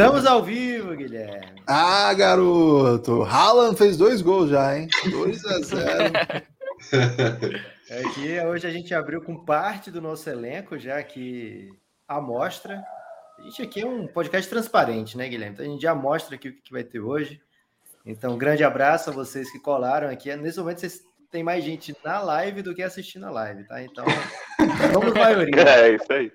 Estamos ao vivo, Guilherme. Ah, garoto! Haaland fez dois gols já, hein? 2 a 0. Aqui, é hoje a gente abriu com parte do nosso elenco, já que a mostra. A gente aqui é um podcast transparente, né, Guilherme? Então a gente já mostra aqui o que vai ter hoje. Então, um grande abraço a vocês que colaram aqui. Nesse momento, vocês têm mais gente na live do que assistindo a live, tá? Então, vamos maioria. É, isso aí.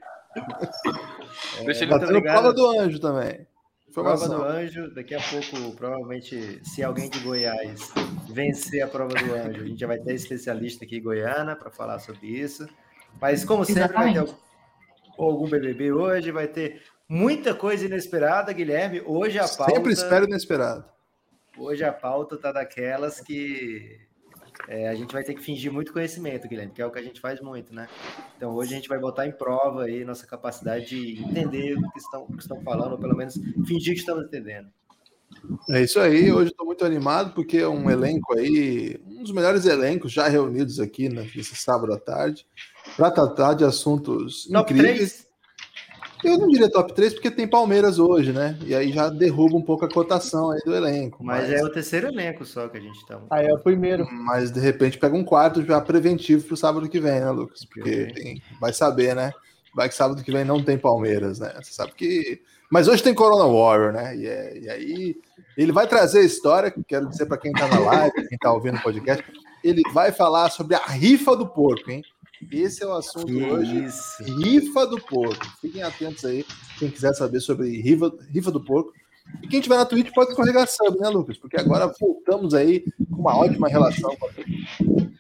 É, Deixa ele Batendo prova do anjo também. Prova do anjo, daqui a pouco, provavelmente, se alguém de Goiás vencer a prova do anjo, a gente já vai ter especialista aqui em Goiânia para falar sobre isso. Mas, como sempre, Exatamente. vai ter algum BBB hoje, vai ter muita coisa inesperada, Guilherme. Hoje a pauta. Sempre espero inesperado. Hoje a pauta tá daquelas que é, a gente vai ter que fingir muito conhecimento, Guilherme, que é o que a gente faz muito, né? Então hoje a gente vai botar em prova aí nossa capacidade de entender o que estão, o que estão falando, ou pelo menos fingir que estamos entendendo. É isso aí, hoje estou muito animado porque é um elenco aí, um dos melhores elencos já reunidos aqui né, nesse sábado à tarde, para tratar de assuntos Top incríveis. 3. Eu não diria top 3 porque tem Palmeiras hoje, né? E aí já derruba um pouco a cotação aí do elenco. Mas, mas... é o terceiro elenco só que a gente tá. Aí é o primeiro. Mas de repente pega um quarto já preventivo pro sábado que vem, né, Lucas? Porque tem... vai saber, né? Vai que sábado que vem não tem Palmeiras, né? Você sabe que. Mas hoje tem Corona Warrior, né? E, é... e aí ele vai trazer a história, quero dizer para quem tá na live, quem tá ouvindo o podcast, ele vai falar sobre a rifa do porco, hein? Esse é o assunto que hoje. Isso. Rifa do porco. Fiquem atentos aí, quem quiser saber sobre rifa, rifa do porco. E quem tiver na Twitch pode escorregar sub, né, Lucas? Porque agora voltamos aí com uma ótima relação com a Twitch.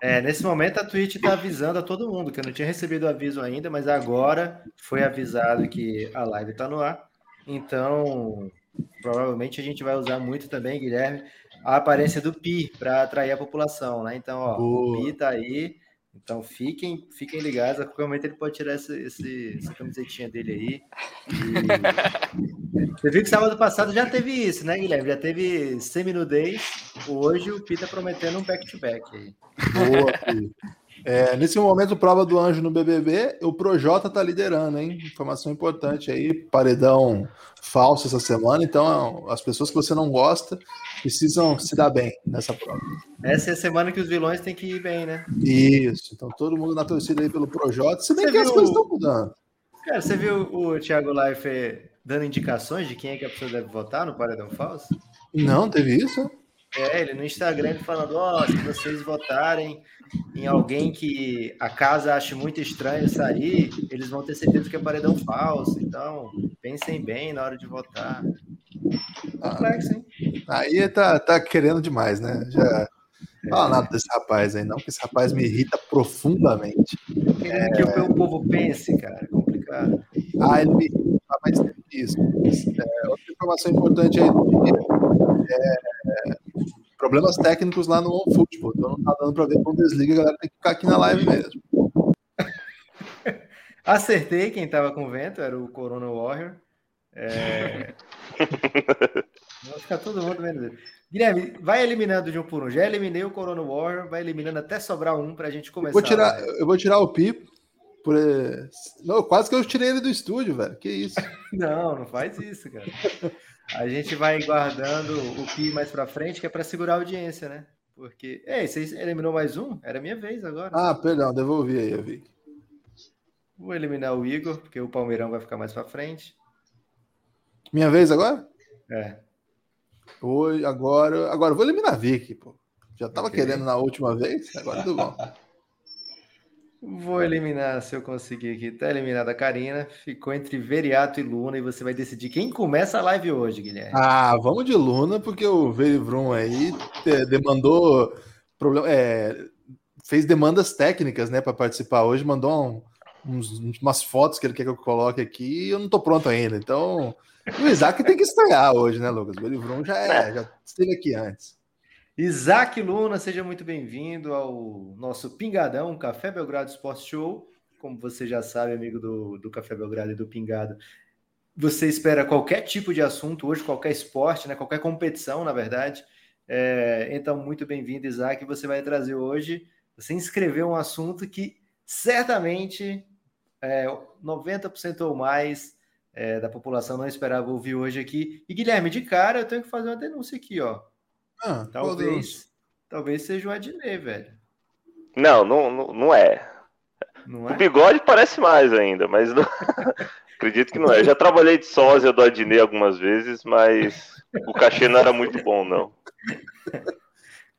É, nesse momento a Twitch está avisando a todo mundo, que eu não tinha recebido o aviso ainda, mas agora foi avisado que a live está no ar. Então, provavelmente a gente vai usar muito também, Guilherme, a aparência do Pi para atrair a população, né? Então, ó, Boa. o Pi está aí. Então fiquem, fiquem ligados, a qualquer momento ele pode tirar esse, esse essa camisetinha dele aí. E... Você viu que sábado passado já teve isso, né, Guilherme? Já teve semi-nudez. Hoje o Pita prometendo um back-to-back -back aí. Boa, é, nesse momento, prova do anjo no BBB, o Projota tá liderando, hein? Informação importante aí, paredão falso essa semana. Então, as pessoas que você não gosta precisam se dar bem nessa prova. Essa é a semana que os vilões têm que ir bem, né? Isso. Então, todo mundo na torcida aí pelo Projota. Se bem você que viu... as coisas estão mudando. Cara, você viu o Thiago Life dando indicações de quem é que a pessoa deve votar no paredão falso? Não, teve isso? É, ele no Instagram falando, ó, oh, se vocês votarem em alguém que a casa ache muito estranho sair, eles vão ter certeza que é paredão falso. Então, pensem bem na hora de votar. Complexo, hein? Aí tá, tá querendo demais, né? Já. Fala nada desse rapaz aí, não, que esse rapaz me irrita profundamente. É que o povo pense, cara, é complicado. Ah, ele me irrita mais isso. É, outra informação importante aí do dia é, problemas técnicos lá no futebol. Então não tá dando para ver Bundesliga, a galera tem que ficar aqui na live mesmo. Acertei quem tava com vento, era o Corona Warrior. É... Vai ficar todo mundo vendo. Guilherme, vai eliminando de um por um. Já eliminei o Corona Warrior, vai eliminando até sobrar um para a gente começar. Vou tirar, eu vou tirar o Pipo. Por... Não, quase que eu tirei ele do estúdio, velho. Que isso? não, não faz isso, cara. A gente vai guardando o Pi mais para frente, que é para segurar a audiência, né? Porque. Ei, você eliminou mais um? Era minha vez agora. Ah, perdão, devolvi aí, eu vi. Vou eliminar o Igor, porque o Palmeirão vai ficar mais para frente. Minha vez agora? É. Oi, agora. Agora vou eliminar a Vicky, pô. Já tava okay. querendo na última vez, agora tudo bom. Vou eliminar, se eu conseguir aqui. Tá eliminada a Karina. Ficou entre Veriato e Luna. E você vai decidir quem começa a live hoje, Guilherme. Ah, vamos de Luna, porque o Verivrum aí demandou. Problema, é, fez demandas técnicas né, para participar hoje. Mandou um, uns, umas fotos que ele quer que eu coloque aqui. E eu não tô pronto ainda. Então, o Isaac tem que estrear hoje, né, Lucas? O Verivrum já, é, já esteve aqui antes. Isaac Luna, seja muito bem-vindo ao nosso Pingadão, Café Belgrado Esporte Show, como você já sabe, amigo do, do Café Belgrado e do Pingado, você espera qualquer tipo de assunto hoje, qualquer esporte, né, qualquer competição, na verdade. É, então, muito bem-vindo, Isaac. Você vai trazer hoje, você inscreveu um assunto que certamente é, 90% ou mais é, da população não esperava ouvir hoje aqui. E Guilherme, de cara, eu tenho que fazer uma denúncia aqui, ó. Ah, talvez, talvez seja o Adnet, velho. Não, não, não é. Não é? O bigode parece mais ainda, mas não... acredito que não é. Eu já trabalhei de sósia do Adnet algumas vezes, mas o cachê não era muito bom, não.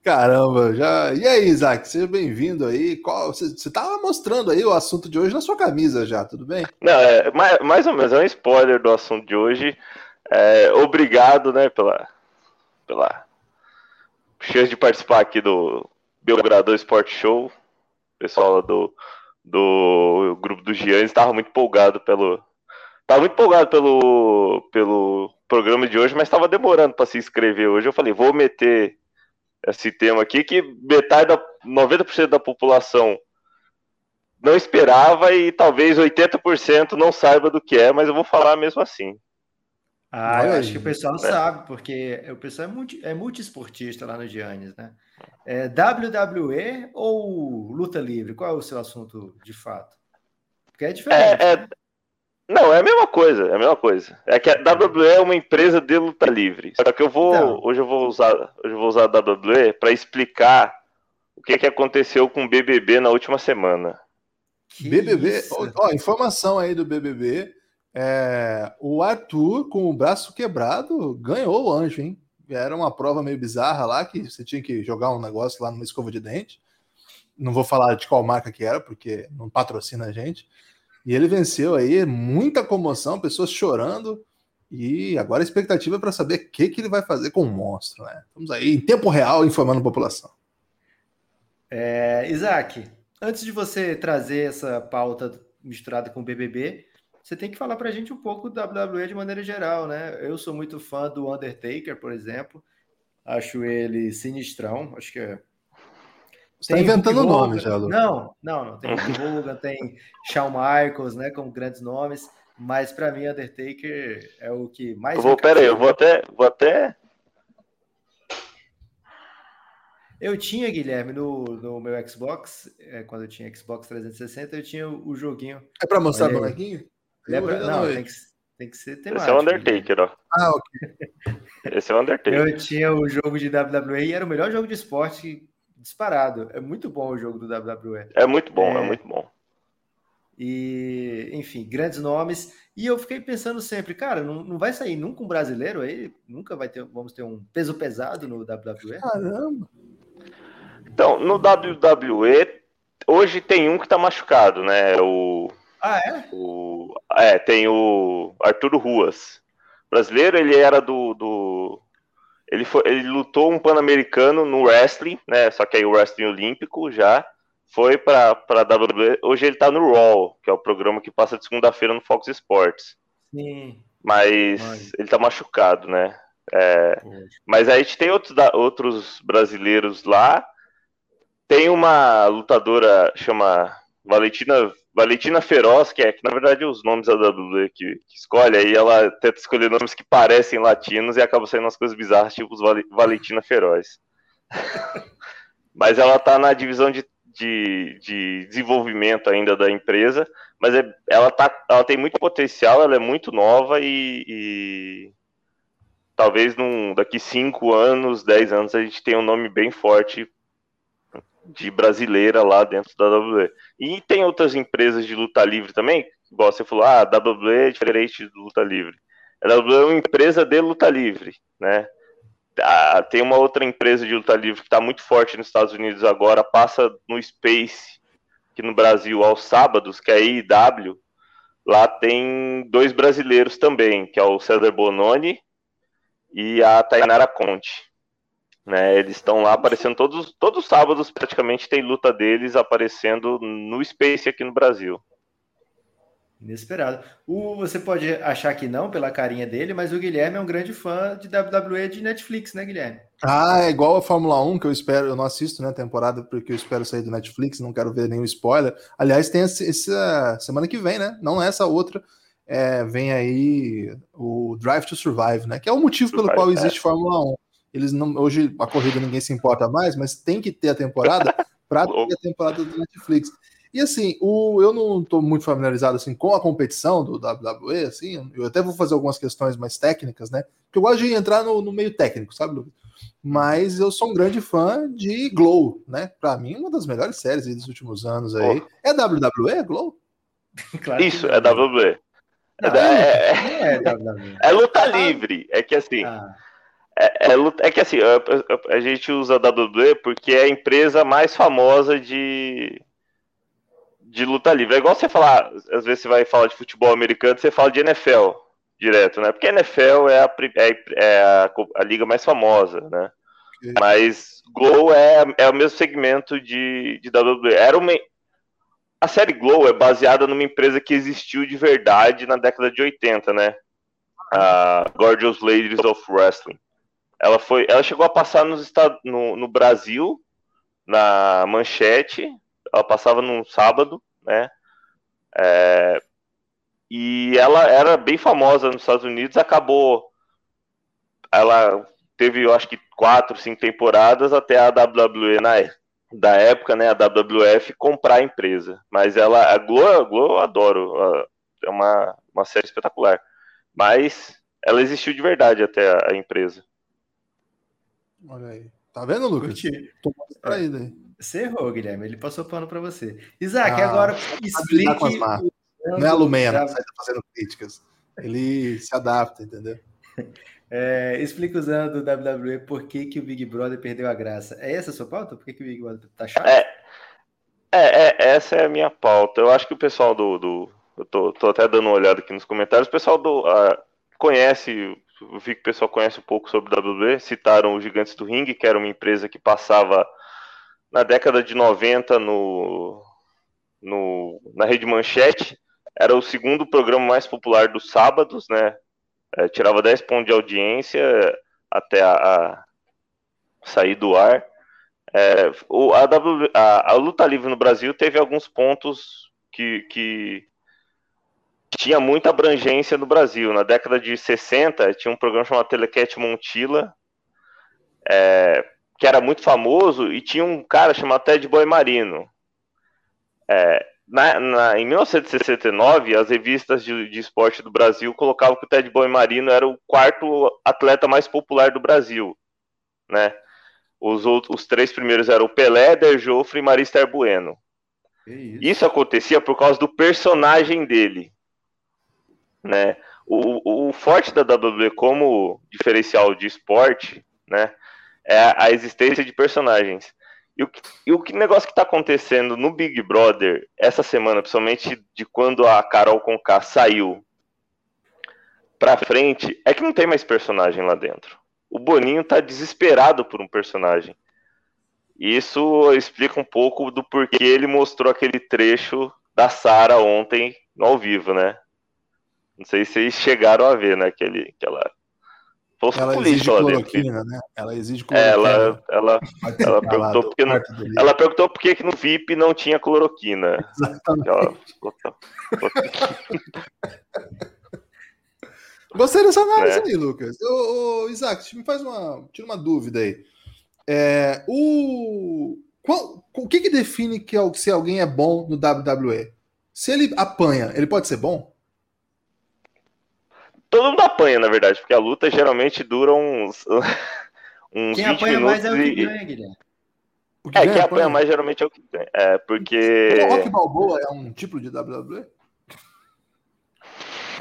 Caramba, já. E aí, Isaac, seja bem-vindo aí. Qual... Você estava mostrando aí o assunto de hoje na sua camisa já, tudo bem? Não, é mais, mais ou menos, é um spoiler do assunto de hoje. É, obrigado, né, pela, pela chance de participar aqui do Belgrador Sport Show. O pessoal do, do grupo do Giannis estava muito empolgado pelo. Tava muito empolgado pelo, pelo programa de hoje, mas estava demorando para se inscrever hoje. Eu falei, vou meter esse tema aqui, que metade da 90% da população não esperava e talvez 80% não saiba do que é, mas eu vou falar mesmo assim. Ah, eu acho que o pessoal é. sabe, porque o pessoal é, multi, é multiesportista lá no Giannis, né? É WWE ou luta livre? Qual é o seu assunto de fato? Porque é diferente. É, é, né? Não, é a mesma coisa, é a mesma coisa. É que a WWE é uma empresa de luta livre. Só que eu vou, então. hoje eu vou usar, hoje eu vou usar a WWE para explicar o que, que aconteceu com o BBB na última semana. Que BBB, ó, informação aí do BBB. É, o Arthur, com o braço quebrado, ganhou o anjo, hein? Era uma prova meio bizarra lá, que você tinha que jogar um negócio lá numa escova de dente. Não vou falar de qual marca que era, porque não patrocina a gente. E ele venceu aí, muita comoção, pessoas chorando. E agora a expectativa é para saber o que, que ele vai fazer com o monstro. Né? Estamos aí em tempo real informando a população. É, Isaac, antes de você trazer essa pauta misturada com o BBB, você tem que falar para a gente um pouco da WWE de maneira geral, né? Eu sou muito fã do Undertaker, por exemplo. Acho ele sinistrão, acho que é você está inventando o nome já, Lu. Não, não, não. Tem Hulk Hogan, tem Shawn Michaels, né? Como grandes nomes. Mas para mim, Undertaker é o que mais. Eu vou, pera aí, eu vou até, vou até. Eu tinha, Guilherme, no, no meu Xbox, é, quando eu tinha Xbox 360, eu tinha o, o joguinho. É para mostrar o bonequinho? É pra... Não, tem que, tem que ser temático. Esse é o Undertaker, ó. Ah, ok. Esse é o Undertaker. Eu tinha o jogo de WWE e era o melhor jogo de esporte disparado. É muito bom o jogo do WWE. É muito bom, é, é muito bom. E, enfim, grandes nomes. E eu fiquei pensando sempre, cara, não, não vai sair nunca um brasileiro aí? Nunca vai ter, vamos ter um peso pesado no WWE? Caramba! Então, no WWE, hoje tem um que tá machucado, né? O. Ah, é? O, é, tem o Arturo Ruas. brasileiro, ele era do, do ele, foi, ele lutou um Pan-Americano no wrestling, né? Só que aí o wrestling olímpico já foi para WWE. Hoje ele está no Raw, que é o programa que passa de segunda-feira no Fox Sports. Sim. Mas ele está machucado, né? É, mas aí a gente tem outros, outros brasileiros lá. Tem uma lutadora chama Valentina Valentina Feroz, que é que na verdade os nomes da WWE que, que, escolhe, aí ela tenta escolher nomes que parecem latinos e acaba saindo umas coisas bizarras, tipo os Valentina Feroz. mas ela tá na divisão de, de, de, desenvolvimento ainda da empresa, mas é, ela, tá, ela tem muito potencial, ela é muito nova e, e talvez num, daqui 5 anos, 10 anos, a gente tenha um nome bem forte de brasileira lá dentro da WWE. E tem outras empresas de luta livre também, igual você falou, ah, a WWE é diferente do luta livre. A WWE é uma empresa de luta livre, né? Ah, tem uma outra empresa de luta livre que está muito forte nos Estados Unidos agora, passa no Space, que no Brasil, aos sábados, que é a IW. Lá tem dois brasileiros também, que é o César Bononi e a Tainara Conte. Né, eles estão lá aparecendo todos, todos os sábados, praticamente tem luta deles aparecendo no Space aqui no Brasil. Inesperado. O, você pode achar que não, pela carinha dele, mas o Guilherme é um grande fã de WWE de Netflix, né, Guilherme? Ah, é igual a Fórmula 1, que eu espero, eu não assisto, né, temporada, porque eu espero sair do Netflix, não quero ver nenhum spoiler. Aliás, tem essa semana que vem, né? Não é essa outra. É, vem aí o Drive to Survive, né? Que é o motivo pelo qual existe Fórmula 1. Eles não, hoje a corrida ninguém se importa mais, mas tem que ter a temporada para ter a temporada do Netflix. E assim, o, eu não estou muito familiarizado assim com a competição do WWE, assim, eu até vou fazer algumas questões mais técnicas, né? Porque eu gosto de entrar no, no meio técnico, sabe, Lucas? Mas eu sou um grande fã de Glow, né? Para mim, uma das melhores séries dos últimos anos aí. Oh. É WWE, é Glow? claro Isso, é WWE. Não, é, é, é, é, luta livre. É que assim. Ah. É, é, é, que assim, a, a, gente usa a WWE porque é a empresa mais famosa de, de luta livre. É igual você falar, às vezes você vai falar de futebol americano, você fala de NFL direto, né? Porque a NFL é a, é, é a, a liga mais famosa, né? Mas Glow é, é o mesmo segmento de, de WWE. Era uma, a série Glow é baseada numa empresa que existiu de verdade na década de 80, né? A Gorgeous Ladies of Wrestling. Ela foi, ela chegou a passar nos Estados, no, no Brasil, na Manchete, ela passava num sábado, né? É, e ela era bem famosa nos Estados Unidos, acabou. Ela teve, eu acho que, quatro, cinco temporadas até a WWE na da época, né? A WWF comprar a empresa. Mas ela, a Glow, a Glow eu adoro, é uma, uma série espetacular. Mas ela existiu de verdade até a, a empresa. Olha aí. Tá vendo, Lucas? Tô distraído aí. Você errou, Guilherme. Ele passou pano para você. Isaac, ah, agora explique. Não é a Lumena que está fazendo críticas. Ele se adapta, entendeu? É, explica usando o WWE por que, que o Big Brother perdeu a graça. É essa a sua pauta? Por que, que o Big Brother tá chato? É, é, é, essa é a minha pauta. Eu acho que o pessoal do. do eu tô, tô até dando uma olhada aqui nos comentários. O pessoal do. Uh, conhece. Vi que o pessoal conhece um pouco sobre o WWE. Citaram os Gigantes do Ring, que era uma empresa que passava na década de 90 no, no, na Rede Manchete. Era o segundo programa mais popular dos sábados, né? É, tirava 10 pontos de audiência até a, a sair do ar. É, o, a, w, a, a, luta livre no Brasil teve alguns pontos que, que tinha muita abrangência no Brasil. Na década de 60, tinha um programa chamado Telecat Montila, é, que era muito famoso, e tinha um cara chamado Ted Boy Marino. É, na, na, em 1969, as revistas de, de, esporte do Brasil colocavam que o Ted Boy Marino era o quarto atleta mais popular do Brasil, né? Os, outros, os três primeiros eram o Pelé, Der Joffre e Marista Bueno. Isso. isso. acontecia por causa do personagem dele, né? O, o forte da WWE como diferencial de esporte, né? é a existência de personagens. E o, e o que negócio que está acontecendo no Big Brother essa semana, principalmente de quando a Carol Conká saiu pra frente, é que não tem mais personagem lá dentro. O Boninho tá desesperado por um personagem. E isso explica um pouco do porquê ele mostrou aquele trecho da Sara ontem ao vivo, né? Não sei se vocês chegaram a ver, né? Aquele, aquela ela exige cloroquina, né? Ela exige cloroquina. Ela, ela, ela, perguntou porque não, ela perguntou por que no VIP não tinha cloroquina. Exatamente. Ela... Gostei dessa análise é. aí, Lucas. Ô, ô, Isaac, me faz uma, tira uma dúvida aí. É, o, qual, o que, que define que se alguém é bom no WWE? Se ele apanha, ele pode ser bom? Todo mundo apanha, na verdade, porque a luta geralmente dura uns, uns quem 20 apanha minutos. Mais é o que ganha, Guilherme. É, quem apanha, apanha mais geralmente é o que ganha. É, porque. O Rock Balboa é um tipo de WWE?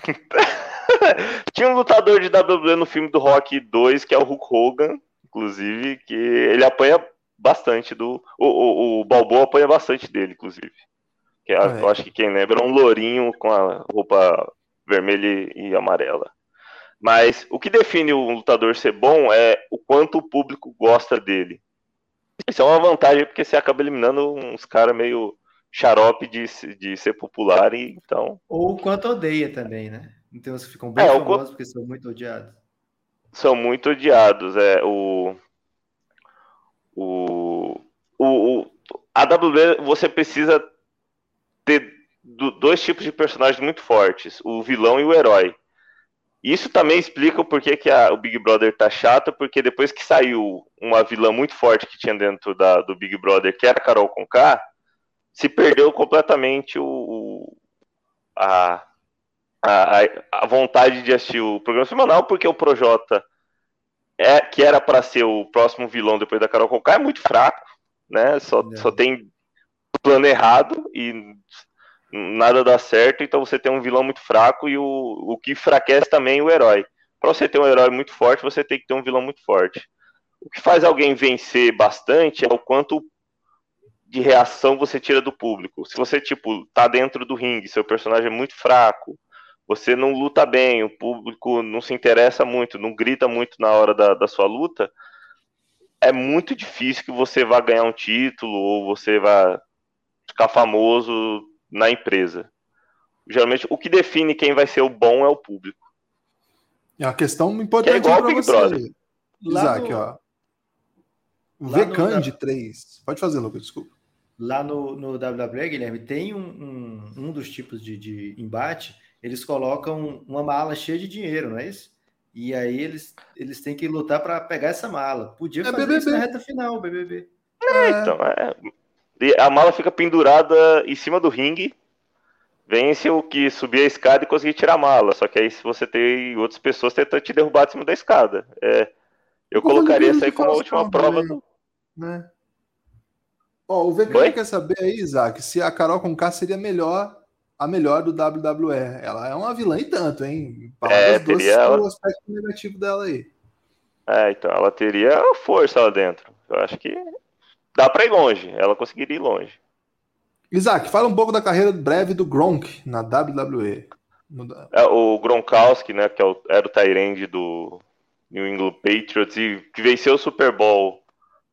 Tinha um lutador de WWE no filme do Rock 2, que é o Hulk Hogan, inclusive, que ele apanha bastante do. O, o, o Balboa apanha bastante dele, inclusive. Que é, ah, é. Eu acho que quem lembra é um lourinho com a roupa vermelha e amarela. Mas o que define o lutador ser bom é o quanto o público gosta dele. Isso é uma vantagem porque você acaba eliminando uns caras meio xarope de, de ser popular, e então. Ou o quanto odeia também, né? Então uns que ficam bem é, famosos porque são muito odiados. São muito odiados. É, o, o, o, o, a WWE você precisa ter dois tipos de personagens muito fortes, o vilão e o herói. Isso também explica o porquê que a, o Big Brother tá chato, porque depois que saiu uma vilã muito forte que tinha dentro da, do Big Brother, que era a Carol Conká, se perdeu completamente o, a, a, a vontade de assistir o programa semanal, porque o Projota, é, que era para ser o próximo vilão depois da Carol Conká, é muito fraco, né? Só, é. só tem plano errado e nada dá certo, então você tem um vilão muito fraco e o, o que enfraquece também o herói. Para você ter um herói muito forte, você tem que ter um vilão muito forte. O que faz alguém vencer bastante é o quanto de reação você tira do público. Se você, tipo, tá dentro do ringue, seu personagem é muito fraco, você não luta bem, o público não se interessa muito, não grita muito na hora da, da sua luta, é muito difícil que você vá ganhar um título ou você vá ficar famoso na empresa. Geralmente, o que define quem vai ser o bom é o público. É uma questão importante que é igual Big você. Brother. Isaac, no... ó. O Vecan de 3. Pode fazer, Lucas, desculpa. Lá no, no WWE, Guilherme, tem um, um, um dos tipos de, de embate, eles colocam uma mala cheia de dinheiro, não é isso? E aí eles, eles têm que lutar para pegar essa mala. Podia é fazer BBB. isso na reta final, BBB. É, então, é. A mala fica pendurada em cima do ringue. Vence o que subir a escada e conseguir tirar a mala. Só que aí, se você tem outras pessoas tentando te derrubar de cima da escada. É, eu colocaria essa aí como a última prova do. Né? Ó, o VK quer saber aí, Isaac, se a Carol com K seria melhor, a melhor do WWE. Ela é uma vilã e tanto, hein? é, teria ela... o aspecto negativo dela aí. É, então ela teria força lá dentro. Eu acho que dá para ir longe. Ela conseguiria ir longe. Isaac, fala um pouco da carreira breve do Gronk na WWE. É, o Gronkowski, né, que é era o Tyrande do New England Patriots e que venceu o Super Bowl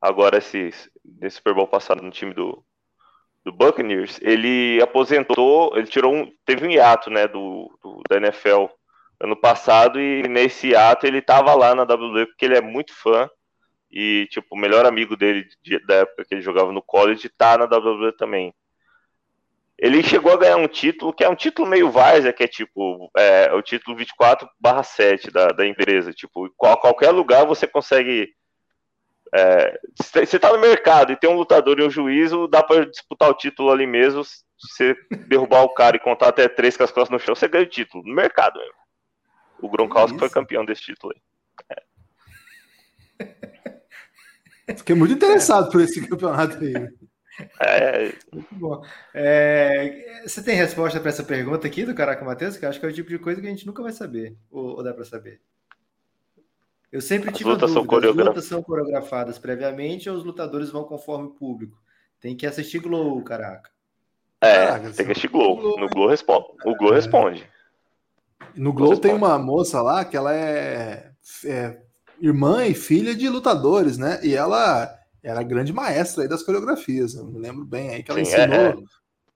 agora esse, nesse Super Bowl passado no time do, do Buccaneers, ele aposentou, ele tirou um, teve um hiato, né, do, do da NFL ano passado e nesse hiato ele estava lá na WWE porque ele é muito fã e, tipo, o melhor amigo dele de, da época que ele jogava no college tá na WWE também. Ele chegou a ganhar um título, que é um título meio várzea, que é tipo, é, o título 24 barra 7 da, da empresa. Tipo, qual, qualquer lugar você consegue. É, você tá no mercado e tem um lutador e um juízo, dá para disputar o título ali mesmo. Se você derrubar o cara e contar até três com as costas no chão, você ganha o título. No mercado mesmo. O Gronkowski foi campeão desse título aí. É. Fiquei muito interessado é. por esse campeonato aí. É... Muito bom. É... Você tem resposta para essa pergunta aqui do Caraca Matheus? Que eu acho que é o tipo de coisa que a gente nunca vai saber. Ou, ou dá para saber? Eu sempre tive lutas dúvida. São As lutas são coreografadas previamente ou os lutadores vão conforme o público? Tem que assistir Glow, caraca. É, caraca, tem que assistir Glow. Glow no Glow responde. O Glow é. responde. No Glow tem uma moça lá que ela é, é irmã e filha de lutadores, né? E ela era grande maestra aí das coreografias. Eu me lembro bem aí que ela Sim, ensinou é, é.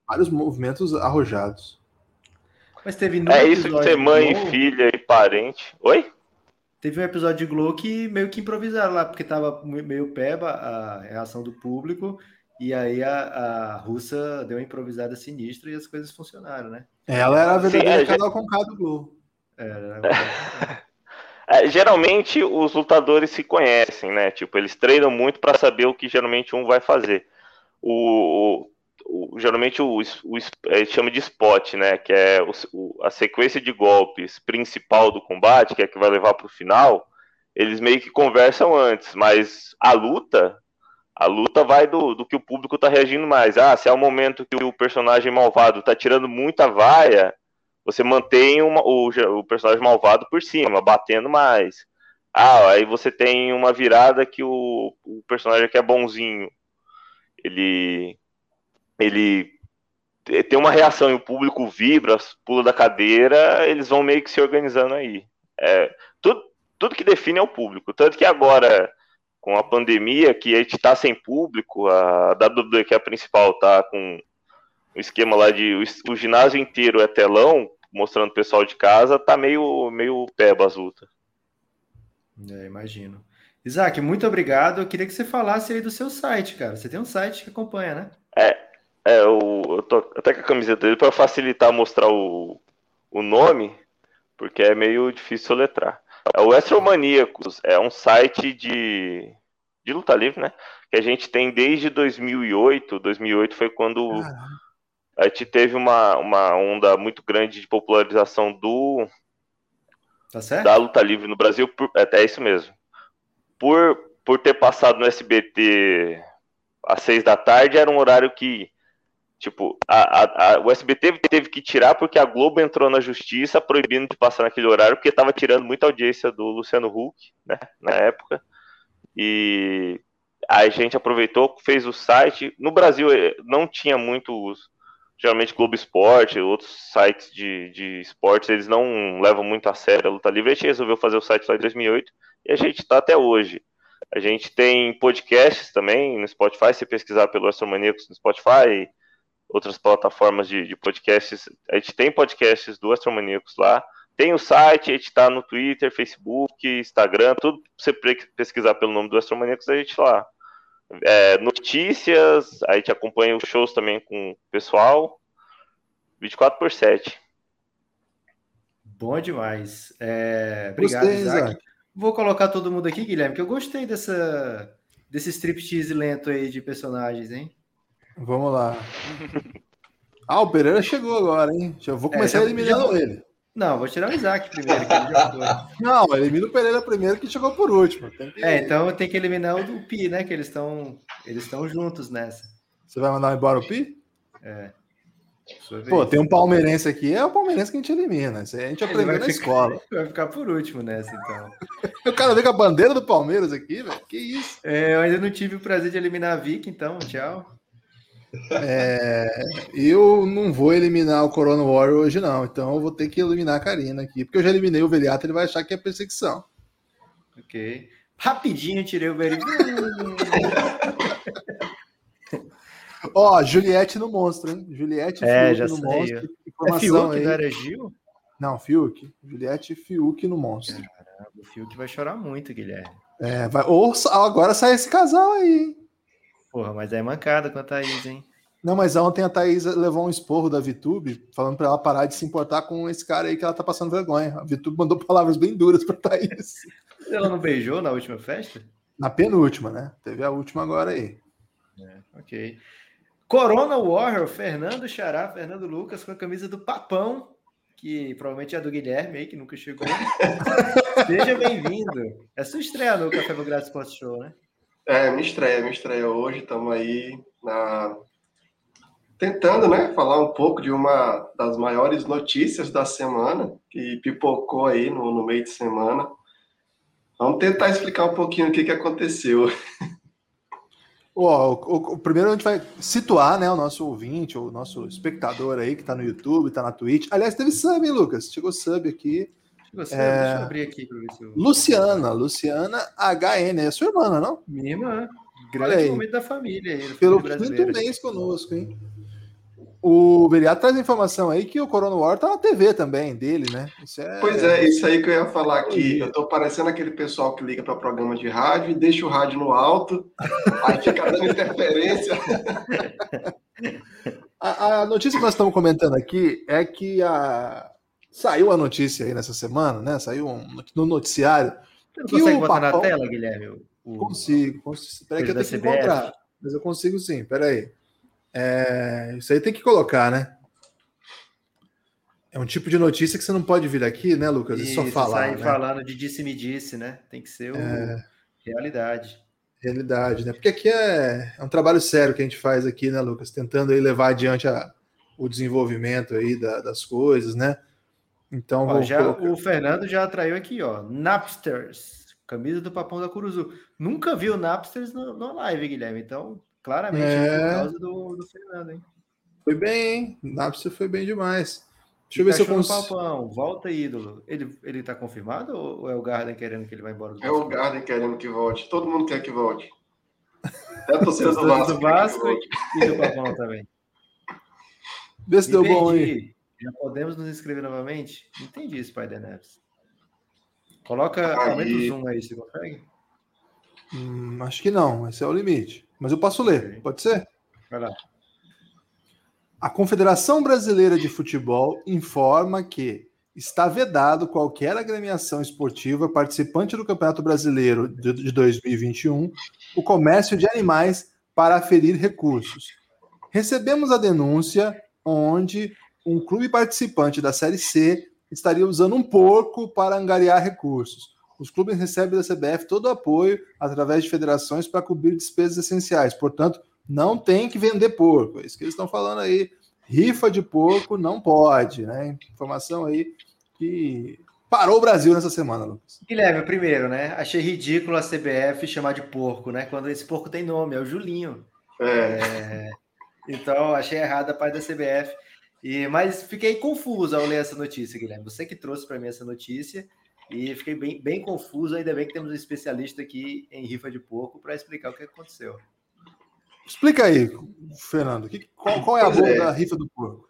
vários movimentos arrojados. Mas teve É isso de ser mãe, Glow, filha e parente. Oi? Teve um episódio de Glow que meio que improvisaram lá, porque tava meio peba a reação do público, e aí a, a russa deu uma improvisada sinistra e as coisas funcionaram, né? Ela era a verdadeira Sim, é, canal com K do Glow. Era, era... É, geralmente os lutadores se conhecem, né? Tipo, eles treinam muito para saber o que geralmente um vai fazer. O, o, o geralmente o, o, é, chama de spot, né? Que é o, a sequência de golpes principal do combate, que é que vai levar para o final. Eles meio que conversam antes, mas a luta, a luta vai do, do que o público está reagindo mais. Ah, se é o momento que o personagem malvado está tirando muita vaia, você mantém uma, o, o personagem malvado por cima, batendo mais. Ah, aí você tem uma virada que o, o personagem que é bonzinho, ele ele tem uma reação e o público vibra, pula da cadeira, eles vão meio que se organizando aí. É, tudo, tudo que define é o público. Tanto que agora, com a pandemia, que a gente está sem público, a WWE, que é a principal, tá com o esquema lá de o, o, ginásio inteiro é telão, mostrando o pessoal de casa, tá meio, meio pé bazuta. É, imagino. Isaac, muito obrigado. Eu queria que você falasse aí do seu site, cara. Você tem um site que acompanha, né? É, é eu, eu tô até com a camiseta dele para facilitar mostrar o, o nome, porque é meio difícil letrar. É o Astromaníacos, é um site de, de luta livre, né? Que a gente tem desde 2008. 2008 foi quando a gente teve uma, uma onda muito grande de popularização do tá da luta livre no Brasil. Por, é, é isso mesmo por, por ter passado no SBT às seis da tarde, era um horário que, tipo, a, a, a, o SBT teve que tirar porque a Globo entrou na justiça proibindo de passar naquele horário, porque estava tirando muita audiência do Luciano Huck, né, na época. E a gente aproveitou, fez o site. No Brasil eh, não tinha muitos, geralmente Globo Esporte, outros sites de, de esportes, eles não levam muito a sério a luta livre. A gente resolveu fazer o site lá em 2008 e a gente está até hoje. A gente tem podcasts também no Spotify, se pesquisar pelo Astromaníacos no Spotify, outras plataformas de, de, podcasts. A gente tem podcasts do Astromaníacos lá. Tem o site, a gente está no Twitter, Facebook, Instagram, tudo você pesquisar pelo nome do Astromaníacos, a gente tá lá. É, notícias, a gente acompanha os shows também com o pessoal. 24 por 7. Bom demais. É, obrigado, Gostei, Isaac. Isaac. Vou colocar todo mundo aqui, Guilherme, que eu gostei dessa, desse striptease lento aí de personagens, hein? Vamos lá. Ah, o Pereira chegou agora, hein? Já vou é, começar é, já, eliminando já... ele. Não, vou tirar o Isaac primeiro. Que ele já Não, elimina o Pereira primeiro que chegou por último. Que... É, então tenho que eliminar o do Pi, né? Que eles estão eles estão juntos nessa. Você vai mandar embora o Pi? É. Pô, tem um palmeirense aqui, é o palmeirense que a gente elimina. Isso a gente aprendeu na ficar, escola. Vai ficar por último nessa, então. o cara vem com a bandeira do Palmeiras aqui, velho. Que isso? É, eu ainda não tive o prazer de eliminar a Vic, então, tchau. É, eu não vou eliminar o Corona Warrior hoje, não. Então eu vou ter que eliminar a Karina aqui. Porque eu já eliminei o Veliato, ele vai achar que é perseguição. Ok. Rapidinho tirei o Veliato. Ó, Juliette no monstro, hein? Juliette é, já no saiu. monstro. É Fiuk, aí. não era Gil? Não, Fiuk. Juliette e Fiuk no monstro. Caramba, o Fiuk vai chorar muito, Guilherme. É, vai... Ou agora sai esse casal aí, hein? Porra, mas é mancada com a Thaís, hein? Não, mas ontem a Thaís levou um esporro da Vitube, falando para ela parar de se importar com esse cara aí que ela tá passando vergonha. A Vitube mandou palavras bem duras pra Thaís. Ela não beijou na última festa? Na penúltima, né? Teve a última agora aí. É, ok. Corona Warrior, Fernando Xará, Fernando Lucas, com a camisa do Papão, que provavelmente é do Guilherme aí, que nunca chegou. Seja bem-vindo. É sua estreia no Café Grátis Sports Show, né? É, me estreia, me estreia hoje. Estamos aí na... tentando, né, falar um pouco de uma das maiores notícias da semana, que pipocou aí no, no meio de semana. Vamos tentar explicar um pouquinho o que, que aconteceu. o, o, o, primeiro a gente vai situar né, o nosso ouvinte, o nosso espectador aí que está no YouTube, está na Twitch. Aliás, teve sub, hein, Lucas? Chegou sub aqui. Sub, é... deixa eu abrir aqui para ver se eu... Luciana, Luciana HN, é sua irmã, não? Minha irmã. Grande momento da família aí. Pelo quinto mês conosco, hein? O Beriato traz informação aí que o Corona War tá na TV também, dele, né? É... Pois é, isso aí que eu ia falar aqui. Eu tô parecendo aquele pessoal que liga para programa de rádio e deixa o rádio no alto, aí fica dando interferência. a, a, notícia que nós estamos comentando aqui é que a... saiu a notícia aí nessa semana, né? Saiu um, no noticiário. Você não consegue botar Papão... na tela, Guilherme? O... Consigo, consigo. Peraí que eu tenho que encontrar. Mas eu consigo sim, peraí. É, isso aí tem que colocar, né? É um tipo de notícia que você não pode vir aqui, né, Lucas? E só falar. Sair né? falando de disse-me disse, né? Tem que ser o... é... realidade. Realidade, né? Porque aqui é... é, um trabalho sério que a gente faz aqui, né, Lucas? Tentando aí levar adiante a... o desenvolvimento aí da... das coisas, né? Então, ó, já, colocar... o Fernando já atraiu aqui, ó. Napsters, camisa do Papão da Curuzu. Nunca viu Napsters no live, Guilherme. Então, Claramente, é... por causa do, do Fernando, hein? Foi bem, hein? Napster foi bem demais. Deixa eu ver se eu consigo. Papão, volta ídolo. Ele, ele tá confirmado ou é o Garden querendo que ele vá embora? é o Garden querendo que volte. Todo mundo quer que volte. É a torcida do Vasco. Do Vasco e do Papão também. Vê se deu bom aí. Já podemos nos inscrever novamente? Entendi, Spider Neves. Coloca, aí... aumenta o zoom aí, você consegue? Hum, acho que não, esse é o limite. Mas eu posso ler, pode ser? Vai lá. A Confederação Brasileira de Futebol informa que está vedado qualquer agremiação esportiva participante do Campeonato Brasileiro de 2021 o comércio de animais para aferir recursos. Recebemos a denúncia onde um clube participante da Série C estaria usando um porco para angariar recursos. Os clubes recebem da CBF todo o apoio através de federações para cobrir despesas essenciais. Portanto, não tem que vender porco. É isso que eles estão falando aí. Rifa de porco não pode, né? Informação aí que parou o Brasil nessa semana, Lucas. Guilherme, primeiro, né? Achei ridículo a CBF chamar de porco, né? Quando esse porco tem nome, é o Julinho. É. é... Então, achei errado a parte da CBF. E, mas fiquei confuso ao ler essa notícia, Guilherme. Você que trouxe para mim essa notícia e fiquei bem, bem confuso. Ainda bem que temos um especialista aqui em rifa de porco para explicar o que aconteceu. Explica aí, Fernando, que, qual, qual, é a boa é. da rifa do porco?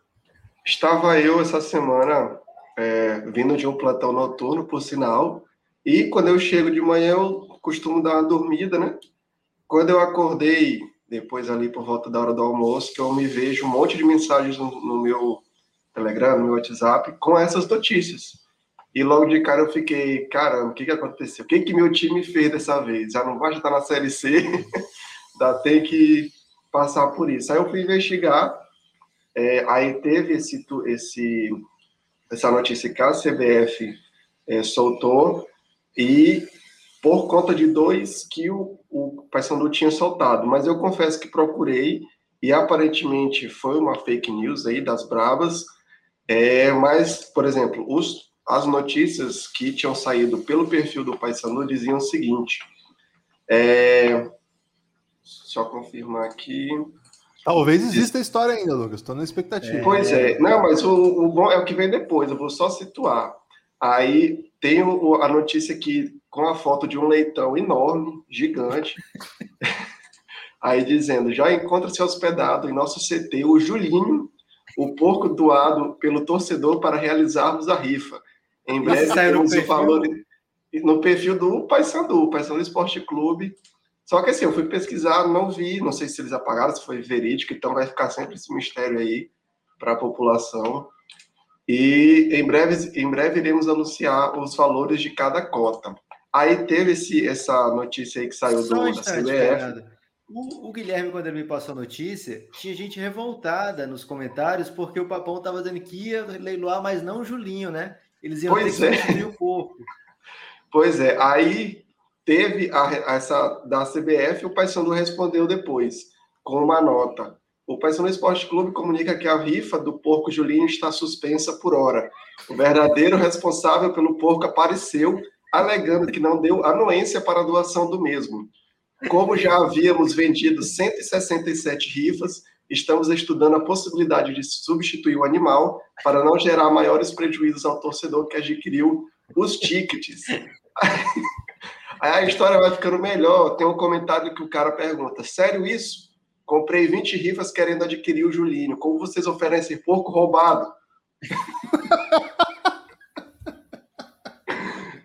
Estava eu essa semana é, vindo de um plantão noturno, por sinal, e quando eu chego de manhã eu costumo dar uma dormida, né? Quando eu acordei, depois ali por volta da hora do almoço, que eu me vejo um monte de mensagens no, no meu Telegram, no meu WhatsApp, com essas notícias. E logo de cara eu fiquei, caramba, o que, que aconteceu? O que, que meu time fez dessa vez? Já não vai estar na Série C? ainda tem que passar por isso. Aí eu fui investigar, é, aí teve esse, esse, essa notícia que a CBF é, soltou, e por conta de dois que o, o Paysandu tinha soltado. Mas eu confesso que procurei, e aparentemente foi uma fake news aí das bravas, é, mas, por exemplo, os, as notícias que tinham saído pelo perfil do Paysandu diziam o seguinte, é, só confirmar aqui. Talvez exista a história ainda, Lucas. Estou na expectativa. É. Pois é. Não, mas o, o, bom é o que vem depois. Eu vou só situar. Aí tem o, a notícia aqui com a foto de um leitão enorme, gigante. Aí dizendo: já encontra-se hospedado em nosso CT o Julinho, o porco doado pelo torcedor para realizarmos a rifa. Em breve teremos o valor no perfil do Paysandu, Paysandu Esporte Clube. Só que assim, eu fui pesquisar, não vi, não sei se eles apagaram, se foi verídico, então vai ficar sempre esse mistério aí para a população. E em breve, em breve iremos anunciar os valores de cada cota. Aí teve esse, essa notícia aí que saiu do, da CBF. O, o, Guilherme, quando ele me passou a notícia, tinha gente revoltada nos comentários porque o Papão estava dizendo que ia leiloar, mas não o Julinho, né? Eles iam pois ter que é. o corpo. Pois é, aí teve a, essa da CBF, o Paysandu respondeu depois, com uma nota. O Paysandu Esporte Clube comunica que a rifa do porco Julinho está suspensa por hora. O verdadeiro responsável pelo porco apareceu, alegando que não deu anuência para a doação do mesmo. Como já havíamos vendido 167 rifas, estamos estudando a possibilidade de substituir o animal para não gerar maiores prejuízos ao torcedor que adquiriu os tickets. Aí a história vai ficando melhor. Tem um comentário que o cara pergunta: Sério isso? Comprei 20 rifas querendo adquirir o Julinho. Como vocês oferecem porco roubado?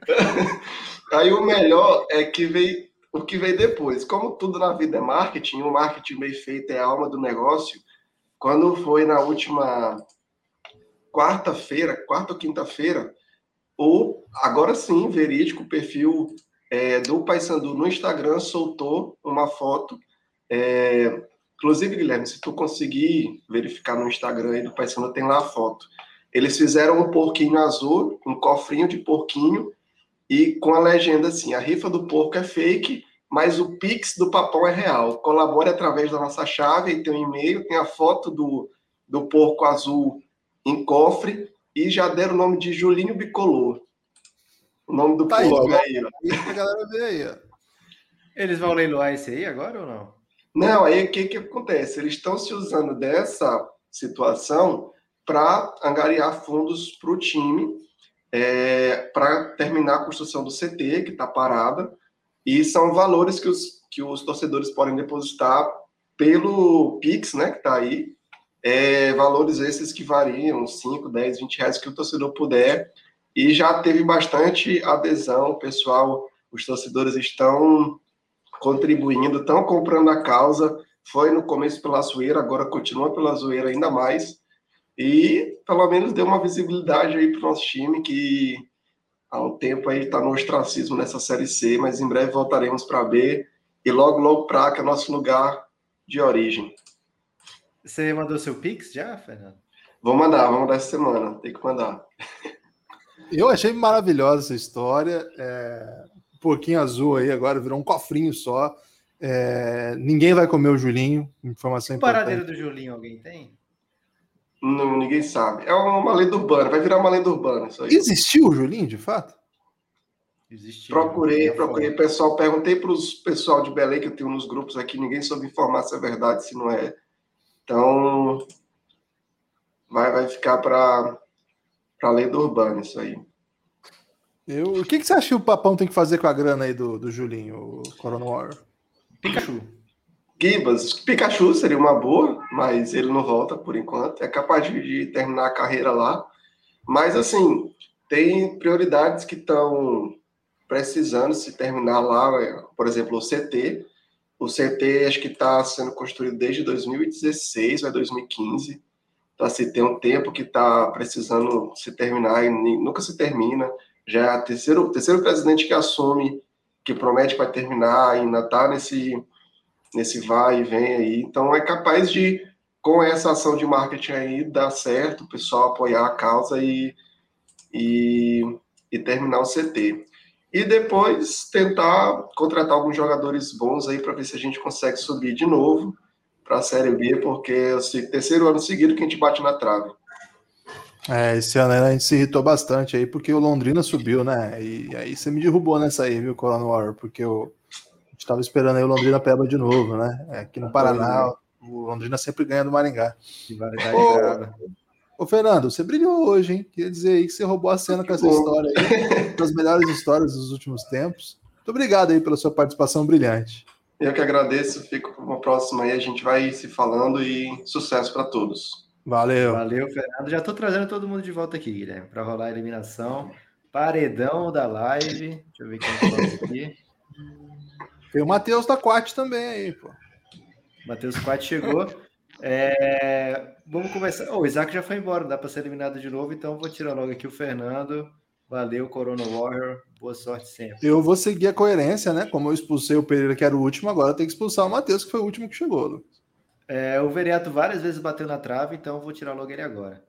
Aí o melhor é que veio o que veio depois. Como tudo na vida é marketing, o marketing bem feito é a alma do negócio. Quando foi na última quarta-feira, quarta ou quinta-feira, ou agora sim, verídico, o perfil é, do Paysandu no Instagram soltou uma foto. É, inclusive, Guilherme, se tu conseguir verificar no Instagram aí do Paysandu, tem lá a foto. Eles fizeram um porquinho azul, um cofrinho de porquinho, e com a legenda assim: a rifa do porco é fake, mas o Pix do Papão é real. Colabore através da nossa chave, aí tem um e-mail, tem a foto do, do porco azul em cofre, e já deram o nome de Julinho Bicolor. O nome do tá porco aí, ó. Isso a galera ver aí, ó. Eles vão leiloar esse aí agora ou não? Não, aí o que, que acontece? Eles estão se usando dessa situação para angariar fundos para o time, é, para terminar a construção do CT, que está parada, e são valores que os, que os torcedores podem depositar pelo Pix, né, que está aí, é, valores esses que variam, 5, 10, 20 reais que o torcedor puder, e já teve bastante adesão, pessoal, os torcedores estão contribuindo, estão comprando a causa, foi no começo pela zoeira, agora continua pela zoeira ainda mais, e pelo menos deu uma visibilidade aí para o nosso time, que há um tempo aí está no ostracismo nessa Série C, mas em breve voltaremos para B, e logo, logo para A, que é nosso lugar de origem. Você mandou seu Pix já, Fernando? Vou mandar, vou mandar essa semana, tem que mandar. Eu achei maravilhosa essa história. É, um pouquinho azul aí, agora virou um cofrinho só. É, ninguém vai comer o Julinho, informação o importante. O paradeiro do Julinho alguém tem? Não, ninguém sabe. É uma lenda urbana, vai virar uma lenda urbana. Isso aí. Existiu o Julinho, de fato? Existiu. Procurei, procurei pessoal, perguntei para os pessoal de Belém que eu tenho nos grupos aqui, ninguém soube informar se é verdade, se não é. Então, vai, vai ficar para a lenda urbana isso aí. Eu, o que, que você acha que o Papão tem que fazer com a grana aí do, do Julinho, o Corona War? Pikachu. Gibas, Pikachu seria uma boa, mas ele não volta por enquanto. É capaz de, terminar a carreira lá. Mas, assim, tem prioridades que estão precisando se terminar lá, é, por exemplo, o CT. O CT acho que está sendo construído desde 2016 ou 2015. Então, assim, tem um tempo que está precisando se terminar e nunca se termina já é o terceiro, terceiro presidente que assume, que promete vai terminar, ainda está nesse, nesse vai e vem aí. Então é capaz de, com essa ação de marketing aí, dar certo, o pessoal apoiar a causa e, e, e terminar o CT. E depois tentar contratar alguns jogadores bons aí para ver se a gente consegue subir de novo para a Série B, porque é o terceiro ano seguido que a gente bate na trave. É, esse ano a gente se irritou bastante aí, porque o Londrina subiu, né? E aí você me derrubou nessa aí, viu, Corona War? Porque eu, a gente tava esperando aí o Londrina peba de novo, né? É, aqui no Paraná, o Londrina sempre ganha do Maringá. ô, ô, Fernando, você brilhou hoje, hein? Queria dizer aí que você roubou a cena com essa história aí, das melhores histórias dos últimos tempos. Muito obrigado aí pela sua participação brilhante. Eu que agradeço, fico para uma próxima aí, a gente vai se falando e sucesso para todos. Valeu. Valeu, Fernando. Já estou trazendo todo mundo de volta aqui, Guilherme, para rolar a eliminação. Paredão da live. Deixa eu ver quem tá aqui. Tem o Matheus da Quat também aí, pô. Matheus Quat chegou. É... Vamos começar. Oh, o Isaac já foi embora, dá para ser eliminado de novo, então vou tirar logo aqui o Fernando. Valeu, Corona Warrior. Boa sorte sempre. Eu vou seguir a coerência, né? Como eu expulsei o Pereira, que era o último, agora tem que expulsar o Matheus, que foi o último que chegou, Lucas. É, o Veriato várias vezes bateu na trave, então vou tirar logo ele agora.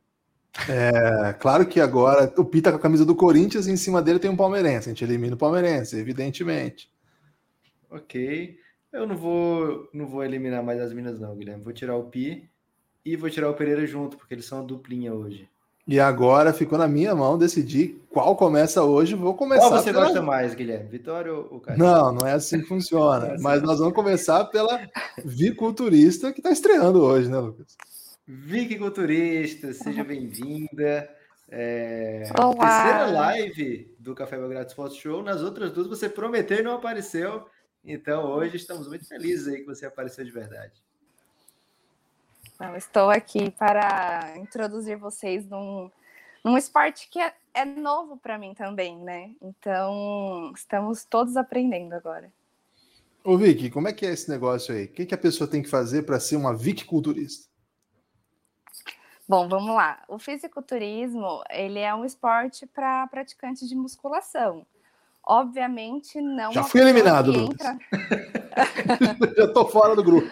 É, claro que agora o Pita tá com a camisa do Corinthians e em cima dele tem um palmeirense. A gente elimina o palmeirense, evidentemente. Ok. Eu não vou, não vou eliminar mais as minas, não, Guilherme. Vou tirar o Pi e vou tirar o Pereira junto, porque eles são a duplinha hoje. E agora ficou na minha mão decidir qual começa hoje. Vou começar. Qual você pela... gosta mais, Guilherme? Vitória ou Caio? Não, não é assim que funciona. é assim. Mas nós vamos começar pela Viculturista, que está estreando hoje, né, Lucas? Viculturista, seja bem-vinda. É... Terceira live do Café Belgrado Sports Show. Nas outras duas você prometeu e não apareceu. Então hoje estamos muito felizes aí que você apareceu de verdade. Não, estou aqui para introduzir vocês num, num esporte que é, é novo para mim também, né? Então, estamos todos aprendendo agora. Ô, Vicky, como é que é esse negócio aí? O que, que a pessoa tem que fazer para ser uma Vicky-culturista? Bom, vamos lá. O fisiculturismo, ele é um esporte para praticantes de musculação. Obviamente, não... Já fui eliminado, entra... Já estou fora do grupo.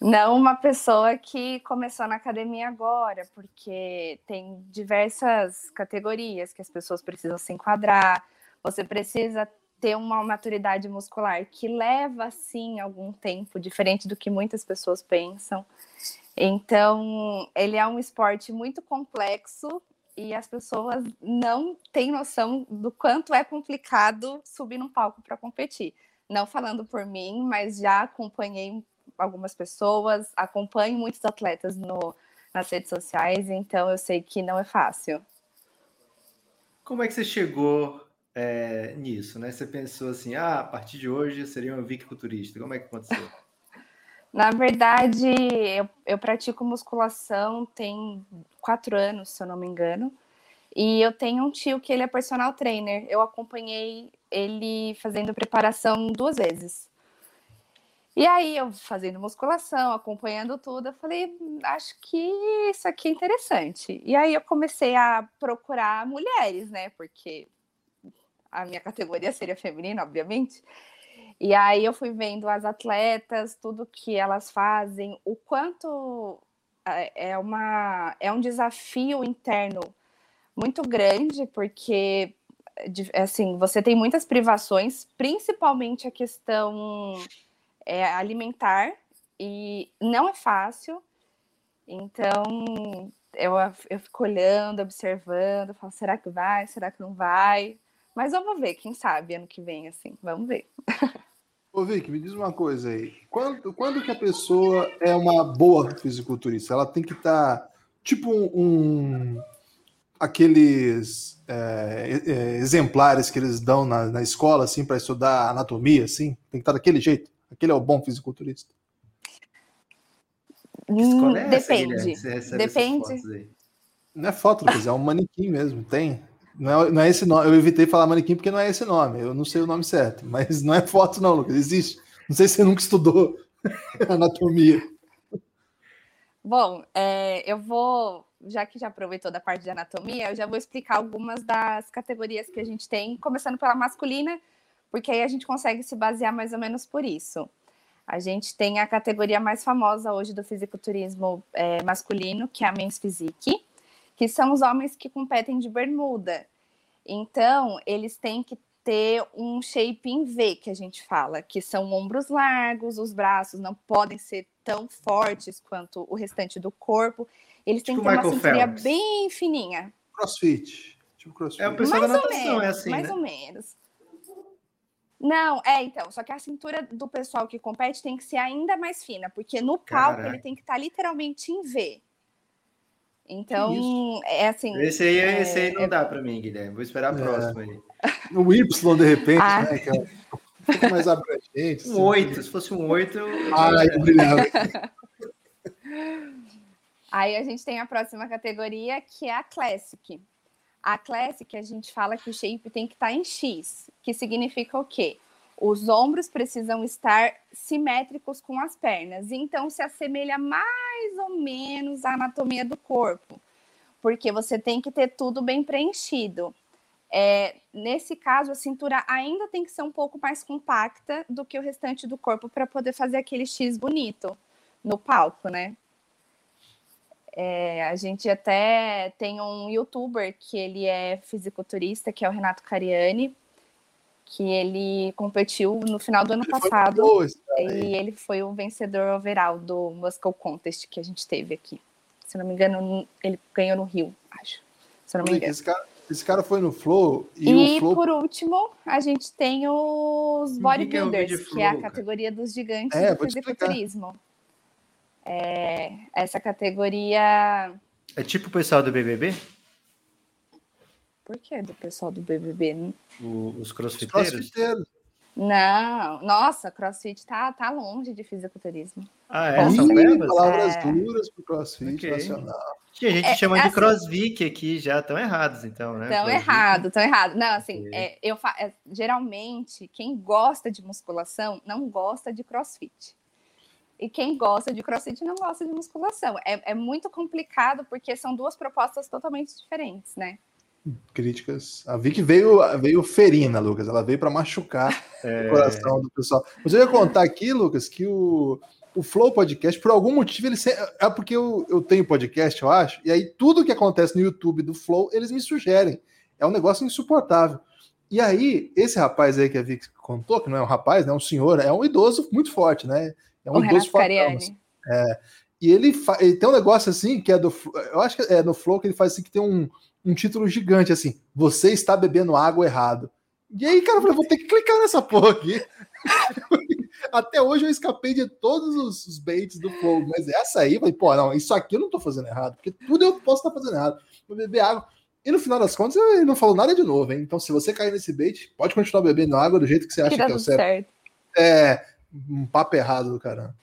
Não uma pessoa que começou na academia agora, porque tem diversas categorias que as pessoas precisam se enquadrar. Você precisa ter uma maturidade muscular que leva, sim, algum tempo, diferente do que muitas pessoas pensam. Então, ele é um esporte muito complexo e as pessoas não têm noção do quanto é complicado subir num palco para competir. Não falando por mim, mas já acompanhei algumas pessoas, acompanho muitos atletas no, nas redes sociais, então eu sei que não é fácil. Como é que você chegou é, nisso, né? Você pensou assim, ah, a partir de hoje eu seria um viquiculturista. Como é que aconteceu? Na verdade, eu, eu pratico musculação tem quatro anos, se eu não me engano. E eu tenho um tio que ele é personal trainer. Eu acompanhei ele fazendo preparação duas vezes. E aí, eu fazendo musculação, acompanhando tudo, eu falei, acho que isso aqui é interessante. E aí eu comecei a procurar mulheres, né? Porque a minha categoria seria feminina, obviamente. E aí eu fui vendo as atletas, tudo que elas fazem, o quanto é, uma, é um desafio interno muito grande, porque assim, você tem muitas privações, principalmente a questão é, alimentar, e não é fácil. Então, eu, eu fico olhando, observando, falo, será que vai? Será que não vai? Mas vamos ver, quem sabe ano que vem, assim, vamos ver. Ô, Vic, me diz uma coisa aí. Quando, quando que a pessoa é uma boa fisiculturista? Ela tem que estar, tá, tipo, um. aqueles é, é, exemplares que eles dão na, na escola, assim, para estudar anatomia, assim? Tem que estar tá daquele jeito? Aquele é o bom fisiculturista? Hum, é depende. Depende. Não é foto, Lucas, é um manequim mesmo, tem. Não é, não é esse nome. Eu evitei falar manequim porque não é esse nome. Eu não sei o nome certo. Mas não é foto, não, Lucas. Existe. Não sei se você nunca estudou anatomia. Bom, é, eu vou, já que já aproveitou da parte de anatomia, eu já vou explicar algumas das categorias que a gente tem, começando pela masculina, porque aí a gente consegue se basear mais ou menos por isso. A gente tem a categoria mais famosa hoje do fisiculturismo é, masculino, que é a Men's Physique que são os homens que competem de bermuda. Então, eles têm que ter um shape em V, que a gente fala, que são ombros largos, os braços não podem ser tão fortes quanto o restante do corpo. Eles tipo têm que ter Michael uma cinturinha bem fininha. Crossfit. Tipo crossfit. É o pessoal mais da natação, menos, é assim, Mais né? ou menos. Não, é, então, só que a cintura do pessoal que compete tem que ser ainda mais fina, porque no palco Caraca. ele tem que estar tá literalmente em V. Então, é assim. Esse aí, é, esse aí não é... dá para mim, Guilherme. Vou esperar a é. próxima aí. O Y, de repente, ah. né? Que é um mais abrangente. Um assim. 8, se fosse um 8, eu. Ai, brilhava. Aí a gente tem a próxima categoria, que é a Classic. A Classic, a gente fala que o shape tem que estar tá em X, que significa o quê? Os ombros precisam estar simétricos com as pernas, então se assemelha mais ou menos à anatomia do corpo, porque você tem que ter tudo bem preenchido. É, nesse caso, a cintura ainda tem que ser um pouco mais compacta do que o restante do corpo para poder fazer aquele X bonito no palco, né? É, a gente até tem um youtuber que ele é fisiculturista, que é o Renato Cariani, que ele competiu no final do ano ele passado e ele foi o vencedor overall do Muscle Contest que a gente teve aqui. Se não me engano, ele ganhou no Rio, acho. Se não me engano. Esse cara, esse cara foi no Flow e, e Flow... por último, a gente tem os bodybuilders, que é, que é a categoria dos gigantes é, do fisiculturismo. É, essa categoria é tipo o pessoal do BBB? Por que do pessoal do BBB? O, os crossfiteiros? Os crossfiteiros. Não, nossa, crossfit tá, tá longe de fisiculturismo. Ah, é? São levas? Palavras é... duras pro crossfit okay. nacional. Que a gente é, chama de assim, crossfit aqui já, estão errados, então, né? Estão errado, estão errado. Não, assim, é, eu fa... É, geralmente, quem gosta de musculação não gosta de crossfit. E quem gosta de crossfit não gosta de musculação. É, é muito complicado porque são duas propostas totalmente diferentes, né? Críticas. A Vicky veio, veio ferina, Lucas. Ela veio para machucar é... o coração do pessoal. Mas eu ia contar aqui, Lucas, que o, o Flow Podcast, por algum motivo, ele é porque eu, eu tenho podcast, eu acho, e aí tudo que acontece no YouTube do Flow, eles me sugerem. É um negócio insuportável. E aí, esse rapaz aí que a Vicky contou, que não é um rapaz, né, é um senhor, é um idoso muito forte, né? É um o idoso forte. É, e ele, ele tem um negócio assim que é do. Eu acho que é no Flow que ele faz assim que tem um um título gigante assim: Você está bebendo água errado. E aí, cara, eu falei, vou ter que clicar nessa porra aqui. Até hoje eu escapei de todos os, baits do Flow, mas essa aí, falei, pô, não, isso aqui eu não tô fazendo errado, porque tudo eu posso estar tá fazendo errado. Vou beber água. E no final das contas, ele não falou nada de novo, hein? Então, se você cair nesse bait, pode continuar bebendo água do jeito que você acha que, que é o certo. certo. É um papo errado do caramba.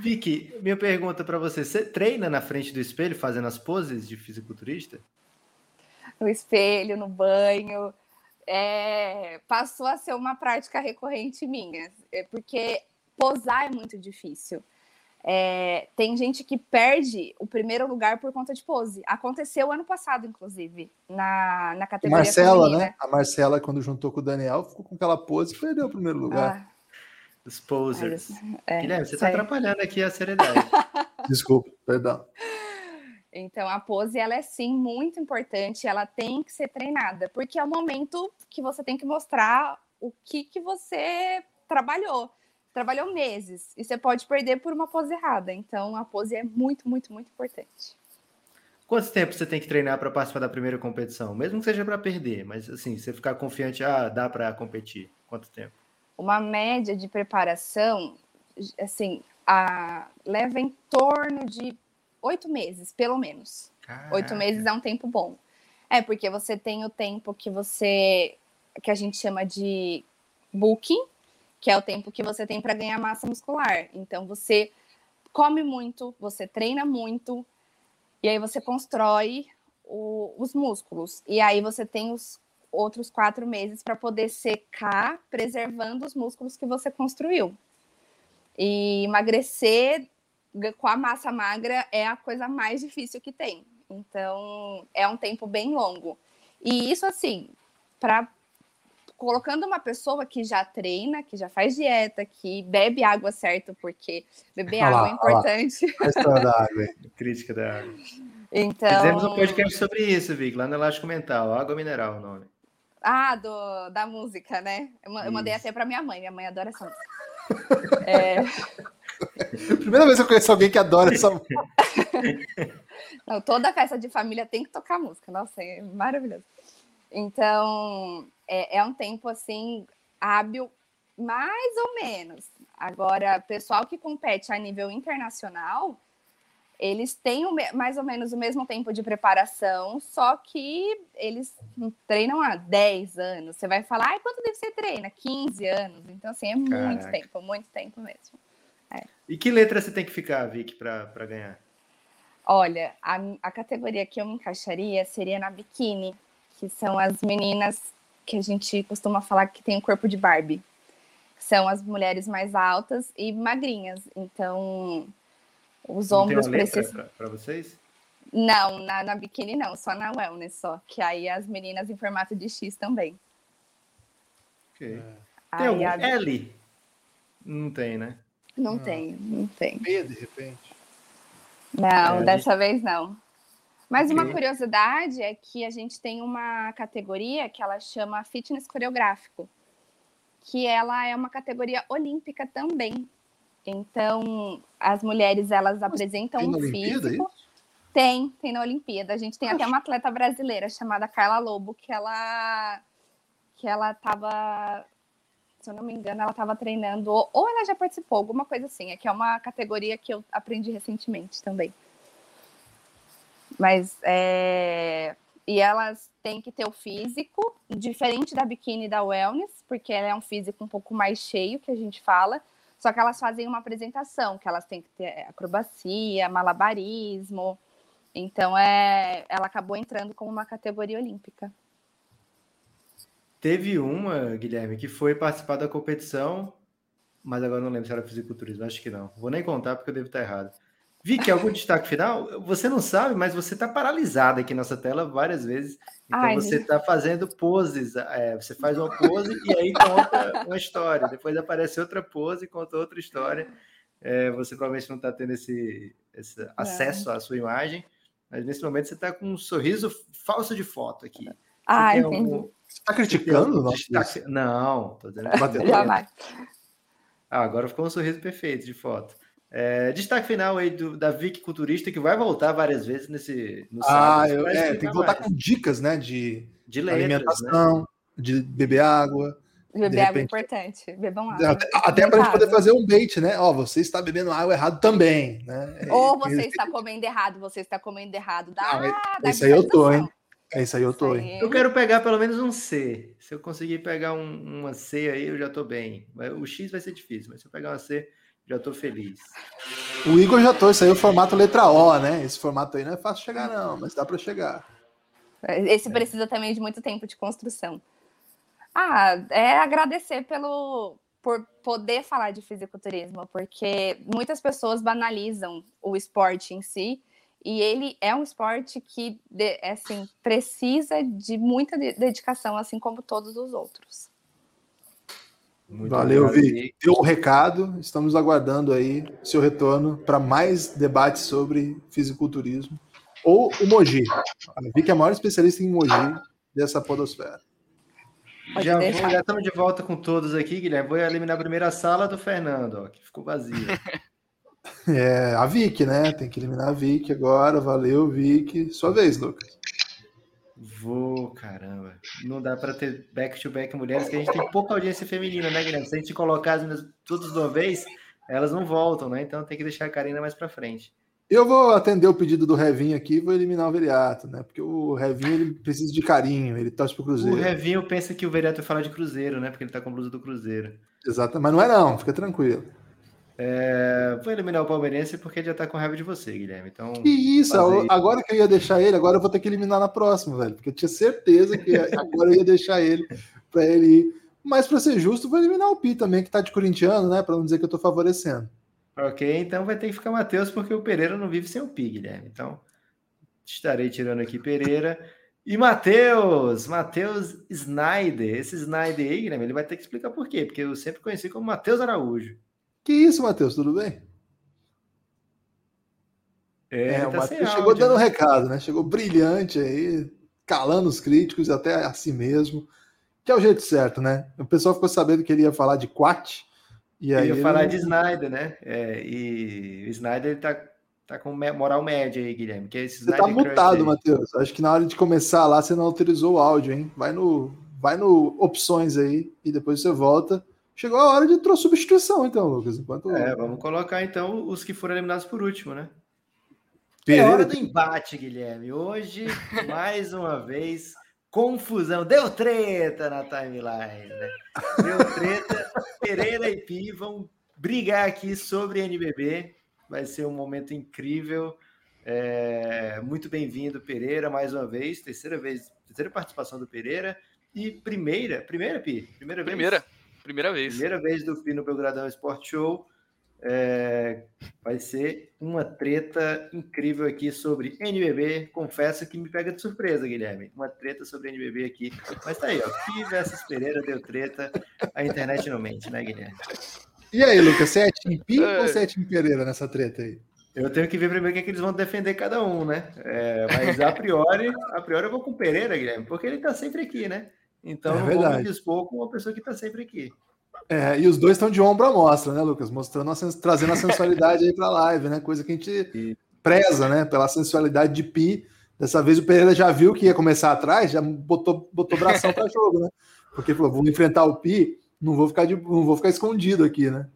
Vicky, minha pergunta para você: você treina na frente do espelho fazendo as poses de fisiculturista? No espelho, no banho. É, passou a ser uma prática recorrente minha, é porque posar é muito difícil. É, tem gente que perde o primeiro lugar por conta de pose. Aconteceu ano passado, inclusive, na, na categoria Marcela, feminina. né? A Marcela, quando juntou com o Daniel, ficou com aquela pose e perdeu o primeiro lugar. Ah, Os posers. é, Guilherme, você está atrapalhando aqui a seriedade. Desculpa, perdão. Então, a pose, ela é sim muito importante, ela tem que ser treinada, porque é o momento que você tem que mostrar o que, que você trabalhou. Trabalhou meses, e você pode perder por uma pose errada. Então, a pose é muito, muito, muito importante. Quanto tempo você tem que treinar para participar da primeira competição? Mesmo que seja para perder, mas assim, você ficar confiante, ah, dá para competir. Quanto tempo? Uma média de preparação, assim, a, leva em torno de oito meses, pelo menos. Oito Caraca. meses é um tempo bom. É, porque você tem o tempo que você. que a gente chama de booking, que é o tempo que você tem para ganhar massa muscular. Então você come muito, você treina muito, e aí você constrói o- os músculos. E aí você tem os outros quatro meses para poder secar, preservando os músculos que você construiu. E emagrecer com a massa magra é a coisa mais difícil que tem. Então, é um tempo bem longo. E isso, assim, para colocando uma pessoa que já treina, que já faz dieta, que bebe água certo, porque beber Olha lá, água é importante. Da água. Crítica da água. Então, Fizemos um podcast sobre isso, Vic, lá no Elástico Mental. Água mineral o nome. ah, do, da música, né? Eu, ma- eu mandei até para minha mãe. Minha mãe adora essa música. É, Primeira vez que eu conheço alguém que adora essa música. Não, toda festa de família tem que tocar música. Nossa, é maravilhoso. Então, é, é um tempo assim, hábil, mais ou menos. Agora, pessoal que compete a nível internacional, eles têm mais ou menos o mesmo tempo de preparação, só que eles treinam há 10 anos. Você vai falar, ai, quanto tempo você treina? 15 anos. Então, assim, é muito Caraca. tempo, muito tempo mesmo. E que letra você tem que ficar, Vic, para ganhar? Olha, a, a categoria que eu me encaixaria seria na biquíni, que são as meninas que a gente costuma falar que tem o corpo de Barbie. São as mulheres mais altas e magrinhas. Então, os Não tem ombros uma letra precisam. para vocês? Não, na, na biquíni não, só na wellness só. Que aí as meninas em formato de X também. Ok. Tem Aí algum a- L? Não tem, né? Não Não. tem, não tem. B, de repente. Não, É, dessa vez não. Mas uma curiosidade é que a gente tem uma categoria que ela chama fitness coreográfico, que ela é uma categoria olímpica também. Então, as mulheres elas apresentam Tem na um Olimpíada físico. isso? Tem, tem na Olimpíada. A gente tem até uma atleta brasileira chamada Carla Lobo, que ela que ela estava, se eu não me engano, ela estava treinando, ou- ela já participou, alguma coisa assim. É que é uma categoria que eu aprendi recentemente também. Mas é... E elas têm que ter o físico, diferente da biquíni da wellness, porque ela é um físico um pouco mais cheio, que a gente fala. Só que elas fazem uma apresentação, que elas têm que ter acrobacia, malabarismo. Então, é, ela acabou entrando como uma categoria olímpica. Teve uma, Guilherme, que foi participar da competição, mas agora não lembro se era fisiculturismo, acho que não. Vou nem contar porque eu devo estar errado. Vicky, algum destaque final? Você não sabe, mas você está paralisada aqui nessa tela várias vezes. Então Ai, você está fazendo poses. é, você faz uma pose e aí conta uma história. Depois aparece outra pose e conta outra história. É, você provavelmente não está tendo esse, esse acesso à sua imagem, mas nesse momento você está com um sorriso falso de foto aqui. Você Ah, tem entendi. algum- Você tá criticando o nosso destaque? Não, tô dizendo que Jamais. ah, agora ficou um sorriso perfeito de foto. É, destaque final aí do, da Vic Culturista, que vai voltar várias vezes nesse no Ah, sábado. eu, é, tem que voltar mais. com dicas, né? De de letras, né? alimentação, de beber água. Beber água é importante. Bebam água. Até, até para a gente poder fazer um bait, né? Ó, você está bebendo água errado também, né? Ou E- você está comendo errado, você está comendo errado. Dá, Ah, dá esse aí eu tô, hein? É isso aí, eu tô, hein? Eu quero pegar pelo menos um C. Se eu conseguir pegar um- uma C aí, eu já tô bem. O X vai ser difícil, mas se eu pegar uma C, já tô feliz. O Igor já tô, isso aí é o formato letra O, né? Esse formato aí não é fácil chegar, não, mas dá para chegar. Esse é. precisa também de muito tempo de construção. Ah, é agradecer pelo por poder falar de fisiculturismo, porque muitas pessoas banalizam o esporte em si, e ele é um esporte que assim precisa de muita dedicação, assim como todos os outros. Muito Valeu, Vi. Deu um recado. Estamos aguardando aí seu retorno para mais debates sobre fisiculturismo ou o Moji. A Vi que é a maior especialista em Moji dessa podosfera. já, vou, já estamos de volta com todos aqui, Guilherme. Vou eliminar a primeira sala do Fernando, ó, que ficou vazia. É, a Vic, né? Tem que eliminar a Vic agora. Valeu, Vic. Sua vez, Lucas. Vou, caramba. Não dá para ter back-to-back -back mulheres, que a gente tem pouca audiência feminina, né, Guilherme? Se a gente colocar as meninas todas de uma vez, elas não voltam, né? Então tem que deixar a Karina mais para frente. Eu vou atender o pedido do Revinho aqui e vou eliminar o Veriato, né? Porque o Revinho ele precisa de carinho, ele torce pro Cruzeiro. O Revinho pensa que o Veriato vai falar de Cruzeiro, né? Porque ele tá com a blusa do Cruzeiro. Exato, mas não é não, fica tranquilo. É, vou eliminar o Palmeirense porque ele já tá com raiva de você, Guilherme. Então, que isso, agora que eu ia deixar ele, agora eu vou ter que eliminar na próxima, velho. Porque eu tinha certeza que agora eu ia deixar ele para ele ir. Mas para ser justo, vou eliminar o Pi também, que tá de corintiano, né? Para não dizer que eu tô favorecendo. Ok, então vai ter que ficar Matheus, porque o Pereira não vive sem o Pi, Guilherme. Então, estarei tirando aqui Pereira. E Matheus, Matheus Snyder. Esse Snyder aí, Guilherme, ele vai ter que explicar por quê, porque eu sempre conheci como Matheus Araújo. Que isso, Matheus, tudo bem? É, é o tá Matheus chegou dando um recado, né? Chegou brilhante aí, calando os críticos até a si mesmo, que é o jeito certo, né? O pessoal ficou sabendo que ele ia falar de Quat. E aí ia falar de Snyder, né? É, e o Snyder tá, tá com moral média aí, Guilherme. Que é esse você tá mutado, Matheus. Acho que na hora de começar lá você não autorizou o áudio, hein? Vai no, vai no opções aí e depois você volta Chegou a hora de trouxe substituição, então, Lucas. Enquanto... É, vamos colocar então os que foram eliminados por último, né? Pereira... É hora do embate, Guilherme. Hoje, mais uma vez, confusão. Deu treta na timeline, né? Deu treta. Pereira e Pi vão brigar aqui sobre NBB. Vai ser um momento incrível. É... Muito bem-vindo, Pereira, mais uma vez. Terceira vez, terceira participação do Pereira. E primeira, primeira, Pi? Primeira vez? Primeira. Primeira vez. Primeira vez do Pino Belgradão Sport Show. É, vai ser uma treta incrível aqui sobre NBB. Confesso que me pega de surpresa, Guilherme. Uma treta sobre NBB aqui. Mas tá aí, ó. Pi versus Pereira deu treta. A internet não mente, né, Guilherme? E aí, Lucas, você é time Pi é. ou você é time Pereira nessa treta aí? Eu tenho que ver primeiro o que, é que eles vão defender cada um, né? É, mas a priori, a priori eu vou com o Pereira, Guilherme, porque ele tá sempre aqui, né? Então, é não vou me dispor com uma pessoa que está sempre aqui. É, e os dois estão de ombro à mostra, né, Lucas? Mostrando, a, trazendo a sensualidade aí para a live, né? Coisa que a gente preza, né? Pela sensualidade de Pi. Dessa vez o Pereira já viu que ia começar atrás, já botou, botou bração para jogo, né? Porque falou: vou enfrentar o Pi, não vou ficar, de, não vou ficar escondido aqui, né?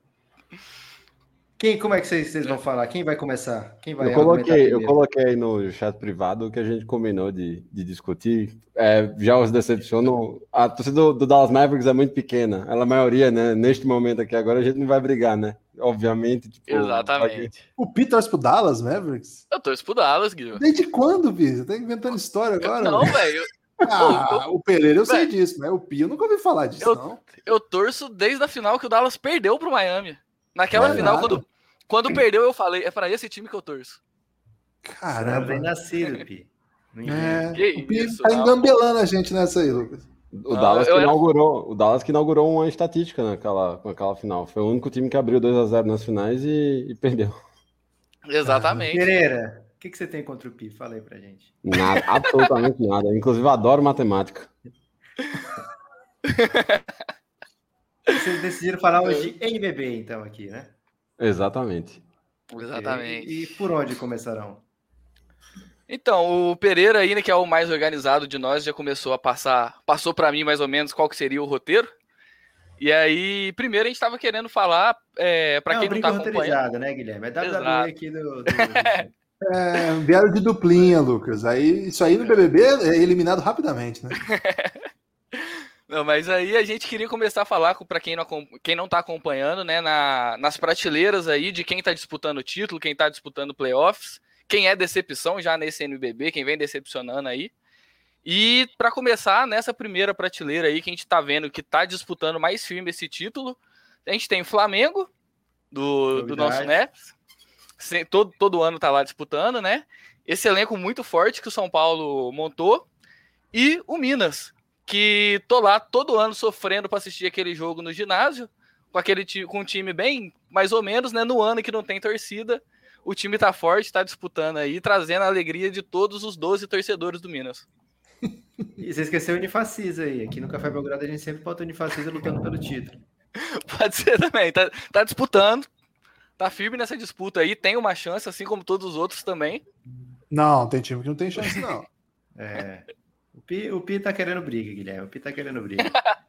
Quem, como é que vocês, vocês vão falar? Quem vai começar? Quem vai eu coloquei, eu coloquei no chat privado o que a gente combinou de, de discutir. É, já os decepcionam. A torcida do, do, Dallas Mavericks é muito pequena. Ela, a maioria, né? Neste momento aqui agora, a gente não vai brigar, né? Obviamente. Tipo, Exatamente. O Pi torce pro Dallas Mavericks? Eu torço pro Dallas, Guilherme. Desde quando, Pi? Você tá inventando história agora? Não, velho. Ah, o Pereira eu sei disso, né? O Pi eu nunca ouvi falar disso, eu, não. Eu torço desde a final que o Dallas perdeu pro Miami. Naquela é final, quando, quando perdeu, eu falei, é para esse time que eu torço. Caramba. Bem nascido, Pi. É, o Pi isso, tá engambelando a gente nessa aí, Lucas. O Dallas, que inaugurou, o Dallas que inaugurou uma estatística naquela, naquela final. Foi o único time que abriu 2 a 0 nas finais e, e perdeu. Exatamente. Pereira, o que, que você tem contra o Pi? Fala aí pra gente. Nada, absolutamente nada. Inclusive, adoro matemática. Vocês decidiram falar hoje de NBB, então, aqui, né? Exatamente. Exatamente. E, e, por onde começarão? Então, o Pereira ainda que é o mais organizado de nós, já começou a passar, passou para mim mais ou menos qual que seria o roteiro. E aí, primeiro a gente estava querendo falar é, para quem não está acompanhando, né, Guilherme? É WWE Exato. aqui do, do... É, vieram de duplinha, Lucas. Aí, isso aí no BBB é eliminado rapidamente, né? Não, mas aí a gente queria começar a falar para quem não, quem não tá acompanhando, né, na, nas prateleiras aí de quem tá disputando o título, quem tá disputando playoffs, quem é decepção já nesse NBB, quem vem decepcionando aí. E para começar, nessa primeira prateleira aí que a gente tá vendo que tá disputando mais firme esse título, a gente tem o Flamengo, do, do nosso Neps. Todo, todo ano tá lá disputando, né? Esse elenco muito forte que o São Paulo montou. E o Minas, que tô lá todo ano sofrendo para assistir aquele jogo no ginásio, com aquele com um time bem mais ou menos, né? No ano que não tem torcida, o time tá forte, tá disputando aí, trazendo a alegria de todos os 12 torcedores do Minas. E você esqueceu o Unifacis aí. Aqui no Café Belgrado a gente sempre bota o Unifacis lutando pelo título. Pode ser também. Tá, tá disputando. Tá firme nessa disputa aí. Tem uma chance, assim como todos os outros também. Não, tem time que não tem chance, não. é. O Pi, o Pi tá querendo briga, Guilherme. O Pi tá querendo briga.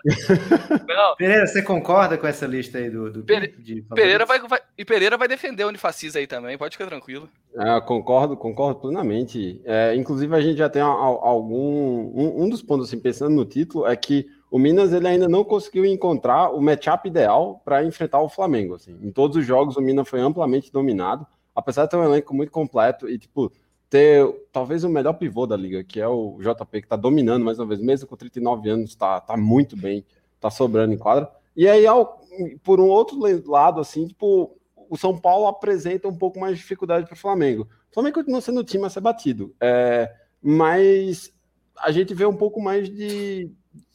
Não. Pereira, você concorda com essa lista aí do, do Pere... Pereira vai, vai, E Pereira vai defender o Unifacis aí também, pode ficar tranquilo. É, concordo, concordo plenamente. É, inclusive, a gente já tem algum. Um, um, dos pontos, assim, pensando no título, é que o Minas ele ainda não conseguiu encontrar o matchup ideal para enfrentar o Flamengo. Assim. Em todos os jogos, o Minas foi amplamente dominado, apesar de ter um elenco muito completo e, tipo ter talvez o melhor pivô da liga, que é o JP, que está dominando mais uma vez, mesmo com 39 anos, está tá muito bem, está sobrando em quadra. E aí, ao, por um outro lado, assim, tipo, o São Paulo apresenta um pouco mais de dificuldade para o Flamengo. O Flamengo continua sendo o time a ser batido, é, mas a gente vê um pouco mais de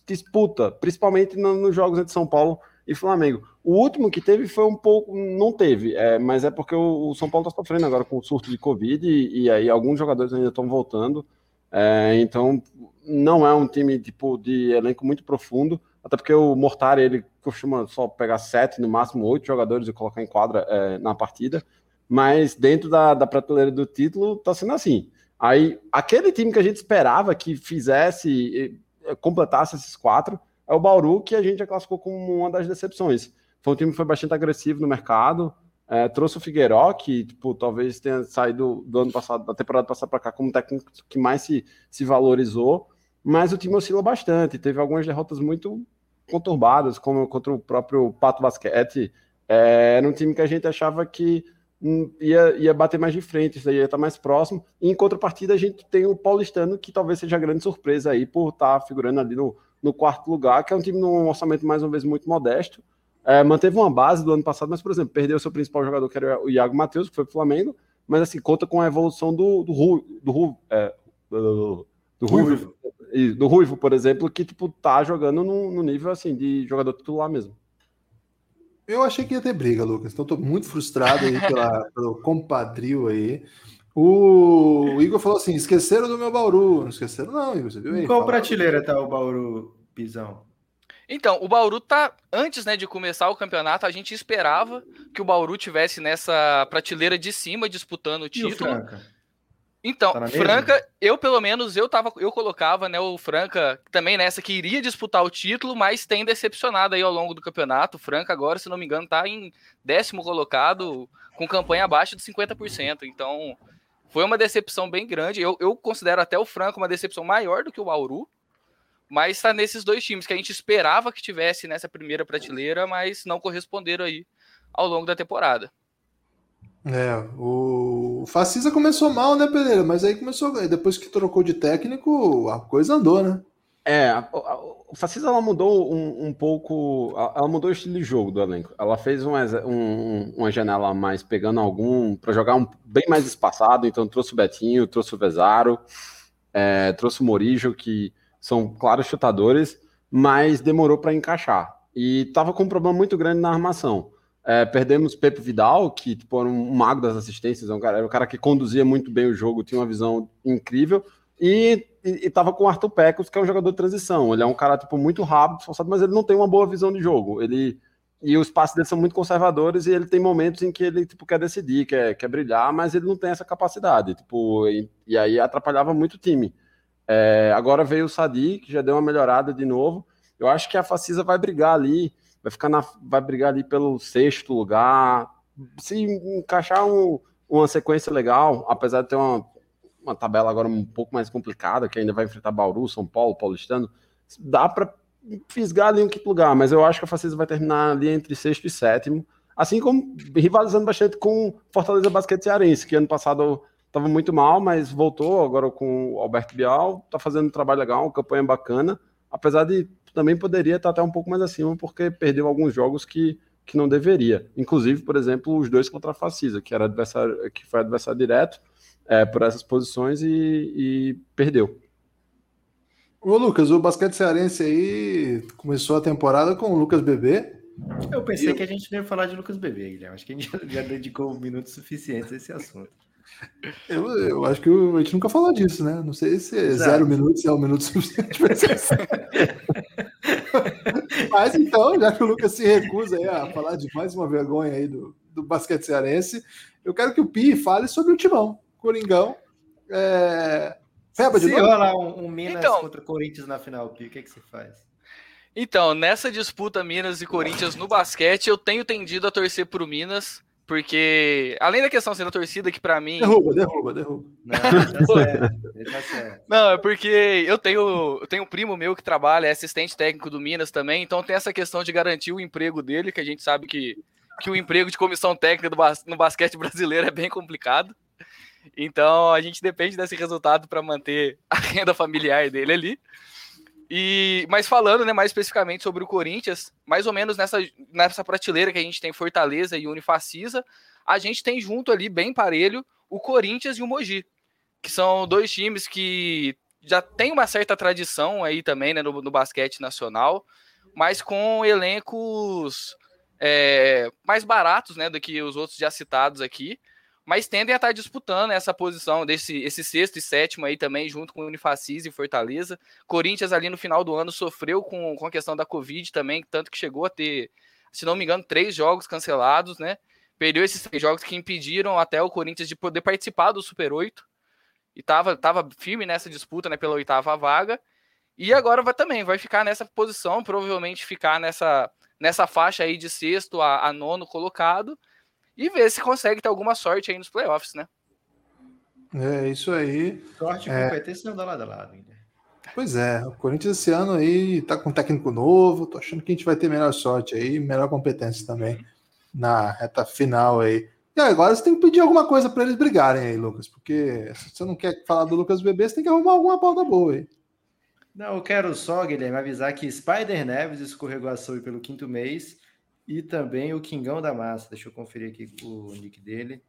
disputa, principalmente nos jogos entre São Paulo e Flamengo. O último que teve foi um pouco. Não teve, é, mas é porque o, o São Paulo está sofrendo agora com o surto de Covid e, e aí alguns jogadores ainda estão voltando. É, então, não é um time tipo de elenco muito profundo, até porque o Mortari ele costuma só pegar sete, no máximo oito jogadores e colocar em quadra é, na partida. Mas dentro da, da prateleira do título, está sendo assim. Aí, aquele time que a gente esperava que fizesse, completasse esses quatro, é o Bauru, que a gente já classificou como uma das decepções. Foi um time que foi bastante agressivo no mercado, é, trouxe o Figueiró, que tipo, talvez tenha saído do ano passado, da temporada passada para cá, como técnico que mais se, se valorizou, mas o time oscila bastante, teve algumas derrotas muito conturbadas, como contra o próprio Pato Basquete. É, era um time que a gente achava que hum, ia, ia bater mais de frente, isso ia estar mais próximo. E em contrapartida, a gente tem o Paulistano, que talvez seja a grande surpresa aí por estar figurando ali no, no quarto lugar, que é um time num orçamento mais uma vez muito modesto. É, manteve uma base do ano passado, mas, por exemplo, perdeu seu principal jogador, que era o Iago Matheus, que foi pro Flamengo, mas assim, conta com a evolução do, do, Ru, do, Ru, é, do, do, Ruivo, do Ruivo, por exemplo, que tipo, tá jogando no, no nível assim de jogador titular mesmo. Eu achei que ia ter briga, Lucas. Então tô muito frustrado aí pela, pelo compadrio aí. O Igor falou assim: esqueceram do meu Bauru. Não esqueceram, não, Igor. Você viu aí? Em qual prateleira tá o Bauru Pisão? Então, o Bauru tá. Antes né, de começar o campeonato, a gente esperava que o Bauru tivesse nessa prateleira de cima disputando o título. E o Franca? Então, tá Franca, eu pelo menos eu tava, eu colocava, né, o Franca também nessa que iria disputar o título, mas tem decepcionado aí ao longo do campeonato. O Franca agora, se não me engano, tá em décimo colocado, com campanha abaixo de 50%. Então, foi uma decepção bem grande. Eu, eu considero até o Franco uma decepção maior do que o Bauru. Mas está nesses dois times que a gente esperava que tivesse nessa primeira prateleira, mas não corresponderam aí ao longo da temporada. É, o Facisa começou mal, né, Pereira? Mas aí começou, depois que trocou de técnico, a coisa andou, né? É, o Facisa ela mudou um, um, pouco, ela mudou o estilo de jogo do elenco. Ela fez um, um, uma janela mais pegando algum para jogar um, bem mais espaçado. Então trouxe o Betinho, trouxe o Vezaro, é, trouxe o Morijo, que são claros chutadores, mas demorou para encaixar e tava com um problema muito grande na armação. É, perdemos Pepe Vidal, que tipo, era um mago das assistências, é um cara, era um cara que conduzia muito bem o jogo, tinha uma visão incrível. E e, e tava com o Arthur Pecos, que é um jogador de transição. Ele é um cara, tipo, muito rápido, esforçado, mas ele não tem uma boa visão de jogo. Ele. E os passes dele são muito conservadores e ele tem momentos em que ele tipo, quer decidir, quer, quer brilhar, mas ele não tem essa capacidade. Tipo, e, e aí atrapalhava muito o time. É, agora veio o Sadi, que já deu uma melhorada de novo. Eu acho que a Facisa vai brigar ali, vai ficar na, vai brigar ali pelo sexto lugar. Se encaixar um, uma sequência legal, apesar de ter uma uma tabela agora um pouco mais complicada, que ainda vai enfrentar Bauru, São Paulo, Paulistano, dá para fisgar ali um quinto lugar, mas eu acho que a Facisa vai terminar ali entre sexto e sétimo, assim como rivalizando bastante com Fortaleza Basquete Cearense, que ano passado estava muito mal, mas voltou agora com o Alberto Bial, está fazendo um trabalho legal, uma campanha bacana, apesar de também poderia estar até um pouco mais acima, porque perdeu alguns jogos que, que não deveria. Inclusive, por exemplo, os dois contra a Facisa, que, era adversário, que foi adversário direto é, por essas posições e, e perdeu. Ô Lucas, o basquete cearense aí começou a temporada com o Lucas Bebê. Eu pensei eu... que a gente não ia falar de Lucas Bebê, Guilherme. Acho que a gente já dedicou minutos suficientes a esse assunto. Eu, eu acho que a gente nunca falou disso, né? Não sei se é Exato. zero minutos é um minuto suficiente para assim. Mas então, já que o Lucas se recusa a falar de mais uma vergonha aí do, do basquete cearense, eu quero que o Pi fale sobre o Timão, Coringão. É, Peba de Se novo? rolar um, um Minas então, contra o Corinthians na final, o que, que você faz? Então, nessa disputa Minas e Corinthians no basquete, eu tenho tendido a torcer pro Minas, porque além da questão sendo torcida, que para mim. Derruba, derruba, derruba. Não, tá certo, tá certo. Não, é porque eu tenho, eu tenho um primo meu que trabalha, é assistente técnico do Minas também, então tem essa questão de garantir o emprego dele, que a gente sabe que, que o emprego de comissão técnica do, no basquete brasileiro é bem complicado. Então a gente depende desse resultado para manter a renda familiar dele ali. E, mas falando né, mais especificamente sobre o Corinthians, mais ou menos nessa, nessa prateleira que a gente tem Fortaleza e Unifacisa, a gente tem junto ali, bem parelho, o Corinthians e o Mogi, que são dois times que já tem uma certa tradição aí também né, no, no basquete nacional, mas com elencos é, mais baratos né, do que os outros já citados aqui mas tendem a estar disputando essa posição desse esse sexto e sétimo aí também, junto com o Unifacis e Fortaleza. Corinthians ali no final do ano sofreu com, com a questão da Covid também, tanto que chegou a ter, se não me engano, três jogos cancelados, né? Perdeu esses três jogos que impediram até o Corinthians de poder participar do Super 8. E tava, tava firme nessa disputa, né, pela oitava vaga. E agora vai também, vai ficar nessa posição, provavelmente ficar nessa, nessa faixa aí de sexto a, a nono colocado e ver se consegue ter alguma sorte aí nos playoffs, né? É, isso aí. Sorte e é... competência não lado a lado ainda. Pois é, o Corinthians esse ano aí tá com um técnico novo, tô achando que a gente vai ter melhor sorte aí, melhor competência também na reta final aí. E agora você tem que pedir alguma coisa para eles brigarem aí, Lucas, porque se você não quer falar do Lucas Bebê, você tem que arrumar alguma pauta boa aí. Não, eu quero só, Guilherme, avisar que Spider Neves escorregou a sub pelo quinto mês e também o Kingão da Massa. Deixa eu conferir aqui o nick dele.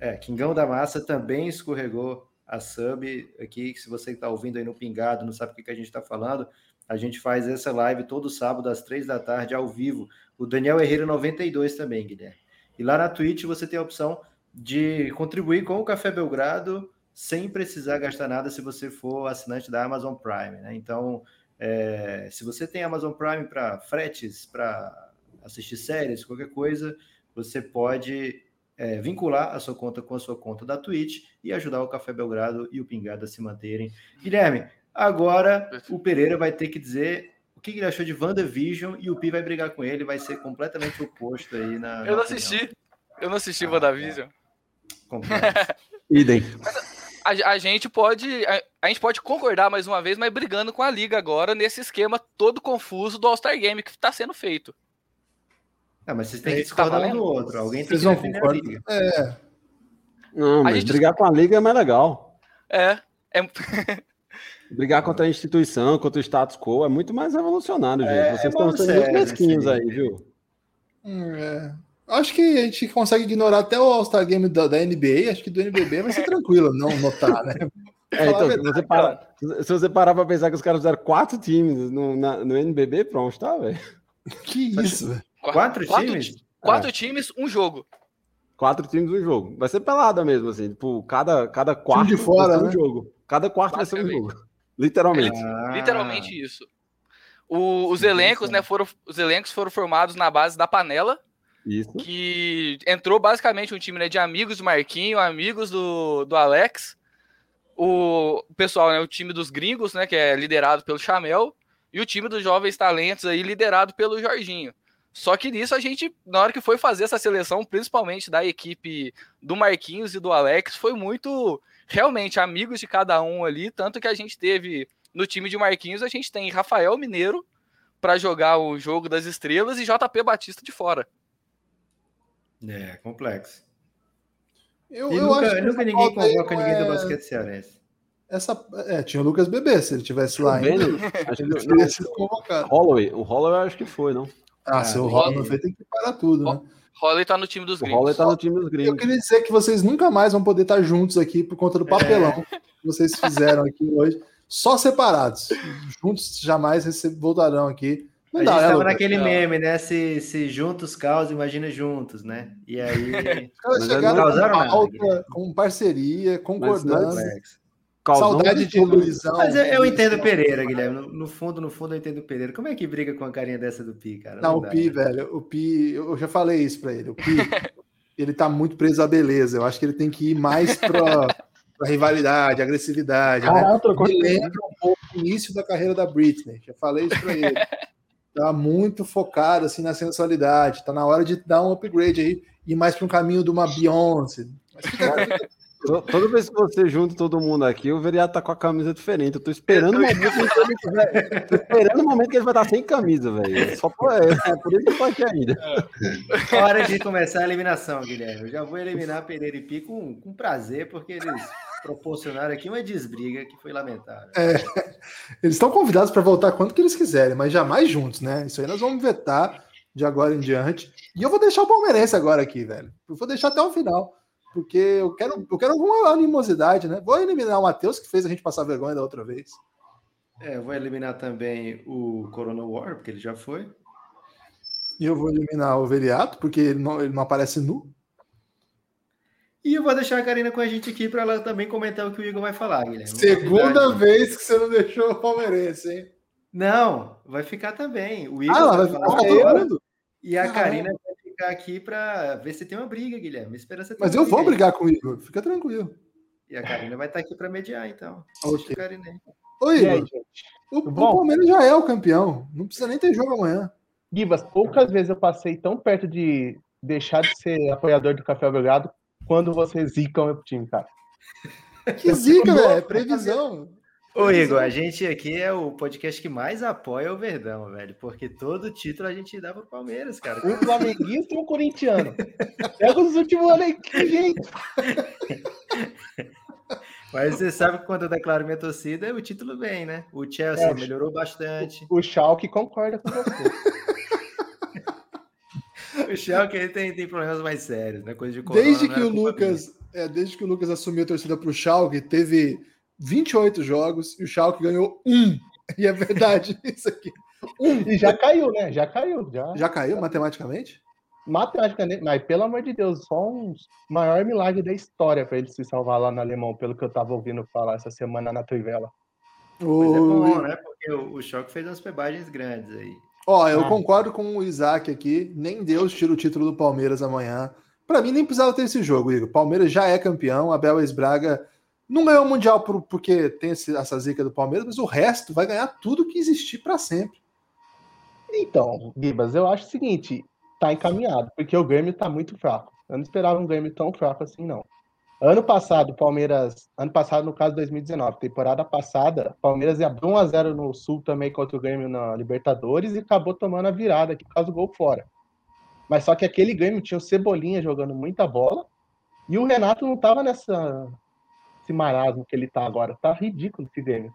É, Kingão da Massa também escorregou a sub aqui. Se você está ouvindo aí no Pingado, não sabe o que, que a gente está falando, a gente faz essa live todo sábado às três da tarde ao vivo. O Daniel Herreira 92 também, Guilherme. E lá na Twitch você tem a opção de contribuir com o Café Belgrado sem precisar gastar nada se você for assinante da Amazon Prime. Né? Então, é, se você tem Amazon Prime para fretes, para assistir séries, qualquer coisa, você pode é, vincular a sua conta com a sua conta da Twitch e ajudar o Café Belgrado e o Pingado a se manterem. Guilherme, agora o Pereira vai ter que dizer o que ele achou de WandaVision e o Pi vai brigar com ele, vai ser completamente oposto aí na. Eu não assisti. Eu não assisti ah, WandaVision. É. Idem. A, a, gente pode a, a, gente pode concordar mais uma vez, mas brigando com a liga agora nesse esquema todo confuso do All Star Game que está sendo feito. É, mas vocês têm que discordar tá um do outro. Alguém tem vocês que defender a liga. É. Não, mas gente... brigar com a liga é mais legal. É. é... brigar contra a instituição, contra o status quo, é muito mais revolucionário, gente. É, Vocês estão sendo muito mesquinhos aí, viu? É. Acho que a gente consegue ignorar até o All-Star Game da, da, NBA. Acho que do NBB vai ser tranquilo não notar, né? É, então, se, você para, se você parar pra pensar que os caras fizeram quatro times no, na, no NBB, pronto, tá, velho? Que isso, velho. Quatro, quatro times? Quatro é. times, um jogo. Quatro times, um jogo. Vai ser pelada mesmo, assim. Tipo, cada, cada quarto de fora, né? um jogo. Cada quarto vai ser um jogo. Literalmente. Ah. Literalmente isso. O, os elencos, né, foram, os elencos foram formados na base da panela. Isso. Que entrou basicamente um time né, de amigos do Marquinho, amigos do, do Alex. O, o pessoal, né, o time dos gringos, né, que é liderado pelo Chamel, e o time dos jovens talentos aí liderado pelo Jorginho. Só que nisso a gente, na hora que foi fazer essa seleção, principalmente da equipe do Marquinhos e do Alex, foi muito realmente amigos de cada um ali. Tanto que a gente teve no time de Marquinhos, a gente tem Rafael Mineiro, para jogar o jogo das estrelas e JP Batista de fora. É, complexo. Eu, eu nunca, acho que nunca ninguém convoca não ninguém do é- basquete cearense. Essa, é, tinha o Lucas Bebê, se ele tivesse lá ainda. Acho Ele que, sido convocado. Holloway, o Holloway eu acho que foi, não? Ah, Ah, se o tem Rola que- não fez, tem que parar tudo, né? Holloway tá no time dos O gringos. Holloway tá no time dos Eu gringos. queria dizer que vocês nunca mais vão poder estar juntos aqui por conta do papelão que vocês fizeram aqui hoje, só separados. Juntos jamais voltarão aqui. Não a dá, gente né, tava Lucas? naquele Não. meme, né? Se, se juntos causa, imagina juntos, né? E aí. Os caras Mas chegaram com pauta, Guilherme. com parceria, concordando. Saudade de. Luizão. Mas eu, eu entendo o Pereira, Guilherme. No, no fundo, no fundo, eu entendo o Pereira. Como é que briga com a carinha dessa do Pi, cara? Não, o dá, Pi, né? velho, o Pi, eu já falei isso pra ele. O Pi, ele tá muito preso à beleza. Eu acho que ele tem que ir mais pra, pra rivalidade, agressividade. né? Trocou Me de lembra um pouco o início da carreira da Britney. Já falei isso pra ele. Tá muito focado assim na sensualidade. Tá na hora de dar um upgrade aí, ir mais para um caminho de uma Beyoncé. Mas fica- Toda vez que você junta todo mundo aqui, o Veriato tá com a camisa diferente. Eu tô esperando o momento que ele tô esperando o momento que ele vai estar sem camisa, velho. Só por, é, por isso que eu tô aqui ainda. Hora de começar a eliminação, Guilherme. Eu já vou eliminar Pereira e Pi com, com prazer, porque eles proporcionaram aqui uma desbriga que foi lamentável. Eles estão convidados para voltar quando que eles quiserem, mas jamais juntos, né? Isso aí nós vamos vetar de agora em diante. E eu vou deixar o palmeirense agora aqui, velho. Eu vou deixar até o final. Porque eu quero, eu quero alguma animosidade, né? Vou eliminar o Matheus, que fez a gente passar vergonha da outra vez. É, eu vou eliminar também o Corona War, porque ele já foi. E eu vou eliminar o Veliato, porque ele não, ele não aparece nu. E eu vou deixar a Karina com a gente aqui para ela também comentar o que o Igor vai falar, Guilherme. Segunda vez que você não deixou o palmeirense, hein? Não, vai ficar também. O Igor Ah, vai vai falar agora, mundo. e a Caramba. Karina vai ficar aqui para ver se tem uma briga, Guilherme. Espera você ter Mas eu vou aí. brigar com o Igor, fica tranquilo. E a Karina vai estar aqui para mediar, então. Ok. Deixa a Karina aí. O, o? Palmeiras já é o campeão. Não precisa nem ter jogo amanhã. Gibas, poucas vezes eu passei tão perto de deixar de ser apoiador do Café Belgrado quando vocês zicam o time, cara. Que zica, velho. É previsão. Ô, Igor, a gente aqui é o podcast que mais apoia o Verdão, velho. Porque todo título a gente dá pro Palmeiras, cara. Um flamenguista e um corintiano. Pega os últimos anos aí, que gente. Mas você sabe que quando eu declaro minha torcida, o título vem, né? O Chelsea É. melhorou bastante. O Schalke concorda com você. O Schalke ele tem, tem problemas mais sérios, né? Coisa de corona, Desde que o culpa Lucas, é, desde que o Lucas assumiu a torcida pro Schalke, teve 28 jogos e o Schalke ganhou um. E é verdade isso aqui. E já caiu, né? Já caiu. Já. Já caiu matematicamente? Matematicamente, mas pelo amor de Deus, só um maior milagre da história para ele se salvar lá no alemão, pelo que eu tava ouvindo falar essa semana na Trivela. Mas é bom, O- né? Porque o, o Schalke fez umas pebagens grandes aí. Ó, eu Ah. concordo com o Isaac aqui. Nem Deus tira o título do Palmeiras amanhã. Pra mim, nem precisava ter esse jogo, Igor. Palmeiras já é campeão. Abel Ex-Braga não ganhou o Mundial por- porque tem esse- essa zica do Palmeiras, mas o resto vai ganhar tudo que existir pra sempre. Então, Gibas, eu acho o seguinte, tá encaminhado, porque o Grêmio tá muito fraco. Eu não esperava um Grêmio tão fraco assim, não. Ano passado, Palmeiras, ano passado, no caso 2019, temporada passada, Palmeiras abriu 1x0 no Sul também contra o Grêmio na Libertadores e acabou tomando a virada aqui por causa do gol fora. Mas só que aquele Grêmio tinha o Cebolinha jogando muita bola e o Renato não tava nessa esse marasmo que ele tá agora. Tá ridículo esse Grêmio.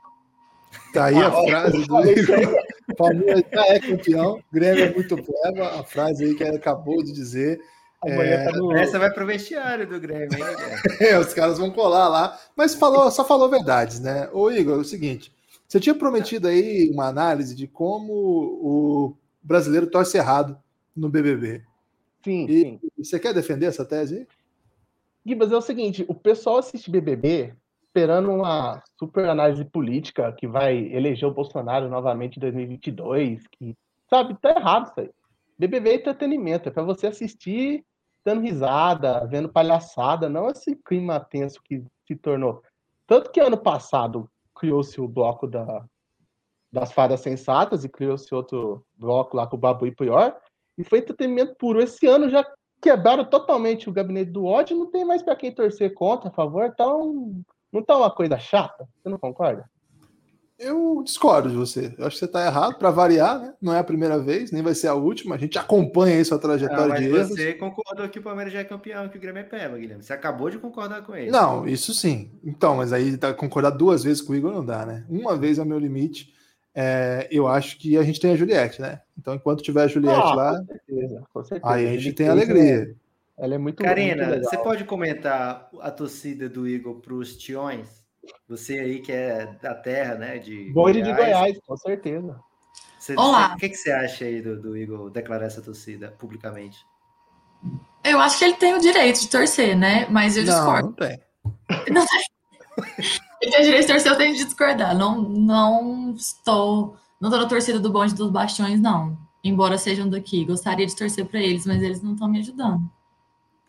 Tá aí a frase do Igor. Palmeiras já é campeão. Grêmio é muito pleba. A frase aí que ele acabou de dizer. Amanhã tá no... Essa vai pro vestiário do Grêmio, hein? É, os caras vão colar lá. Mas falou, só falou verdades, né? Ô, Igor, é o seguinte: você tinha prometido aí uma análise de como o brasileiro torce errado no BBB. Sim, E, sim. você quer defender essa tese aí? Gibas, é o seguinte, o pessoal assiste BBB esperando uma super análise política que vai eleger o Bolsonaro novamente em 2022, que, sabe, tá errado isso aí. BBB é entretenimento, é para você assistir dando risada, vendo palhaçada, não esse clima tenso que se tornou. Tanto que ano passado criou-se o bloco da, das fadas sensatas e criou-se outro bloco lá com o Babu e Pior, e foi entretenimento puro. Esse ano já quebraram totalmente o gabinete do ódio, não tem mais para quem torcer contra, a favor, então não tá uma coisa chata, você não concorda? Eu discordo de você. Eu acho que você está errado, para variar, né? Não é a primeira vez, nem vai ser a última. A gente acompanha aí sua trajetória Ah, mas de erros. você concordou que o Palmeiras já é campeão, que o Grêmio é peba, Guilherme. Você acabou de concordar com ele. Não, isso sim. Então, mas aí tá, concordar duas vezes com o Igor não dá, né? Uma vez é o meu limite. É, eu acho que a gente tem a Juliette, né? Então, enquanto tiver a Juliette Ah, lá, Com certeza, com certeza. aí a gente tem fez, alegria. né? Ela é muito Karina, muito você pode comentar a torcida do Igor para os Tiões? Você aí que é da terra, né? De Bonde de Goiás, com certeza. Você- Olá. O que, que você acha aí do, do Igor declarar essa torcida publicamente? Eu acho que ele tem o direito de torcer, né? Mas eu Não, discordo. não tem. Não tem. Ele tem o direito de torcer, eu tenho de discordar. Não, não estou. Não tô na torcida do bonde dos bastiões, não. Embora sejam daqui. Gostaria de torcer para eles, mas eles não estão me ajudando.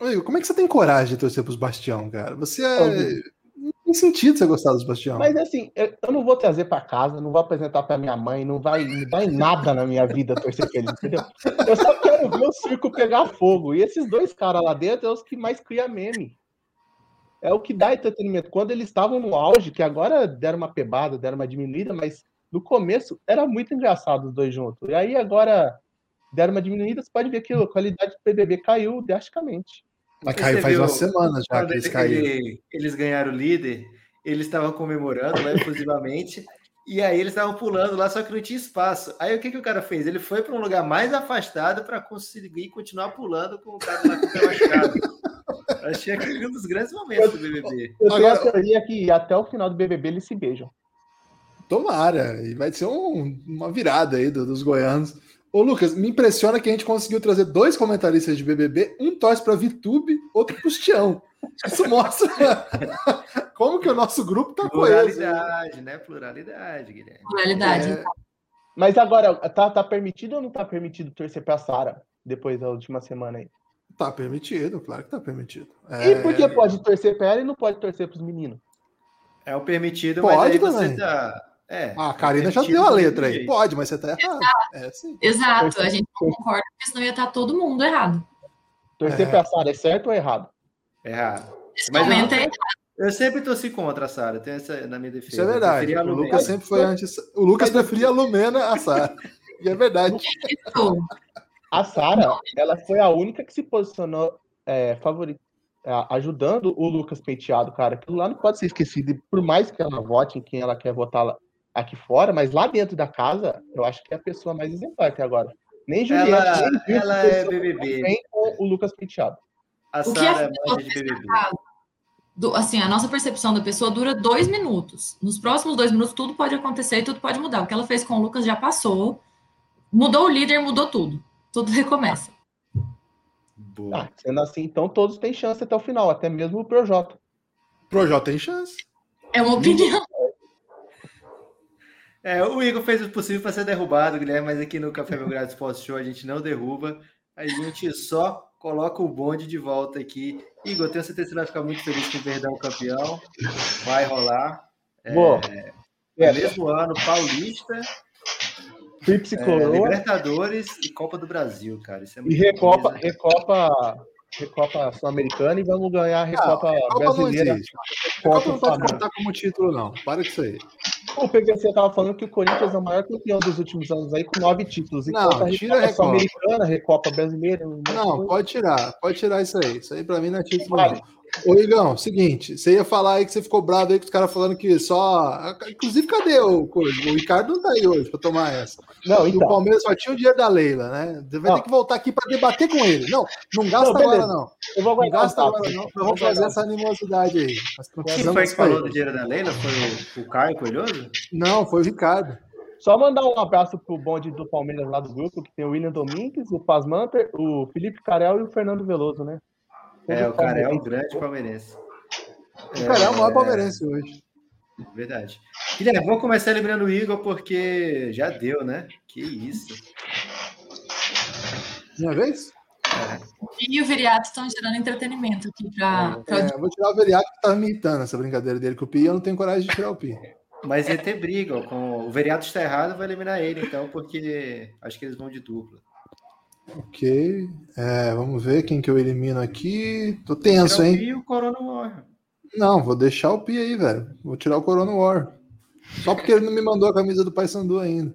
Ô, Igor, como é que você tem coragem de torcer pros Bastião, cara? Você é. Não tem sentido você gostar dos Bastião. Mas assim, eu, eu não vou trazer pra casa, não vou apresentar pra minha mãe, não vai mudar em nada na minha vida torcer pra eles, entendeu? Eu só quero ver o circo pegar fogo. E esses dois caras lá dentro é os que mais criam meme. É o que dá entretenimento. Quando eles estavam no auge, que agora deram uma pebada, deram uma diminuída, mas no começo era muito engraçado os dois juntos. E aí agora deram uma diminuída, você pode ver que a qualidade do PBB caiu drasticamente. Mas caiu faz viu uma semana já que eles ele- caíram. eles ganharam o líder, eles estavam comemorando lá efusivamente. E aí eles estavam pulando lá, só que não tinha espaço. Aí o que, que o cara fez? Ele foi para um lugar mais afastado para conseguir continuar pulando com o cara lá com o machucado. Achei aquele um dos grandes momentos do BBB. Eu tenho Agora- a teoria que até o final do BBB eles se beijam. Tomara. E vai ser um- uma virada aí do- dos goianos. Ô, Lucas, me impressiona que a gente conseguiu trazer dois comentaristas de BBB, um torce para Vitube, outro pro Tião. Isso mostra como que o nosso grupo tá coeso. Pluralidade, né? Pluralidade, Guilherme. Pluralidade. É, Mas agora, tá, tá permitido ou não tá permitido torcer pra Sara depois da última semana aí? Tá permitido, claro que tá permitido. E por que É, pode torcer pra ela e não pode torcer pros meninos? É o permitido, Pode mas aí também. você tá. É, Ah, a é Karina já deu a letra aí. Pode, mas você tá errado. É sim. Exato, a gente não concorda, porque senão ia estar todo mundo errado. Torcer É. pra Sara é certo ou errado? Errado. Nesse Mas eu momento não- é Eu sempre torci contra a Sara, tenho essa na minha defesa. Isso é verdade. O. Lucas sempre foi antes. O Lucas preferia a Lumena a Sara. E é verdade. A Sara, ela foi a única que se posicionou é, favori- é, ajudando o Lucas Penteado, cara. Aquilo lá não pode ser esquecido. E por mais que ela vote em quem ela quer votar lá- aqui fora, mas lá dentro da casa, eu acho que é a pessoa mais exemplar até agora. Nem Juliette, Ela, nem ela é BBB. com o Lucas Penteado. A O que é Sara é manja de BBB. Do- assim, a nossa percepção da pessoa dura dois minutos. Nos próximos dois minutos, tudo pode acontecer e tudo pode mudar. O que ela fez com o Lucas já passou. Mudou o líder, mudou tudo. Tudo recomeça. Boa. Ah, sendo assim, então todos têm chance até o final, até mesmo o Projota. Projota tem chance. É uma opinião. É, o Igor fez o possível para ser derrubado, Guilherme, mas aqui no Café Belgrado Sports Show a gente não derruba, a gente só coloca o bonde de volta aqui. Igor, tenho certeza que você vai ficar muito feliz com o Verdão campeão. Vai rolar. É, Boa. no É, mesmo ano, Paulista, É, Coroa Libertadores e Copa do Brasil, cara. Isso é e muito Recopa. Recopa, Recopa Sul-Americana e vamos ganhar a Recopa A Copa não Brasileira. existe. A Copa não pode contar como título, não. Para com isso aí. O PVC tava falando que o Corinthians é o maior campeão dos últimos anos aí, com nove títulos. Não, a tira a Recopa Recopa. Sul-Americana, Recopa Brasileira. Não, coisa. pode tirar. Pode tirar isso aí. Isso aí pra mim não é título, não. Ô, Igão, seguinte, você ia falar aí que você ficou bravo aí com os caras falando que só. Inclusive, cadê o coisa? O Ricardo não tá aí hoje pra tomar essa. Não, E o então. Palmeiras só tinha o dinheiro da Leila, né? Você vai Não. ter que voltar aqui pra debater com ele. Não, não gasta Não, agora, não. Eu vou Não aguardar gasta agora, não. Nós Vou vamos fazer essa animosidade aí. Quem foi que falou do dinheiro da Leila? Foi o, o Caio Coelhoso? Não, foi o Ricardo. Só mandar um abraço pro bonde do Palmeiras lá do grupo, que tem o William Domingues, o Paz Manter, o Felipe Carel e o Fernando Veloso, né? É, o cara é um Palmeirense. grande palmeirense. O cara é o maior palmeirense hoje. Verdade. Guilherme, vamos começar lembrando o Igor, porque já deu, né? Que isso. Minha vez? E o Viriato estão gerando entretenimento aqui para É, eu vou tirar o Veriato que tá me irritando essa brincadeira dele com o Pi. Eu não tenho coragem de tirar o Pi. Mas ia ter briga. Com... O vereador está errado, vai eliminar ele, então, porque acho que eles vão de dupla. Ok. É, vamos ver quem que eu elimino aqui. Tô tenso, hein? Pi e o Corona morre. Não, vou deixar o Pi aí, velho. Vou tirar o Corona War. Só porque ele não me mandou a camisa do Paysandu ainda.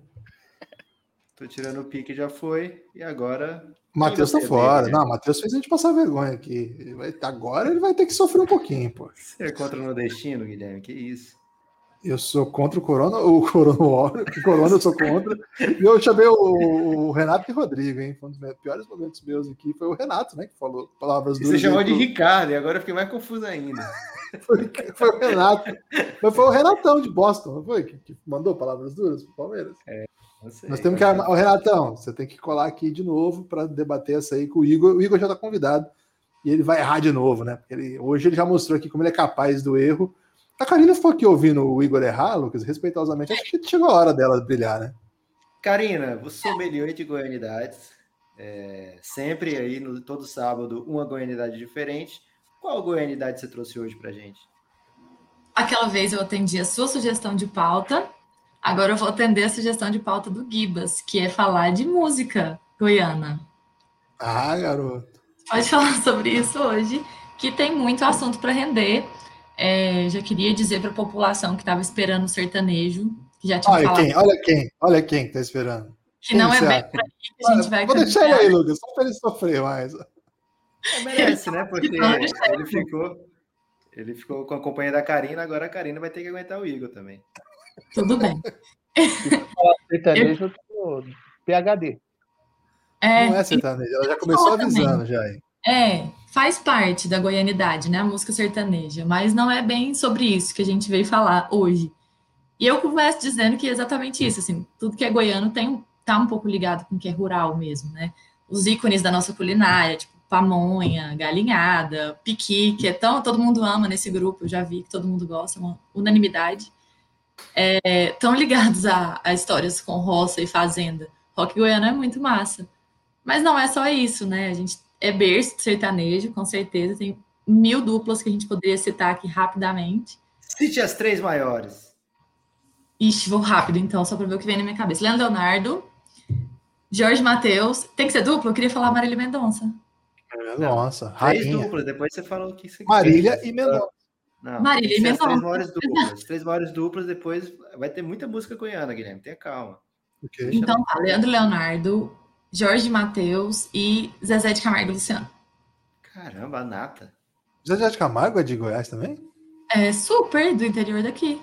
Tô tirando o pique, já foi. E agora. Matheus tá fora. vê, né? Não, Matheus fez a gente passar vergonha aqui. Ele vai- agora ele vai ter que sofrer um pouquinho, pô. Você é contra o nordestino, Guilherme? Que isso? Eu sou contra o Corona, o Corona, o Corona eu sou contra. E eu chamei o, o Renato e o Rodrigo, hein? Foi um dos piores momentos meus aqui. Foi o Renato, né? Que falou palavras duras. você chamou de Ricardo, e agora eu fiquei mais confuso ainda. Foi, foi o Renato. Mas foi o Renatão de Boston, não foi? Que, que mandou palavras duras pro Palmeiras. Não sei, Nós temos que armar. Ô, Renatão, você tem que colar aqui de novo para debater essa aí com o Igor. O Igor já está convidado e ele vai errar de novo, né? Porque ele, hoje ele já mostrou aqui como ele é capaz do erro. A Karina ficou aqui ouvindo o Igor errar, Lucas, respeitosamente. Acho que chegou a hora dela brilhar, né? Karina, você sommelier de goianidades. É, sempre aí, no, todo sábado, uma goianidade diferente. Qual goianidade você trouxe hoje pra gente? Aquela vez eu atendi a sua sugestão de pauta, agora eu vou atender a sugestão de pauta do Gibas, que é falar de música goiana. Ah, garoto. Pode falar sobre isso hoje, que tem muito assunto para render. É, já queria dizer para a população que estava esperando o sertanejo, que já tinha Olha falado quem, olha quem, olha quem que tá esperando. que não quem é você bem aí que a gente vai Vou deixar ele aí, Lucas, só para ele sofrer mais. É, merece, né? Porque Não, deixa ele ficou, ele ficou com a companhia da Karina, agora a Karina vai ter que aguentar o Igor também. Tudo bem. Sertanejo do PHD. É, Não é sertanejo, ela já começou também. avisando já aí. É, faz parte da goianidade, né? A música sertaneja, mas não é bem sobre isso que a gente veio falar hoje. E eu começo dizendo que é exatamente isso, assim, tudo que é goiano tem, tá um pouco ligado com o que é rural mesmo, né? Os ícones da nossa culinária, tipo pamonha, galinhada, piqui, que é tão, todo mundo ama nesse grupo, eu já vi que todo mundo gosta, é uma unanimidade. É, tão ligados a, a histórias com roça e fazenda. Rock goiano é muito massa. Mas não é só isso, né? A gente é berço sertanejo, com certeza. Tem mil duplas que a gente poderia citar aqui rapidamente. Cite as três maiores. Ixi, vou rápido então, só para ver o que vem na minha cabeça. Leandro Leonardo, Jorge Matheus. Tem que ser dupla? Eu queria falar Marília Mendonça. Nossa, Três duplas, depois você fala o que você Marília quer. e Mendonça. Não, Marília e as três Mendonça. maiores duplas. As três maiores duplas, depois vai ter muita música goiana, Guilherme. Tenha calma. Ok. Então tá, Leandro Leonardo, Jorge Matheus e Zezé de Camargo e Luciano. Caramba, a nata. Zé de Camargo é de Goiás também? É super do interior daqui.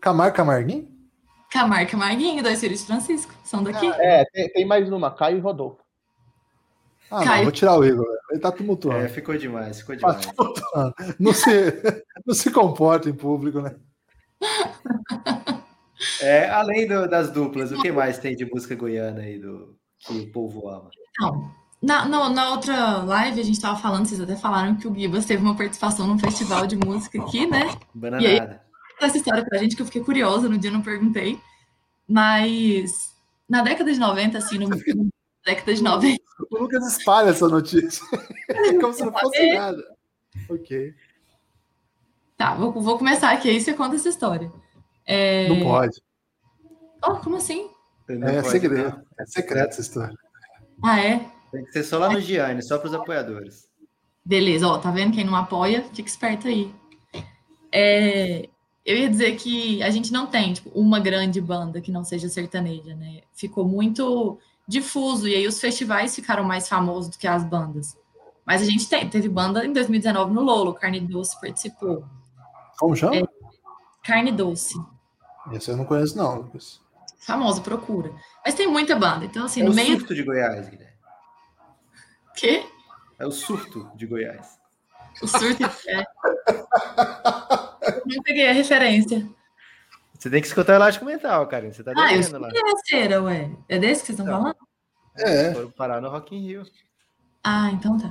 Camargo Camarguinho? Camargo Camarguinho, dois filhos de Francisco, são daqui. É, tem, tem mais uma, Caio e Rodolfo. Ah, não, Caio. vou tirar o Igor. Ele tá tumultuando. É, ficou demais, ficou Tá demais. tumultuando. Não se, não se comporta em público, né? É, além do- das duplas, o que mais tem de música goiana aí do que o povo ama? Então, na, no- na outra live a gente tava falando, vocês até falaram que o Gibas teve uma participação num festival de música aqui, né? Bananada. essa história pra gente que eu fiquei curiosa, no dia eu não perguntei. Mas na década de 90, assim, no, na década de 90, O Lucas espalha essa notícia. Como se não fosse nada. Ok. tá, vou, vou começar aqui, aí você conta essa história. É... Não pode. Oh, como assim? Não É pode, segredo. não. É secreto essa história. Ah, é? Tem que ser só lá no Gianni, só para os apoiadores. Beleza, ó, tá vendo? Quem não apoia, fica esperto aí. É, eu ia dizer que a gente não tem, tipo, uma grande banda que não seja sertaneja, né? Ficou muito difuso, e aí os festivais ficaram mais famosos do que as bandas. Mas a gente tem, teve banda em 2019 no Lolo, Carne Doce participou. Como chama? É. Carne Doce, Esse eu não conheço, não, Lucas. famoso, procura. Mas tem muita banda, então assim, É no o meio surto de Goiás, Guilherme. quê? É o surto de Goiás. O surto é... Eu não peguei a referência. Você tem que escutar o Elástico Mental, cara. Você tá Ah, eu devendo lá. cera, ué. É desse que vocês estão Não. falando? É. Foram parar no Rock in Rio. Ah, então tá.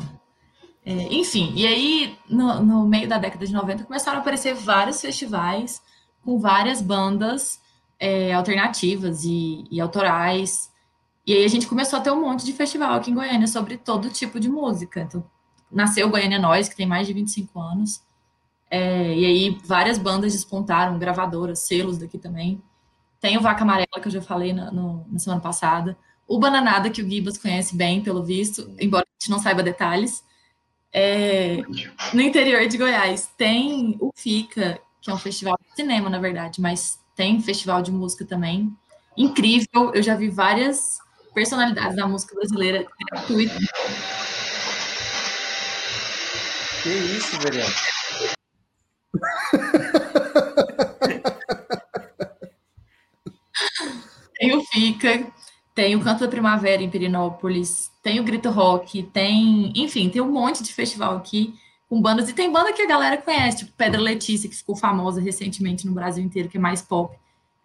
É, enfim, e aí no, no meio da década de 90 começaram a aparecer vários festivais com várias bandas é, alternativas e, e autorais. E aí a gente começou a ter um monte de festival aqui em Goiânia sobre todo tipo de música. Então, nasceu o Goiânia Nós, que tem mais de 25 anos. É, e aí várias bandas despontaram, gravadoras, selos daqui também. Tem o Vaca Amarela, que eu já falei na, no- na semana passada. O Bananada, que o Gibas conhece bem, pelo visto, embora a gente não saiba detalhes. É, no interior de Goiás tem o FICA, que é um festival de cinema, na verdade, mas tem festival de música também. Incrível, eu já vi várias personalidades da música brasileira gratuita. Que isso, Veriano? Tem o Fica, tem o Canto da Primavera em Perinópolis, tem o Grito Rock, tem, enfim, tem um monte de festival aqui com bandas, e tem banda que a galera conhece, tipo Pedra Letícia, que ficou famosa recentemente no Brasil inteiro, que é mais pop,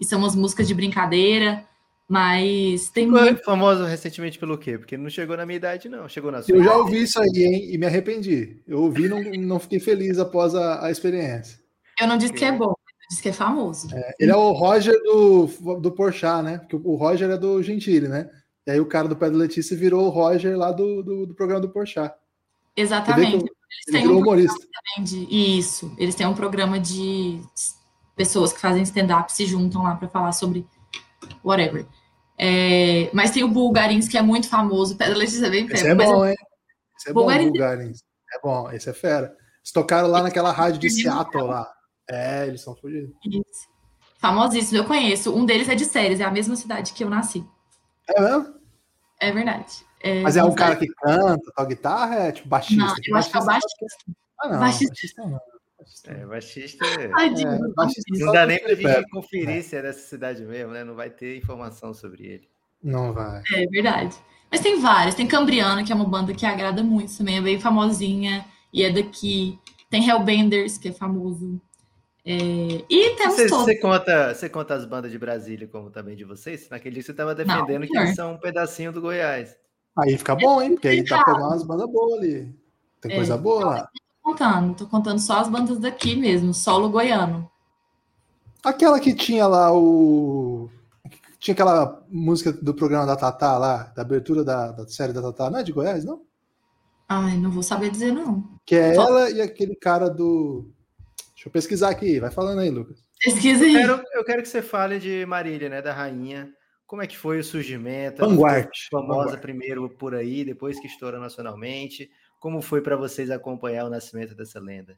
e são umas músicas de brincadeira, mas tem Ficou muito... famoso recentemente pelo quê? Porque não chegou na minha idade, não. Chegou na sua. Eu já ouvi isso aí, hein, e me arrependi. Eu ouvi e não, não fiquei feliz após a, a experiência. Eu não disse que é bom, eu disse que é famoso. É, ele é o Roger do, do Porchat, né? Porque o Roger é do Gentili, né? E aí o cara do Pedro Letícia virou o Roger lá do, do, do programa do Porchat. Exatamente. Ele Eles têm um humorista. também de isso. Eles têm um programa de pessoas que fazem stand-up se juntam lá para falar sobre whatever. É, mas tem o Bulgarins, que é muito famoso. Pedro Letícia é bem Esse feio, é bom, hein? Esse é bom, Bulgarins. Bulgarins. É bom, esse é fera. Eles tocaram lá naquela rádio de Seattle lá. É, eles são fugidos. Isso. Famosíssimo, eu conheço. Um deles é de Séries, é a mesma cidade que eu nasci. É mesmo? É verdade. É, Mas é um cara que canta, toca guitarra, é tipo baixista. Não, eu acho que é o baixista. Ah, não, baixista. baixista não. Baixista não. É, baixista. é- Ai, É, baixista Não dá nem pra gente conferir se é dessa cidade mesmo, né? Não vai ter informação sobre ele. Não vai. É verdade. Mas tem vários. Tem Cambriana, que é uma banda que agrada muito também, é bem famosinha e é daqui. Tem Hellbenders, que é famoso. É, E temos Você, todos. você conta, você conta as bandas de Brasília como também de vocês? Naquele dia você estava defendendo que senhor. eles são um pedacinho do Goiás. Aí fica bom, hein? Porque aí dá pra pegar umas bandas boas ali. Tem É. coisa boa lá. Tô contando, tô contando só as bandas daqui mesmo, solo goiano. Aquela que tinha lá o. Tinha aquela música do programa da Tatá lá, da abertura da, da série da Tatá, não é de Goiás, não? Ai, não vou saber dizer não. Que é Só- ela e aquele cara do. Deixa eu pesquisar aqui, vai falando aí, Lucas. Pesquisa Eu aí. quero, eu quero que você fale de Marília, né? Da rainha. Como é que foi o surgimento? Vanguard. Famosa Vanguard. primeiro por aí, depois que estoura nacionalmente. Como foi para vocês acompanhar o nascimento dessa lenda?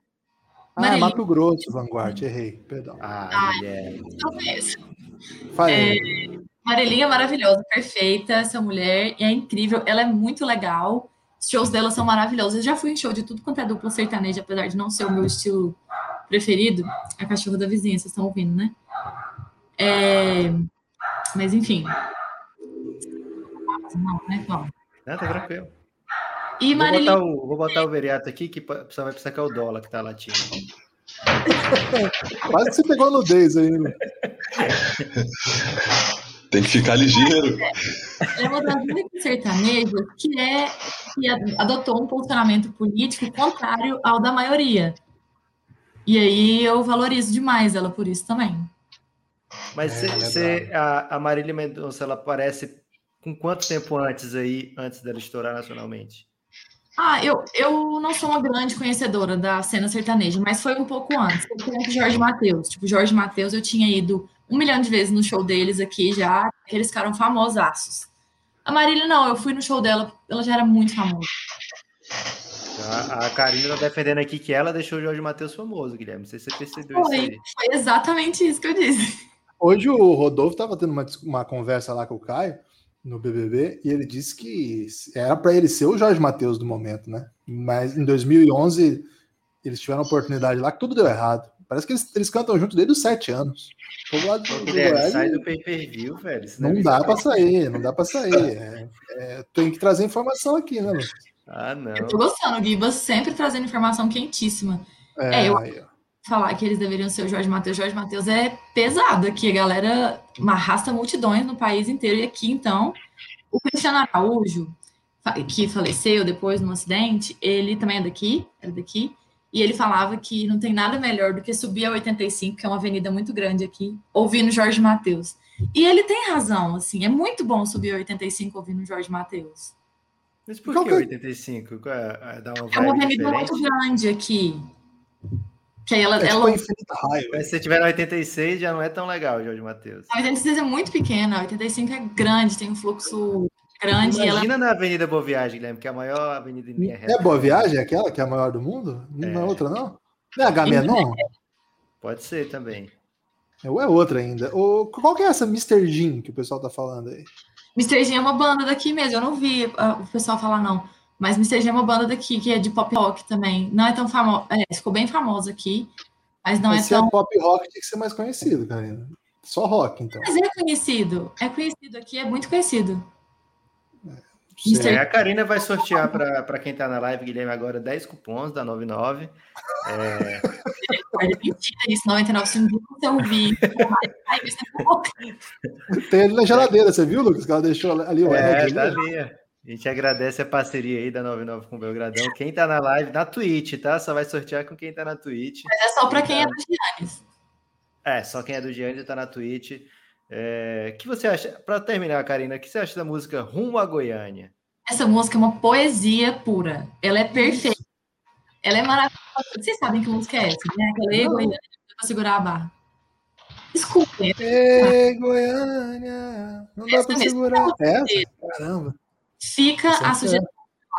Ah, é Marília. Mato Grosso, Vanguard, errei, perdão. Ah. Guilherme. Não conheço. Falei. Marilinha é maravilhosa, perfeita, essa mulher é incrível, ela é muito legal. Os shows dela são maravilhosos. Eu já fui em show de tudo quanto é dupla sertaneja, apesar de não ser o meu estilo preferido. A cachorra da vizinha, vocês estão ouvindo, né? É, Mas enfim. Não, né, Paulo? Não, tá tranquilo. E Vou botar, o, vou botar o Veriato aqui, que só vai precisar que é o dólar que tá latindo. Quase que você pegou a nudez aí, né? Tem que ficar ligeiro. É uma das únicas sertanejas que, é, que adotou um posicionamento político contrário ao da maioria. E aí eu valorizo demais ela por isso também. Mas É, cê- cê- a, a Marília Mendonça, ela aparece com quanto tempo antes aí, antes dela estourar nacionalmente? Ah, eu, eu não sou uma grande conhecedora da cena sertaneja, mas foi um pouco antes. Eu conheço Jorge Matheus. Tipo, Jorge Matheus, eu tinha ido um milhão de vezes no show deles aqui já, que eles ficaram famosaços. A Marília, não, eu fui no show dela, ela já era muito famosa. A, a Karina tá defendendo aqui que ela deixou o Jorge Matheus famoso, Guilherme. Não sei se você percebeu isso Foi, aí. foi exatamente isso que eu disse. Hoje o Rodolfo estava tendo uma, uma conversa lá com o Caio no BBB e ele disse que era para ele ser o Jorge Matheus do momento, né? Mas em 2011 eles tiveram a oportunidade lá que tudo deu errado. Parece que eles, eles cantam junto desde os sete anos. O povo lá do, do Goiás sai do pay-per-view, velho. Não dá para sair, não dá para sair. É- é, tem que trazer informação aqui, né, Lucas? Ah, não. Eu tô gostando, o Gibas sempre trazendo informação quentíssima. É, É, eu- aí, ó. Falar que eles deveriam ser o Jorge Matheus. Jorge Matheus é pesado aqui, a galera arrasta multidões no país inteiro. E aqui, então, o Cristiano Araújo, que faleceu depois num acidente, ele também é daqui, era daqui, e ele falava que não tem nada melhor do que subir a 85, que é uma avenida muito grande aqui, ouvindo Jorge Matheus. E ele tem razão, assim, é muito bom subir a 85 ouvindo Jorge Matheus. Mas por Qual que que é? 85? Qual é? Dá uma É uma avenida diferente? muito grande aqui. Que aí ela, É tipo ela. Mas se você tiver na 86, já não é tão legal, Jorge Matheus. A 86 é muito pequena, a 85 é grande, tem um fluxo grande. e ela... Imagina na Avenida Boa Viagem, Guilherme, que é a maior avenida em linha reta. É Boa Viagem aquela que é a maior do mundo? Não é É. outra, não? Não é H Menon? Pode ser também. É, ou é outra ainda. Ou, qual que é essa Mr. Jean que o pessoal tá falando aí? Mr. Jean é uma banda daqui mesmo, eu não vi uh, o pessoal falar não. Mas Mr. É uma banda daqui, que é de pop rock também. Não é tão famosa, é, ficou bem famosa aqui, mas não Mas é se é tão... pop rock, tem que ser mais conhecido, Karina. Só rock, então. Mas é conhecido, é conhecido aqui, é muito conhecido. É, a Karina vai sortear para quem está na live, Guilherme, agora 10 cupons da 99. É... É mentira isso, 99 segundos eu vi. Tem ali na geladeira, você viu, Lucas? Que ela deixou ali o É, Ed tá ali. A gente agradece a parceria aí da 99 com o Belgradão. Quem tá na live, na Twitch, tá? Só vai sortear com quem tá na Twitch. Mas é só para quem é do Giannis. É, só quem é do Giannis tá na Twitch. É, que você acha, para terminar, Karina, o que você acha da música Rumo a Goiânia? Essa música é uma poesia pura. Ela é perfeita. Ela é maravilhosa. Vocês sabem que música é essa, né? Aquela E Goiânia para segurar a barra. Desculpem. Ei, Goiânia! Não dá Essa pra mesmo. segurar. Essa? Caramba. Fica é a sugestão.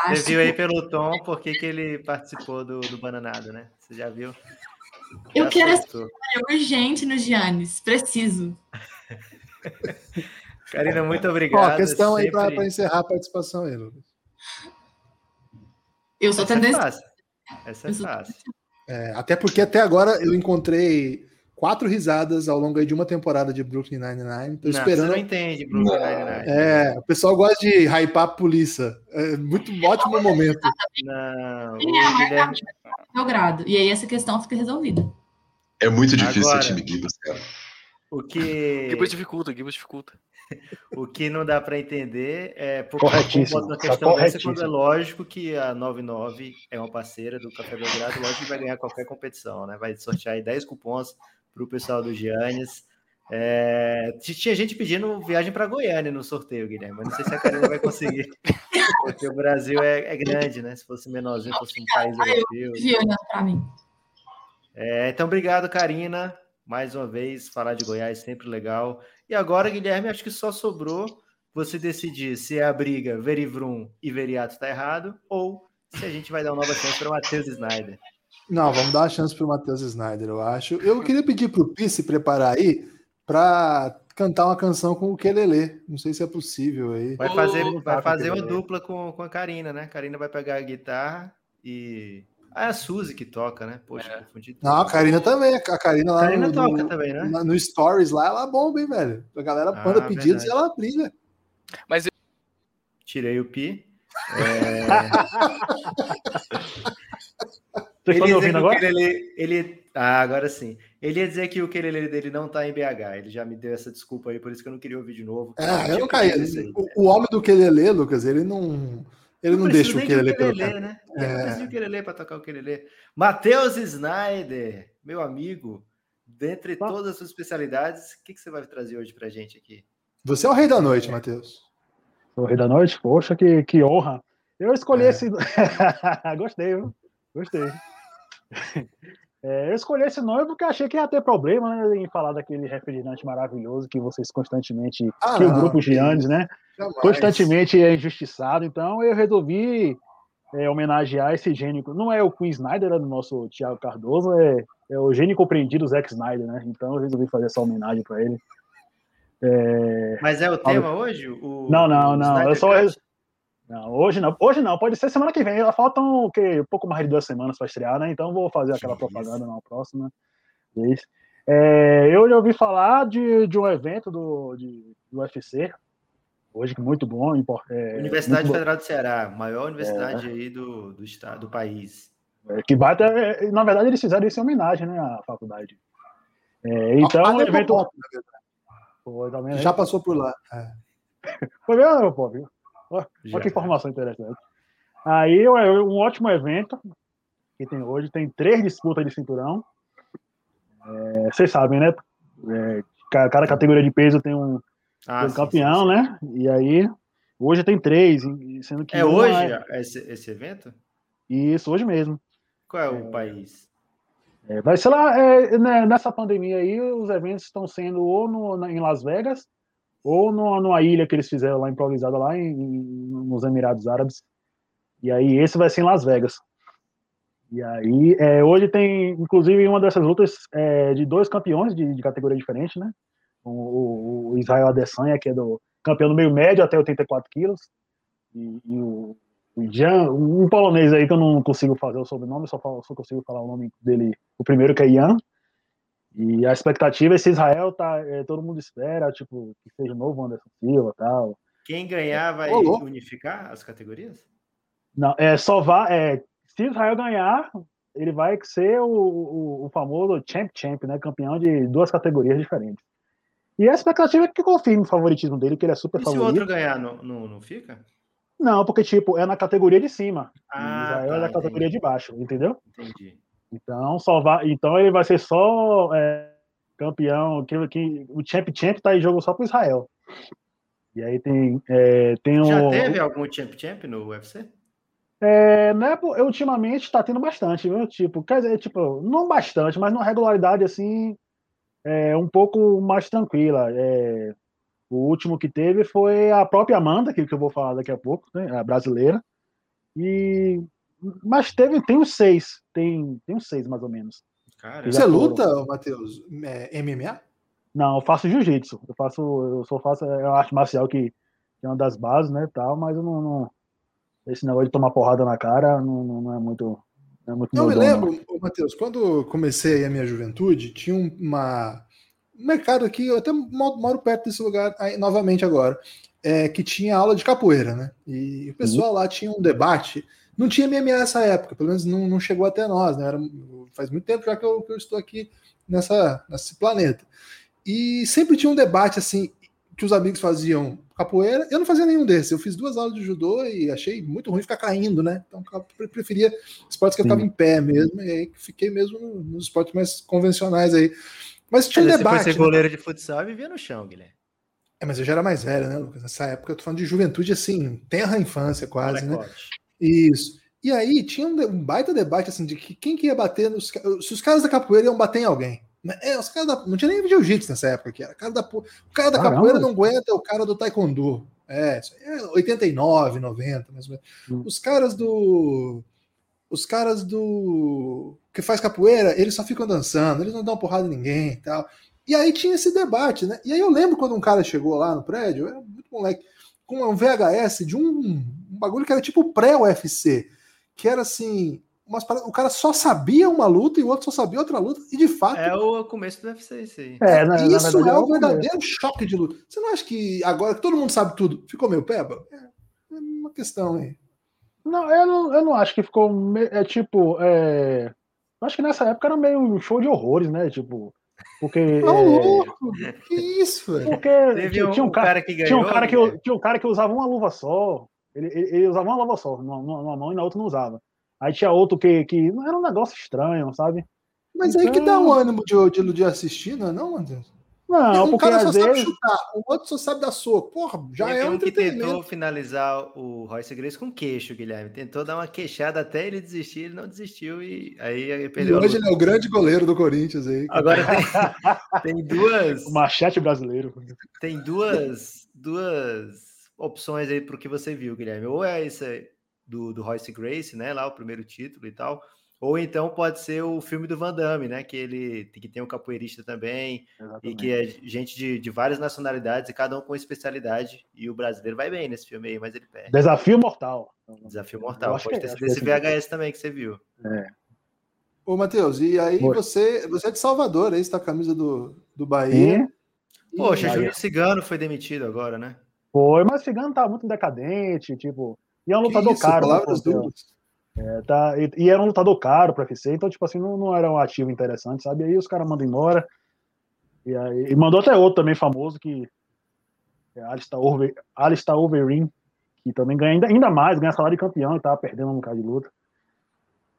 Você viu aí pelo tom por que ele participou do, do Bananado, né? Você já viu? Eu Já quero essa urgente no Giannis. Preciso. Karina, muito Ó, obrigado. questão aí Sempre- para encerrar a participação aí, Lucas. Eu sou Essa é fácil. Essa é fácil. É, até porque até agora eu encontrei quatro risadas ao longo aí de uma temporada de Brooklyn Nine-Nine. Tô Não, esperando. Você não entende, Brooklyn Nine-Nine. É, o pessoal gosta de hypar a polícia. É muito ótimo momento. Não, o é a Guilherme, meu grado. E aí essa questão fica resolvida. É muito difícil Agora- ser time Gibas, cara. o que, Gibbs dificulta, Gibbs dificulta. o que não dá para entender é por Corretíssimo, uma tá questão dessa, corretíssimo. quando é lógico que a 99 é uma parceira do Café Belgrado, lógico que vai ganhar qualquer competição, né? Vai sortear aí 10 cupons para o pessoal do Giannis. É, tinha gente pedindo viagem para Goiânia no sorteio, Guilherme. mas não sei se a Karina vai conseguir, porque o Brasil é, é grande, né? Se fosse menorzinho, fosse um país europeu. Mim. É, então, obrigado, Karina. Mais uma vez, falar de Goiás sempre legal. E agora, Guilherme, acho que só sobrou você decidir se é a briga Verivrum e Veriato está errado ou se a gente vai dar uma nova chance para o Matheus Snyder. Não, vamos dar uma chance pro Matheus Snyder, eu acho. Eu queria pedir pro Pi se preparar aí para cantar uma canção com o Kelele. Não sei se é possível aí. Vai fazer, vai fazer uma dupla com, com a Karina, né? A Karina vai pegar a guitarra e. Ah, é a Suzy que toca, né? Poxa, É. confundi. tudo. Não, a Karina também. A Karina lá Karina no, toca no- também, né? na- no Stories lá, ela bomba, hein, velho? A galera Ah, manda pedidos verdade. e ela brilha. Tirei o pi. Vocês estão me Ele ia dizer ouvindo que o agora? Kelele, ele, ah, agora sim. Ele ia dizer que o Kelele dele não tá em BH. Ele já me deu essa desculpa aí, por isso que eu não queria ouvir de novo. Ah, eu não caí. O, o homem do Kelele, Lucas, ele não. Ele não, deixa precisa o nem de Kelele pelo né? É. precisa de ukulele para tocar o ukulele. Matheus Snyder, meu amigo, dentre Tá. todas as suas especialidades, o que, que você vai trazer hoje pra gente aqui? Você é o rei da noite, Matheus. O Rei da Noite? Poxa, que, que honra. Eu escolhi É. esse. Gostei, viu? Gostei. É, eu escolhi esse nome porque achei que ia ter problema né, em falar daquele refrigerante maravilhoso que vocês constantemente. Ah, que o grupo que Giannis, né? Jamais. Constantemente é injustiçado. Então eu resolvi é, homenagear esse gênio. Não é o Queen Snyder, é do nosso Thiago Cardoso, é, é o gênio compreendido Zack Snyder, né? Então eu resolvi fazer essa homenagem para ele. É, Mas é o tema hoje? O, Não, não, o não, Snyder eu só- Cut? Não, hoje não. Hoje não, pode ser semana que vem. Faltam o quê? um pouco mais de duas semanas para estrear, né? Então vou fazer aquela Que propaganda na próxima vez. É, eu já ouvi falar de, de um evento do, de, do UFC, hoje muito bom. É, Universidade muito bom, Federal do Ceará, maior universidade aí do, do estado, do país. é, que vai ter, é, na verdade, eles fizeram isso em homenagem né, à faculdade. É, então, Ah, é evento. Popop, na verdade. Foi, também, né? Já passou por lá. É. Foi mesmo, meu Olha que informação interessante. Aí é um ótimo evento que tem hoje, tem três disputas de cinturão. É, vocês sabem, né? É, ca- cada categoria de peso tem um, Ah, tem um campeão, sim, sim. né? E aí, hoje tem três, sendo que É hoje é- esse, esse evento? Isso, hoje mesmo. Qual é o país? É, vai ser lá, é, né, nessa pandemia aí, os eventos estão sendo ou no, na- em Las Vegas, ou no, numa ilha que eles fizeram lá, improvisada lá em, nos Emirados Árabes. E aí, esse vai ser em Las Vegas. E aí, é, hoje tem, inclusive, uma dessas lutas é, de dois campeões de, de categoria diferente, né? O, o, Israel Adesanya, que é do campeão do meio médio até 84 quilos, e, e o, o um polonês aí que eu não consigo fazer o sobrenome, só, falo, só consigo falar o nome dele, o primeiro que é Ian. E a expectativa é se Israel tá, é, todo mundo espera, tipo, que seja o novo Anderson Silva tal. Quem ganhar vai Ô, louco. unificar as categorias? Não, é só vai, é, se Israel ganhar, ele vai ser o, o, o famoso champ champ, né, campeão de duas categorias diferentes. E a expectativa é que confirme o favoritismo dele, que ele é super E se o favorito. outro ganhar, não, não, não fica? Não, porque, tipo, é na categoria de cima. Ah, Israel tá, é na categoria entendi. de baixo, entendeu? Entendi. Então, só vai, então ele vai ser só é, campeão, que, que o Champ Champ tá em jogo só pro Israel. E aí tem, é, tem Já o. teve algum Champ Champ no UFC? É, né, ultimamente tá tendo bastante, viu? Tipo, quer dizer, tipo, não bastante, mas numa regularidade assim, é, um pouco mais tranquila. É, o último que teve foi a própria Amanda, que, que eu vou falar daqui a pouco, né, a brasileira. E mas teve, tem uns seis, tem, tem uns seis mais ou menos. Cara, Você foram. luta, Matheus, é, MMA? Não, eu faço jiu-jitsu. Eu faço, eu só faço é uma arte marcial que, que é uma das bases, né, tal, mas eu não, não- esse negócio de tomar porrada na cara não, não, não é muito não é muito me dom, não. lembro, ô, Matheus, quando comecei aí a minha juventude, tinha um- uma, um mercado aqui, eu até mo- moro perto desse lugar aí, novamente agora, é, que tinha aula de capoeira, né? E o pessoal lá tinha um debate. Não tinha MMA nessa época, pelo menos não, não chegou até nós, né? Era- faz muito tempo já que eu, que eu estou aqui nessa, nesse planeta. E sempre tinha um debate assim que os amigos faziam capoeira. Eu não fazia nenhum desses. Eu fiz duas aulas de judô e achei muito ruim ficar caindo, né? Então eu pre- preferia esportes que eu ficava em pé mesmo. E aí fiquei mesmo no- nos esportes mais convencionais aí. Mas tinha um Mas você foi debate. ser né? goleiro de futsal e vivia no chão, Guilherme. É, mas eu já era mais velho, né, Lucas? Nessa época eu tô falando de juventude assim, tenra infância quase, né? Isso. E aí tinha um, um baita debate assim de que quem que ia bater nos se os caras da capoeira iam bater em alguém. né? É, os caras da, não tinha nem jiu-jitsu nessa época que era. Cara da, o cara da Caramba. capoeira não aguenta o cara do taekwondo. É, isso aí é 89, 90, mais ou menos. Hum. Os caras do os caras do que faz capoeira, eles só ficam dançando, eles não dão porrada em ninguém e tal. E aí tinha esse debate, né? E aí eu lembro quando um cara chegou lá no prédio, era muito moleque, com um VHS de um bagulho que era tipo pré-UFC, que era assim, umas paradas- o cara só sabia uma luta e o outro só sabia outra luta, e de fato, É o começo do UFC, isso aí. É, na, na isso verdade, é é o verdadeiro choque de luta. Você não acha que agora que todo mundo sabe tudo, ficou meio peba? É, é uma questão aí. Não, eu não, eu não acho que ficou. me- É tipo. É... eu Acho que nessa época era meio um show de horrores, né? Tipo. Porque. Tá é, louco? Que isso, velho? Porque Teve tinha, um, tinha um cara, cara que ganhou. tinha um cara que, Guilherme. tinha um cara que usava uma luva só. Ele, ele, ele usava uma luva só, numa, numa mão e na outra não usava. Aí tinha outro que, que não era um negócio estranho, sabe? Mas aí que dá Então- um ânimo de, de, de assistir, não é não, Matheus? Não, um porque cara só sabe vezes. chutar, o outro só sabe dar soco. Porra, já é um que entretenimento. tentou finalizar o Royce Grace com queixo, Guilherme. Tentou dar uma queixada até ele desistir, ele não desistiu e aí ele E perdeu. a hoje ele é o grande goleiro do Corinthians aí. Agora tem, tem duas, O machete brasileiro. tem duas, duas opções aí para o que você viu, Guilherme. Ou é esse do, do Royce Grace, né? Lá o primeiro título e tal. Ou então pode ser o filme do Van Damme, né? Que ele que tem um capoeirista também, e Exatamente. que é gente de, de várias nacionalidades e cada um com especialidade. E o brasileiro vai bem nesse filme aí, mas ele perde. Desafio mortal. Desafio Mortal. acho Pode que ter é, sido acho esse que é VHS também que você viu. Ô, Matheus, e aí Oi. você, você é de Salvador, aí está a camisa do, do Bahia. Sim, Poxa. Júlio Cigano foi demitido agora, né? Foi, mas o Cigano tá muito decadente, tipo. E é um lutador isso, caro. né, palavras duras. É, tá, e, e era um lutador caro pra UFC, então, tipo assim, não, não era um ativo interessante, sabe? Aí os caras mandam embora. E aí e mandou até outro também famoso, que é Alistair, Over, Alistair Overeem, que também ganha ainda, ainda mais, ganha salário de campeão e tava perdendo um bocado de luta.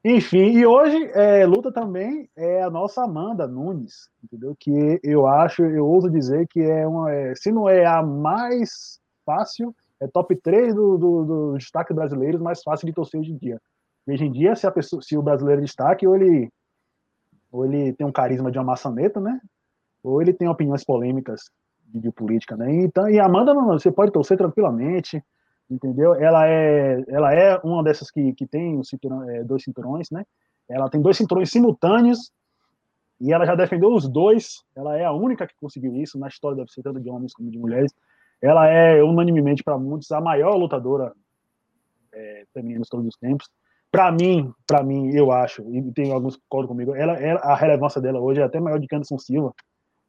Enfim, e hoje é, luta também é a nossa Amanda Nunes, entendeu? Que eu acho, eu ouso dizer que é uma, é, se não é a mais fácil, é top 3 do, do, do destaque brasileiros mais fácil de torcer hoje em dia. Hoje em dia, se, a pessoa, se o brasileiro destaque, ou ele, ou ele tem um carisma de uma maçaneta, né? Ou ele tem opiniões polêmicas de, de política, né? Então, e a Amanda, não, você pode torcer tranquilamente, entendeu? Ela é, ela é uma dessas que, que tem o cinturão, é, dois cinturões, né? Ela tem dois cinturões simultâneos e ela já defendeu os dois. Ela é a única que conseguiu isso na história UFC, tanto de homens como de mulheres. Ela é, unanimemente para muitos, a maior lutadora é, feminina de todos os tempos. Para mim, para mim, eu acho, e tem alguns que concordam comigo, ela, ela, a relevância dela hoje é até maior do que Anderson Silva,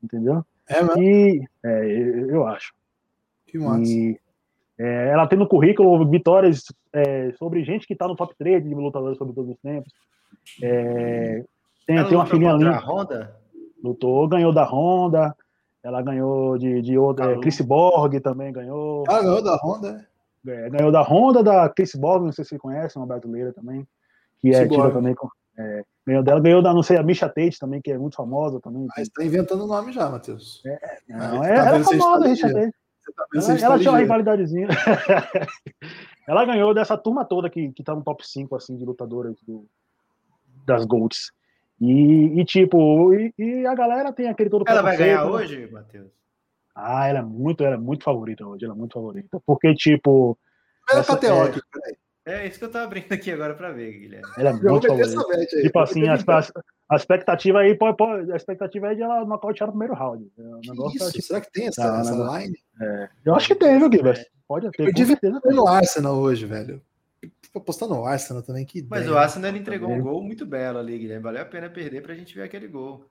entendeu? É, mano. E é, eu, eu acho. Que massa. E é, ela tem no currículo vitórias é, sobre gente que está no top 3 de lutadores sobre todos os tempos. É, tem, Ela tem uma filhinha linda. Honda? Lutou, ganhou da Honda. Ela ganhou de, de outra. Calu. Chris Borg também ganhou. Ah, ganhou da Honda. É, ganhou da Honda, da Chris Borg, não sei se você conhece, uma brasileira também. Que é tida também com. é, ganhou dela, ganhou da, não sei, a Misha Tate também, que é muito famosa também. Mas tá inventando o nome já, Matheus. Não, Tá é, ela é vendo se a gente famosa, tá a Misha. Tate. Você tá Ela, ela tá tinha uma rivalidadezinha. ela ganhou dessa turma toda que, que tá no top 5 assim, de lutadoras do, das Golds. E, e, tipo, e, e a galera tem aquele todo Ela vai ganhar né? hoje, Matheus? Ah, ela é muito, ela é muito favorita hoje, ela é muito favorita. Porque, tipo, Pera essa- KTO é- aqui. É isso que eu tava abrindo aqui agora pra ver, Guilherme. ela é Eu muito essa favorita. aí. Tipo assim, a, a, a expectativa aí, pode, pode- a expectativa é de ela nocautear no primeiro round. É Que isso? tipo, Será que tem essa, Não, essa line? eu acho que tem, viu, Guilherme? Pode ter, Eu devia tem. no Arsenal hoje, velho. Tô apostando no Arsenal também, que Mas ideia. o Arsenal ele entregou um Também. gol muito belo ali, Guilherme. Valeu a pena perder pra gente ver aquele gol.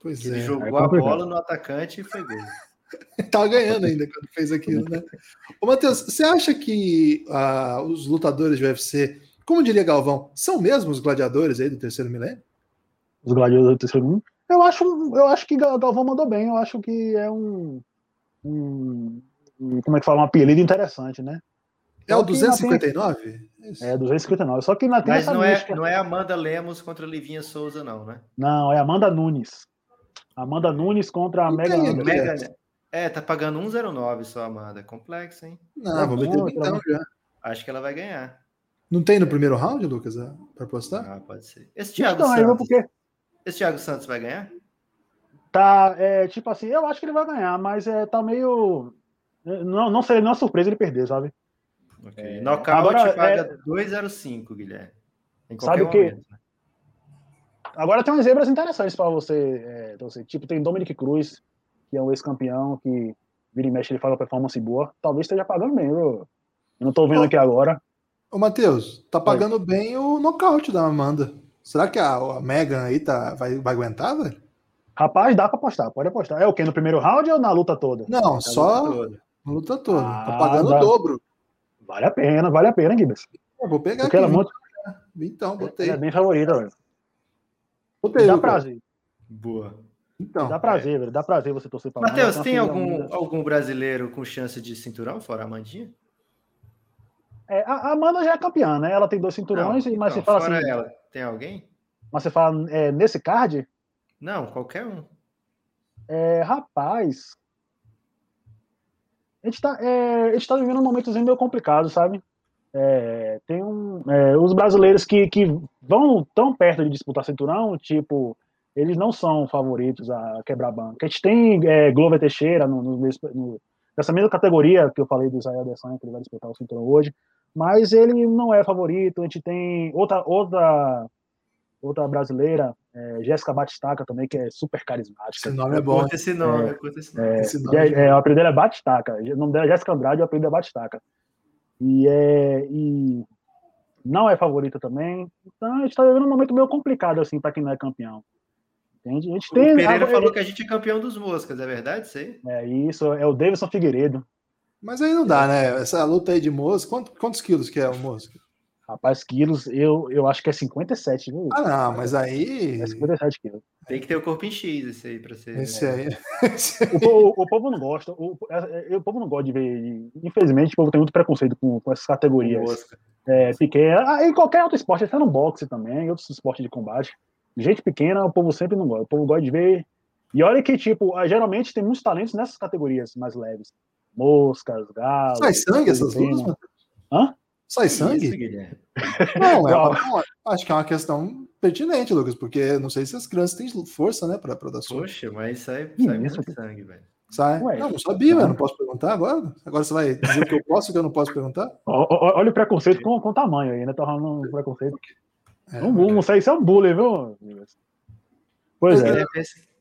Pois Ele é. jogou é a bola no atacante e foi gol. Tava ganhando ainda quando fez aquilo, né? Ô, Matheus, você acha que ah, os lutadores do UFC, como diria Galvão, são mesmo os gladiadores aí do terceiro milênio? Os gladiadores do terceiro mundo. Eu acho, eu acho que Gal- Galvão mandou bem. Eu acho que é um, um- um- como é que fala, um apelido interessante, né? É o que ainda 259? Isso. É 259. Só que ainda tem Mas essa não é, não é Amanda Lemos contra Livinha Souza, não, né? Não, é Amanda Nunes. Amanda Nunes contra a Mega Anderson. Mega... É, tá pagando 1,09 só, Amanda. Complexo, hein? Não, Tá vou meter então bom. já. Acho que ela vai ganhar. Não tem no primeiro round, Lucas, ah, pra apostar? Ah, pode ser. Esse Thiago Então, Santos. porque Esse Thiago Santos vai ganhar? tá, é, tipo assim, eu acho que ele vai ganhar, mas é, tá meio. Não, não seria nenhuma surpresa ele perder, sabe? Ok. Nocaute agora, paga 2,05, Guilherme. Sabe o quê? momento, né? Agora tem umas zebras interessantes para você, é, torcer. Tipo, tem Dominic Cruz, que é um ex-campeão, que vira e mexe, ele faz uma performance boa. Talvez esteja pagando bem, viu? Eu não tô vendo Ô. aqui agora. Ô, Matheus, tá pagando bem o nocaute da Amanda. Será que a, a Megan aí tá, vai, vai aguentar, velho? Rapaz, dá pra apostar, pode apostar. É o quê? No primeiro round ou na luta toda? Não, A só luta toda. a luta toda. Ah, tá pagando dá. o dobro. Vale a pena, vale a pena, Gibas. Eu vou pegar Porque aqui. ela é muito. Então, botei. Ela é bem favorita, velho. Botei, Dá prazer. Boa. Então, Dá prazer, velho. Dá prazer você torcer pra Matheus, Amanda, tem é algum, algum brasileiro com chance de cinturão, fora a Amandinha? É, a Amanda já é campeã, né? Ela tem dois cinturões, Não, mas então, você fala fora assim. ela, tem alguém? Mas você fala é, nesse card, Não, qualquer um. é, rapaz. A gente, tá, é, tá vivendo um momentozinho meio complicado, sabe? É, tem um, é, os brasileiros que, que vão tão perto de disputar cinturão, tipo, eles não são favoritos a quebrar banca. A gente tem é, Glover Teixeira no, no, no- nessa mesma categoria que eu falei do Israel Adesanya, que ele vai disputar o cinturão hoje, mas ele não é favorito. A gente tem outra, outra, outra brasileira, é, Jéssica Batistaca também, que é super carismática. esse nome é bom. Curta esse nome, curta esse nome. É, Esse nome é, é, o apelido dela é Batistaca. O nome dela é Jéssica Andrade, o apelido é Batistaca. E, é, e não é favorita também. Então a gente tá vivendo um momento meio complicado, assim, para quem não é campeão. Entende? A gente O tem. Pereira agora- falou que a gente é campeão dos moscas, é verdade isso aí? É isso, é o Davidson Figueiredo. Mas aí não dá, né? Essa luta aí de moço, quantos, quantos quilos que é o moço? Rapaz, quilos, eu, eu acho que é 57, viu? Ah, não, mas aí. É 57 quilos. Tem que ter o corpo em X esse aí pra ser. Esse aí. O, povo- o povo não gosta. O, é, é, o povo não gosta de ver. Infelizmente, o povo tem muito preconceito com, com essas categorias. Mosca. É, pequena. Ah, em qualquer outro esporte, até no boxe também, outros esportes de combate. Gente pequena, o povo sempre não gosta. O povo gosta de ver. E olha que, tipo, ah, geralmente tem muitos talentos nessas categorias mais leves. Moscas, galos. Sai sangue essas lutas? Hã? Sai Isso, sangue? Guilherme. Não, é Não. uma- acho que é uma questão pertinente, Lucas, porque não sei se as crianças têm força, né, pra dar soco. Poxa, mas sai, Que sai isso, muito sangue, velho. Sai. Ué. não, não sabia, velho. Não posso perguntar agora? Agora você vai dizer o que eu posso e o que eu não posso perguntar? Olha o preconceito com, com o tamanho aí, né? Tá rolando um preconceito. É, não, não sei, isso é um bullying, viu? Pois é.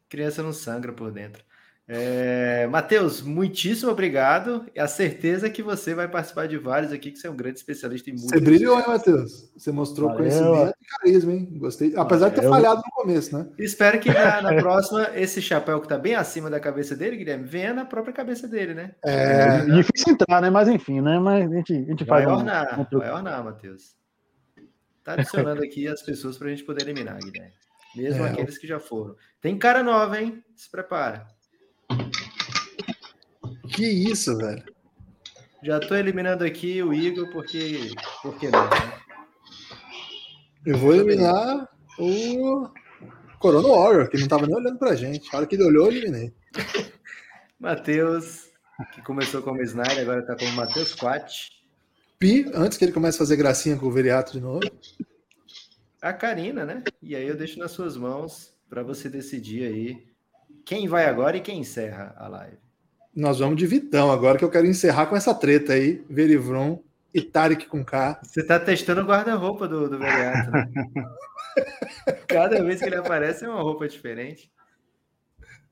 Criança não sangra por dentro. É, Matheus, muitíssimo obrigado. E a certeza que você vai participar de vários aqui, que você é um grande especialista em música. Você brilhou, hein, Matheus? Você mostrou Valeu. conhecimento e carisma, hein? Gostei. Apesar Valeu. de ter falhado no começo, né? Espero que na, na próxima, esse chapéu que tá bem acima da cabeça dele, Guilherme, venha na própria cabeça dele, né? É, é difícil entrar, né? Mas enfim, né? Mas a gente, a gente vai faz. Ornar, um... Vai ornar, Matheus. Tá adicionando aqui as pessoas pra gente poder eliminar, Guilherme. Mesmo é. aqueles que já foram. Tem cara nova, hein? Se prepara. Que isso, velho? Já tô eliminando aqui o Igor, porque. Por que não? Né? Eu vou eliminar o Corona Warrior, que não tava nem olhando pra gente. A hora que ele olhou, eu eliminei. Matheus, que começou como Snyder, agora tá como Matheus Quat. Pi, antes que ele comece a fazer gracinha com o Veriato de novo. A Karina, né? E aí eu deixo nas suas mãos para você decidir aí quem vai agora e quem encerra a live. Nós vamos de Vitão agora, que eu quero encerrar com essa treta aí. Verivron e Tarek com K. Você tá testando o guarda-roupa do, do Veriato, né? Cada vez que ele aparece é uma roupa diferente.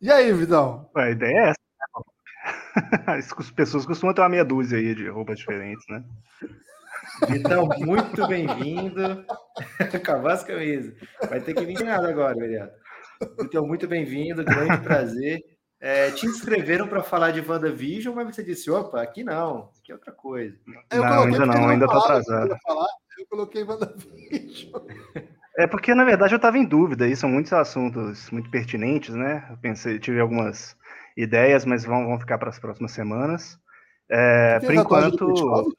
E aí, Vitão? A ideia é essa. Né? As pessoas costumam ter uma meia dúzia aí de roupas diferentes, né? Vitão, muito bem-vindo. Acabar as camisas. Vai ter que vir nada agora, Veriato. Então, muito bem-vindo, grande prazer. É, te inscreveram para falar de WandaVision, mas você disse, opa, aqui não, aqui é outra coisa. Eu não, ainda não, ainda estou atrasado. Eu, falar, eu coloquei WandaVision. É porque, na verdade, eu estava em dúvida, e são muitos assuntos muito pertinentes, né? Eu pensei, tive algumas ideias, mas vão, vão ficar para as próximas semanas. É, por enquanto.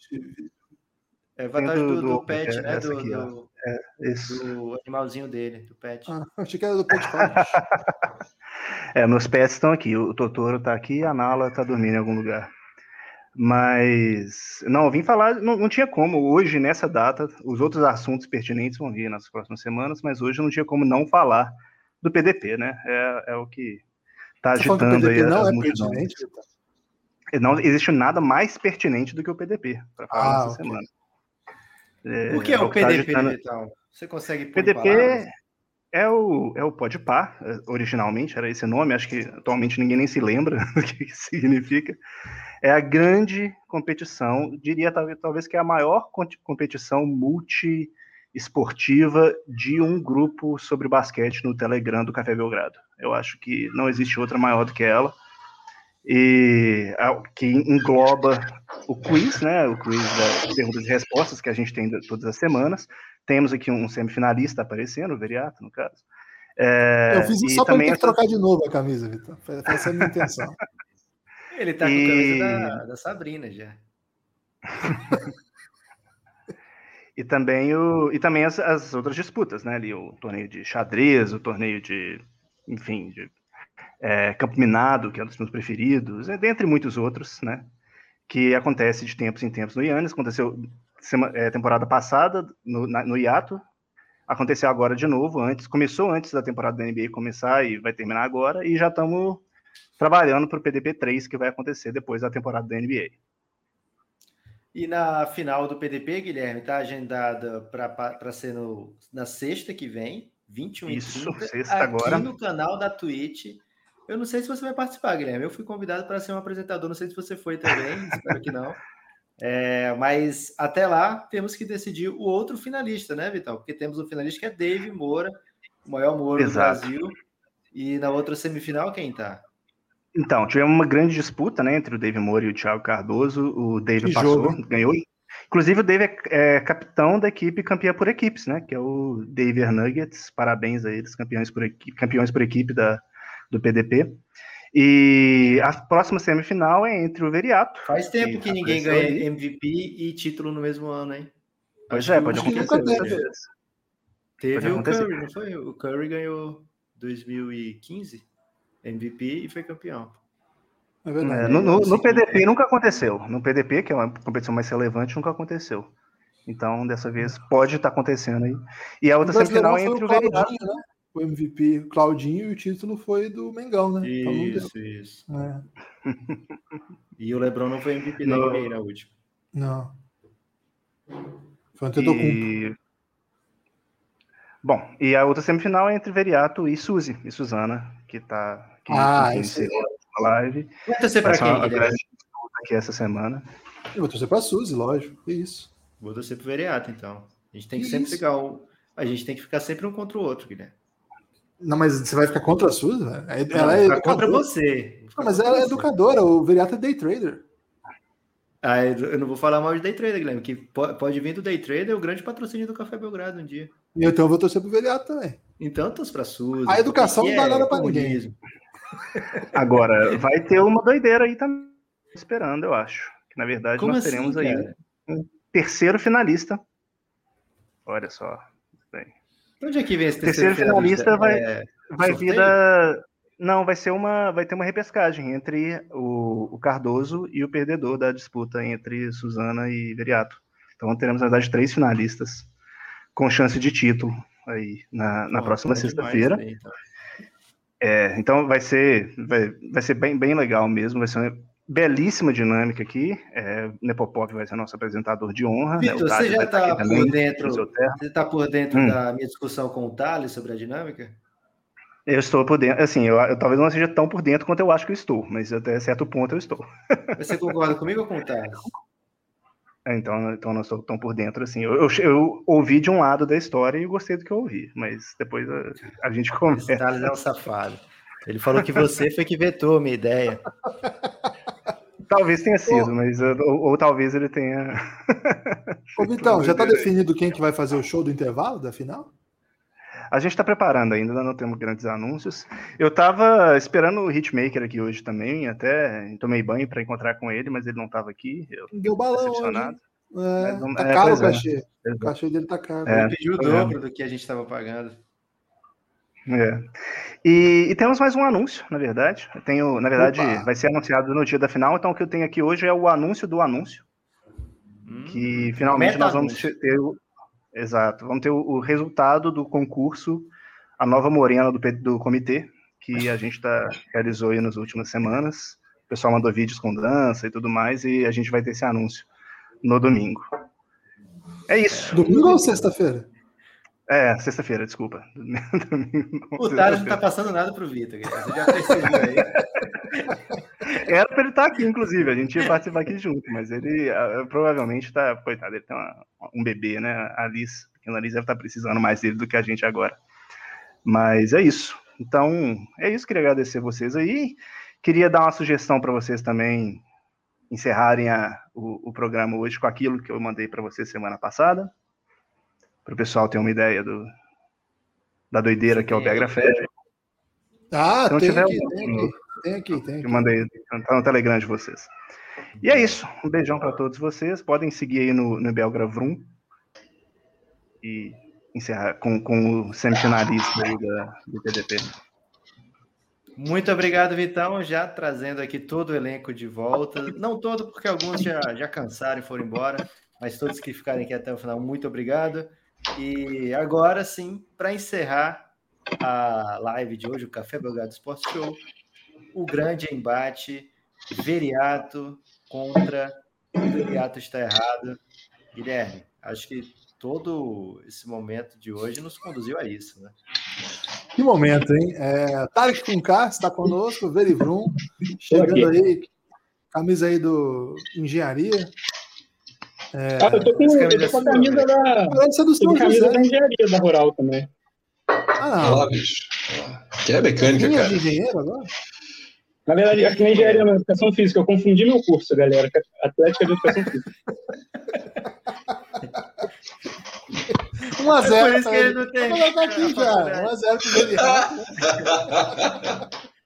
É vantagem do, do, do, pet, é, né? Do, aqui, do, é, do, animalzinho dele, do pet. Ah, achei que era do pet É, meus pets estão aqui. O Totoro está aqui e a Nala está dormindo em algum lugar. Mas, não, eu vim falar, não, não, tinha como. Hoje, nessa data, os outros assuntos pertinentes vão vir nas próximas semanas, mas hoje não tinha como não falar do PDP, né? É, é o que está agitando aí não as é multidões. Não existe nada mais pertinente do que o PDP para falar ah, essa okay. semana. É, o que é, é o, PDP, tá então? Você consegue PDP é o, é o Podpah, é, originalmente era esse nome, acho que atualmente ninguém nem se lembra do que significa. É a grande competição, diria talvez que é a maior competição multi-esportiva de um grupo sobre basquete no Telegram do Café Belgrado. Eu acho que não existe outra maior do que ela. E que engloba o quiz, né? O quiz da perguntas e respostas que a gente tem todas as semanas. Temos aqui um semifinalista aparecendo, o Veriato, no caso. É, eu fiz isso só para ter essa... trocar de novo a camisa, Vitor. Foi essa a minha intenção. Ele tá com a camisa da, da Sabrina já. e também, o, e também as, as, outras disputas, né? Ali, o torneio de xadrez, o torneio de, enfim, de é, Campo Minado, que é um dos meus preferidos, dentre muitos outros, né? Que acontece de tempos em tempos no Yannis. Aconteceu semana, é, temporada passada, no, na, no hiato, aconteceu agora de novo, antes, começou antes da temporada da NBA começar e vai terminar agora, e já estamos trabalhando para o PDP 3, que vai acontecer depois da temporada da NBA. E na final do PDP, Guilherme, está agendada para ser no, na sexta que vem, 21 Isso, e 30, sexta aqui agora. no canal da Twitch. Eu não sei se você vai participar, Guilherme. Eu fui convidado para ser um apresentador, não sei se você foi também, espero que não. É, mas até lá temos que decidir o outro finalista, né, Vital? Porque temos o um finalista que é Dave Moura, o maior Moura Exato. do Brasil. E na outra semifinal, quem tá? Então, tivemos uma grande disputa né, entre o Dave Moura e o Thiago Cardoso. O Dave que passou, jogo. ganhou. Inclusive, o Dave é, é, capitão da equipe campeã por equipes, né? Que é o Dave Nuggets. Parabéns a eles, campeões por equipe, campeões por equipe da, do PDP. E a próxima semifinal é entre o Veriato. Faz tempo que, que ninguém ganha MVP e título no mesmo ano, hein? Pois é, pode acontecer. Teve o Curry, não foi? O Curry ganhou 2015 MVP e foi campeão. É é, no, no, no, PDP nunca aconteceu. No PDP, que é uma competição mais relevante, nunca aconteceu. Então, dessa vez, pode estar acontecendo aí. E a outra semifinal é entre o Veriato. Né? O MVP Claudinho e o título foi do Mengão, né? Isso, então isso. É. e o Lebron não foi MVP da NBA na última. Não. Foi um Tetocumpo. E... Bom, e a outra semifinal é entre Veriato e Suzy, e Suzana, que tá que, Ah, isso a live. Vai torcer ser quem, uma grande aqui essa semana. Eu vou torcer pra Suzy, lógico. Que isso. Vou torcer pro Veriato, então. A gente tem que Que sempre isso? ficar um... A gente tem que ficar sempre um contra o outro, Guilherme. Não, mas você vai ficar contra a Suzy? velho? É- Não, Ela é ficar contra educadora. você. Não, mas ela é educadora, o Veriato é day trader. Ah, eu eu não vou falar mal de Day Trader, Guilherme, que po- pode vir do Day Trader o grande patrocínio do Café Belgrado um dia. E então eu vou torcer pro Veriato também. Então, torce pra Suzy. A educação não dá é nada pra ninguém. comunismo. Agora, vai ter uma doideira aí também, esperando, eu acho. Que na verdade Como nós assim, teremos aí cara? um terceiro finalista. Olha só. Bem. Onde é que vem esse terceiro finalista vai, É, vai vir da. Não, vai ser uma. Vai ter uma repescagem entre o, o Cardoso e o perdedor da disputa entre Suzana e Veriato. Então teremos, na verdade, três finalistas com chance de título aí na, na Pô, próxima sexta-feira. então. É, então vai ser, vai, vai ser bem, bem legal mesmo, vai ser uma belíssima dinâmica aqui. É, Nepopop vai ser nosso apresentador de honra. né? Vitor, O Tati você já está aqui por também, dentro? Você está por dentro Hum. da minha discussão com o Thales sobre a dinâmica? Eu estou por dentro, assim, eu, eu talvez não seja tão por dentro quanto eu acho que eu estou, mas até certo ponto eu estou. Você concorda comigo ou com o Thales? É, Então, então não estou tão por dentro assim. Eu, eu, eu ouvi de um lado da história e gostei do que eu ouvi, mas depois a, a gente Esse conversa. Thales é um safado. Ele falou que você foi que vetou a minha ideia. Talvez tenha sido, mas uh, ou, ou talvez ele tenha. Ô, Vitão, já tá definido quem que vai fazer o show do intervalo da final? A gente está preparando ainda, ainda não temos grandes anúncios. Eu estava esperando o Hitmaker aqui hoje também, até tomei banho para encontrar com ele, mas ele não estava aqui. Eu Deu balão hoje. decepcionado. hein? É, Mas não- tá é, caro o é. cachê. O cachê dele tá caro. É. Ele pediu o vendo. dobro do que a gente estava pagando. É. E, e temos mais um anúncio, na verdade. Eu tenho, na verdade, Opa. vai ser anunciado no dia da final. Então, o que eu tenho aqui hoje é o anúncio do anúncio. Hum. Que finalmente nós vamos Meta-anúncio. ter o. Exato, vamos ter o, o resultado do concurso A Nova Morena do, do comitê, que a gente tá, realizou aí nas últimas semanas. O pessoal mandou vídeos com dança e tudo mais, e a gente vai ter esse anúncio no domingo. É isso. Domingo ou sexta-feira? É, sexta-feira, desculpa. Domingo, O Thales não tá passando nada pro Vitor. Você já percebeu aí? Era pra ele estar aqui, inclusive, a gente ia participar aqui junto, mas ele provavelmente tá, coitado, ele tem uma- um bebê, né? A Alice, a Alice deve estar precisando mais dele do que a gente agora. Mas é isso. Então, é isso, queria agradecer vocês aí. Queria dar uma sugestão para vocês também encerrarem a- o, o programa hoje com aquilo que eu mandei para vocês semana passada, para o pessoal ter uma ideia do, da doideira que é o Begra Fed. Ah, Se não tem tiver aqui, um- tem aqui, tem aqui, tem aqui. eu mandei tá no Telegram de vocês. E é isso. Um beijão para todos vocês. Podem seguir aí no, no Belgra Vrum e encerrar com, com o semifinalista aí da, do TDP. Muito obrigado, Vitão, já trazendo aqui todo o elenco de volta. Não todo, porque alguns já, já cansaram e foram embora, mas todos que ficarem aqui até o final, muito obrigado. E agora sim, para encerrar a live de hoje, o Café Belgrado Sports Show, o grande embate Veriato contra o Veriato está errado. Guilherme, acho que todo esse momento de hoje nos conduziu a isso, né? Que momento, hein? É, Tarek com K está conosco, Verivrum, chegando aí, camisa aí do Engenharia. É, Ah, eu tô com, eu tô com a camisa da. Essa é do São a camisa José. da engenharia da Rural também. Ah, Olha não. lá, bicho. Que é mecânica, Linha cara. de engenheiro agora? Na verdade, aqui na engenharia na educação física, eu confundi meu curso, galera. Atlética de educação física. 1x0. É por isso que ele não tem- Vou colocar aqui já. 1x0 pro Veriato.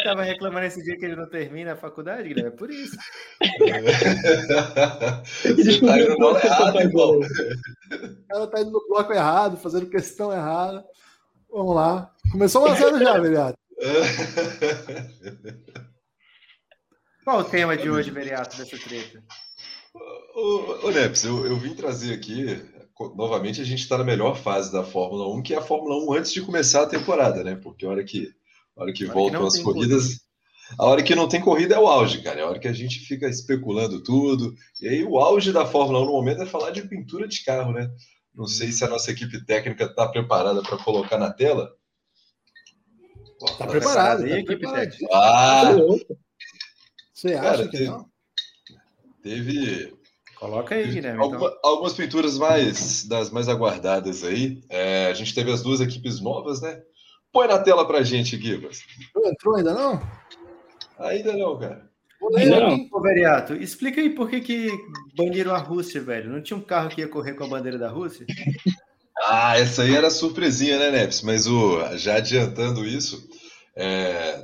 Ele tava reclamando esse dia que ele não termina a faculdade, Guilherme, é por isso. Você tá indo no tô errado, irmão. O cara tá indo no bloco errado, fazendo questão errada. Vamos lá. Começou 1x0 já, Veriato. Qual o tema de hoje, Veriato, dessa treta? Ô, ô Neps, eu, eu vim trazer aqui, novamente, a gente está na melhor fase da Fórmula 1, que é a Fórmula 1 antes de começar a temporada, né? Porque a hora que, a hora que A hora que voltam as corridas, a hora que não tem corrida é o auge, cara. É a hora que a gente fica especulando tudo. E aí o auge da Fórmula 1 no momento é falar de pintura de carro, né? Não sei se a nossa equipe técnica está preparada para colocar na tela. Tá preparado, aí, tá equipe técnica. Ah, Você acha Cara, que teve- não? teve Coloca aí, Guilherme. então. alguma- algumas pinturas mais das mais aguardadas aí. É, a gente teve as duas equipes novas, né? Põe na tela pra gente. Não entrou ainda não? Ainda não, cara. Ainda não. Ô, Veriato, explica aí por que, que baniram a Rússia, velho. Não tinha um carro que ia correr com a bandeira da Rússia? Ah, essa aí era surpresinha, né, Neps? Mas o, já adiantando isso, é,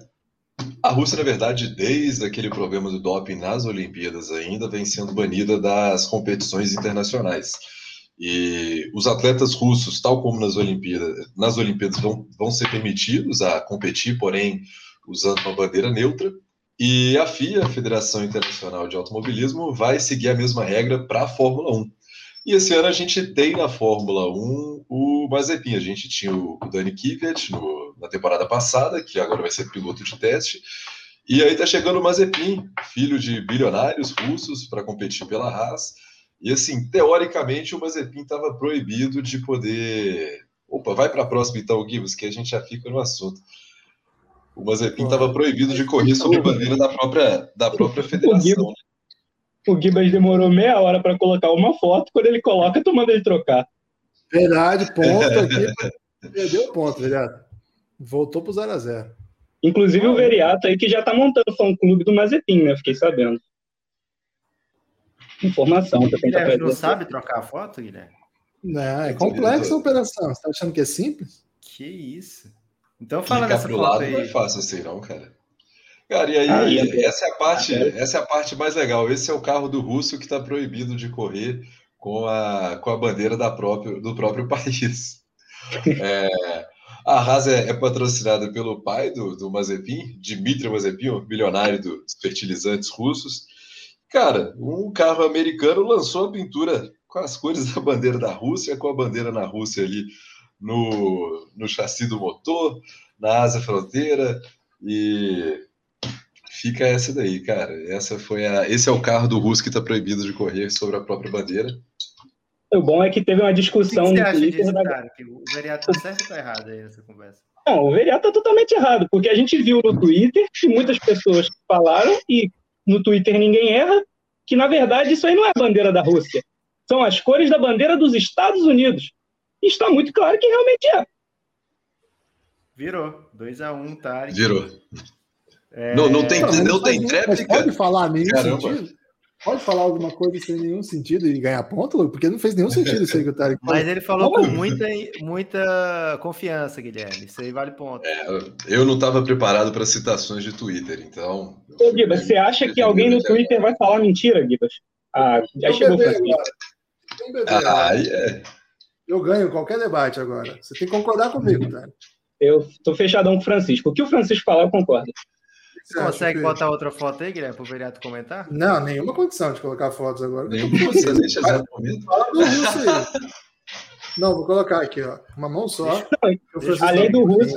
a Rússia, na verdade, desde aquele problema do doping nas Olimpíadas ainda, vem sendo banida das competições internacionais. E os atletas russos, tal como nas Olimpíadas, nas Olimpíadas vão, vão ser permitidos a competir, porém usando uma bandeira neutra. E a FIA, a Federação Internacional de Automobilismo, vai seguir a mesma regra para a Fórmula 1. E esse ano a gente tem na Fórmula 1 o Mazepin. A gente tinha o Dani Kvyat no- na temporada passada, que agora vai ser piloto de teste. E aí tá chegando o Mazepin, filho de bilionários russos, para competir pela Haas. E assim, teoricamente o Mazepin estava proibido de poder. Opa, vai para a próxima então, Gibbs, que a gente já fica no assunto. O Mazepin estava proibido de correr sob a bandeira da própria, da própria federação. O Gibas demorou meia hora para colocar uma foto, quando ele coloca, tu manda ele trocar. Verdade, ponto aqui. Perdeu o ponto, velho. Voltou pro 0x0. Inclusive o Veriato aí que já tá montando o fã-clube do Mazepin, né? Fiquei sabendo. Informação quem tá Guilherme não sabe trocar a foto, Guilherme? Não, é complexa a operação. Você tá achando que é simples? Que isso. Então fala Clicar nessa pro foto lado não é aí. fácil assim, não, cara. Cara, e aí, Aí, é- essa é a parte, essa é a parte mais legal. Esse é o carro do russo que está proibido de correr com a, com a bandeira da própria, do próprio país. É, a Haas é, é patrocinada pelo pai do, do Mazepin, Dmitry Mazepin, o milionário dos fertilizantes russos. Cara, um carro americano lançou a pintura com as cores da bandeira da Rússia, com a bandeira na Rússia ali no, no chassi do motor, na asa fronteira, e fica essa daí, cara. Essa foi a, esse é o carro do russo que está proibido de correr sobre a própria bandeira. O bom é que teve uma O que, discussão que você no acha Twitter disso, da... cara? Que o Veriato tá certo ou tá errado aí nessa conversa? Não, o Veriato tá totalmente errado, porque a gente viu no Twitter que muitas pessoas falaram, e no Twitter ninguém erra, que na verdade isso aí não é a bandeira da Rússia. São as cores da bandeira dos Estados Unidos. E está muito claro que realmente é. Virou. 2x1, Tarek. Virou. É, Não, não tem, Não, não tem mas tréplica. Pode falar nenhum Caramba. sentido? Pode falar alguma coisa sem nenhum sentido e ganhar ponto? Porque não fez nenhum sentido isso aí que o Tarek falou. Mas ele falou com muita, muita confiança, Guilherme. Isso aí vale ponto. Eu não estava preparado para citações de Twitter, então. Ô, Gibas, você acha que alguém no Twitter vai falar mentira, Gibas? Ah, já Eu chegou o bebê agora. Bebê Ah, aí é. Eu ganho qualquer debate agora. Você tem que concordar comigo, tá? Eu tô fechadão com o Francisco. O que o Francisco falar, eu concordo. Você consegue botar outra foto aí, Guilherme, pro Veriato comentar? Não, nenhuma condição de colocar fotos agora. Nenhuma exato momento. Fala do russo aí. Não, vou colocar aqui, ó. Uma mão só. Além do russo.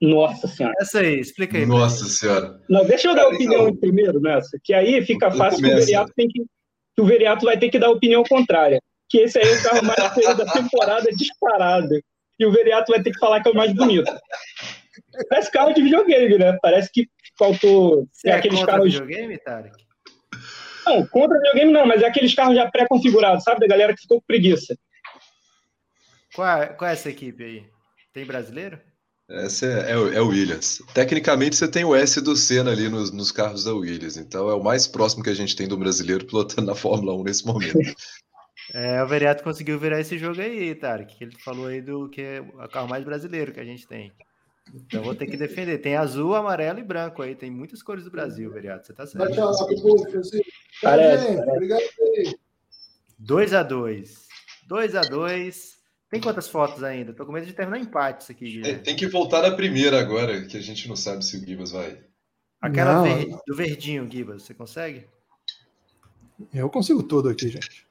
Nossa senhora. Essa aí, explica aí. Nossa senhora. Não, deixa eu dar Cara, opinião então- primeiro nessa, que aí fica Eu fácil que o. Veriato tem que. Que o Veriato vai ter que dar a opinião contrária. Que esse aí é o carro mais feio da temporada disparado. E o Veriato vai ter que falar que é o mais bonito. Parece carro de videogame, né? Parece que faltou. Você é aqueles contra carros. videogame, Tarek? Não, contra videogame não, mas é aqueles carros já pré-configurados, sabe? Da galera que ficou com preguiça. Qual é, qual é essa equipe aí? Tem brasileiro? Essa é, é, o- é o Williams. Tecnicamente, você tem o S do Senna ali nos, nos carros da Williams, então é o mais próximo que a gente tem do brasileiro pilotando na Fórmula 1 nesse momento. É, o Veriato conseguiu virar esse jogo aí, Tarek, que ele falou aí do que é o carro mais brasileiro que a gente tem. Então vou ter que defender. Tem azul, amarelo e branco aí. Tem muitas cores do Brasil, Veriato. Você tá certo. tchau lá pro povo, Francisco. Tchau, Parece. Obrigado aí. 2x2. 2x2. Tem quantas fotos ainda? Tô com medo de terminar empate isso aqui, É, Guilherme. tem que voltar na primeira agora, que a gente não sabe se o Gibas vai. Aquela Não. ver- do verdinho, Gibas, você consegue? Eu consigo tudo aqui, gente.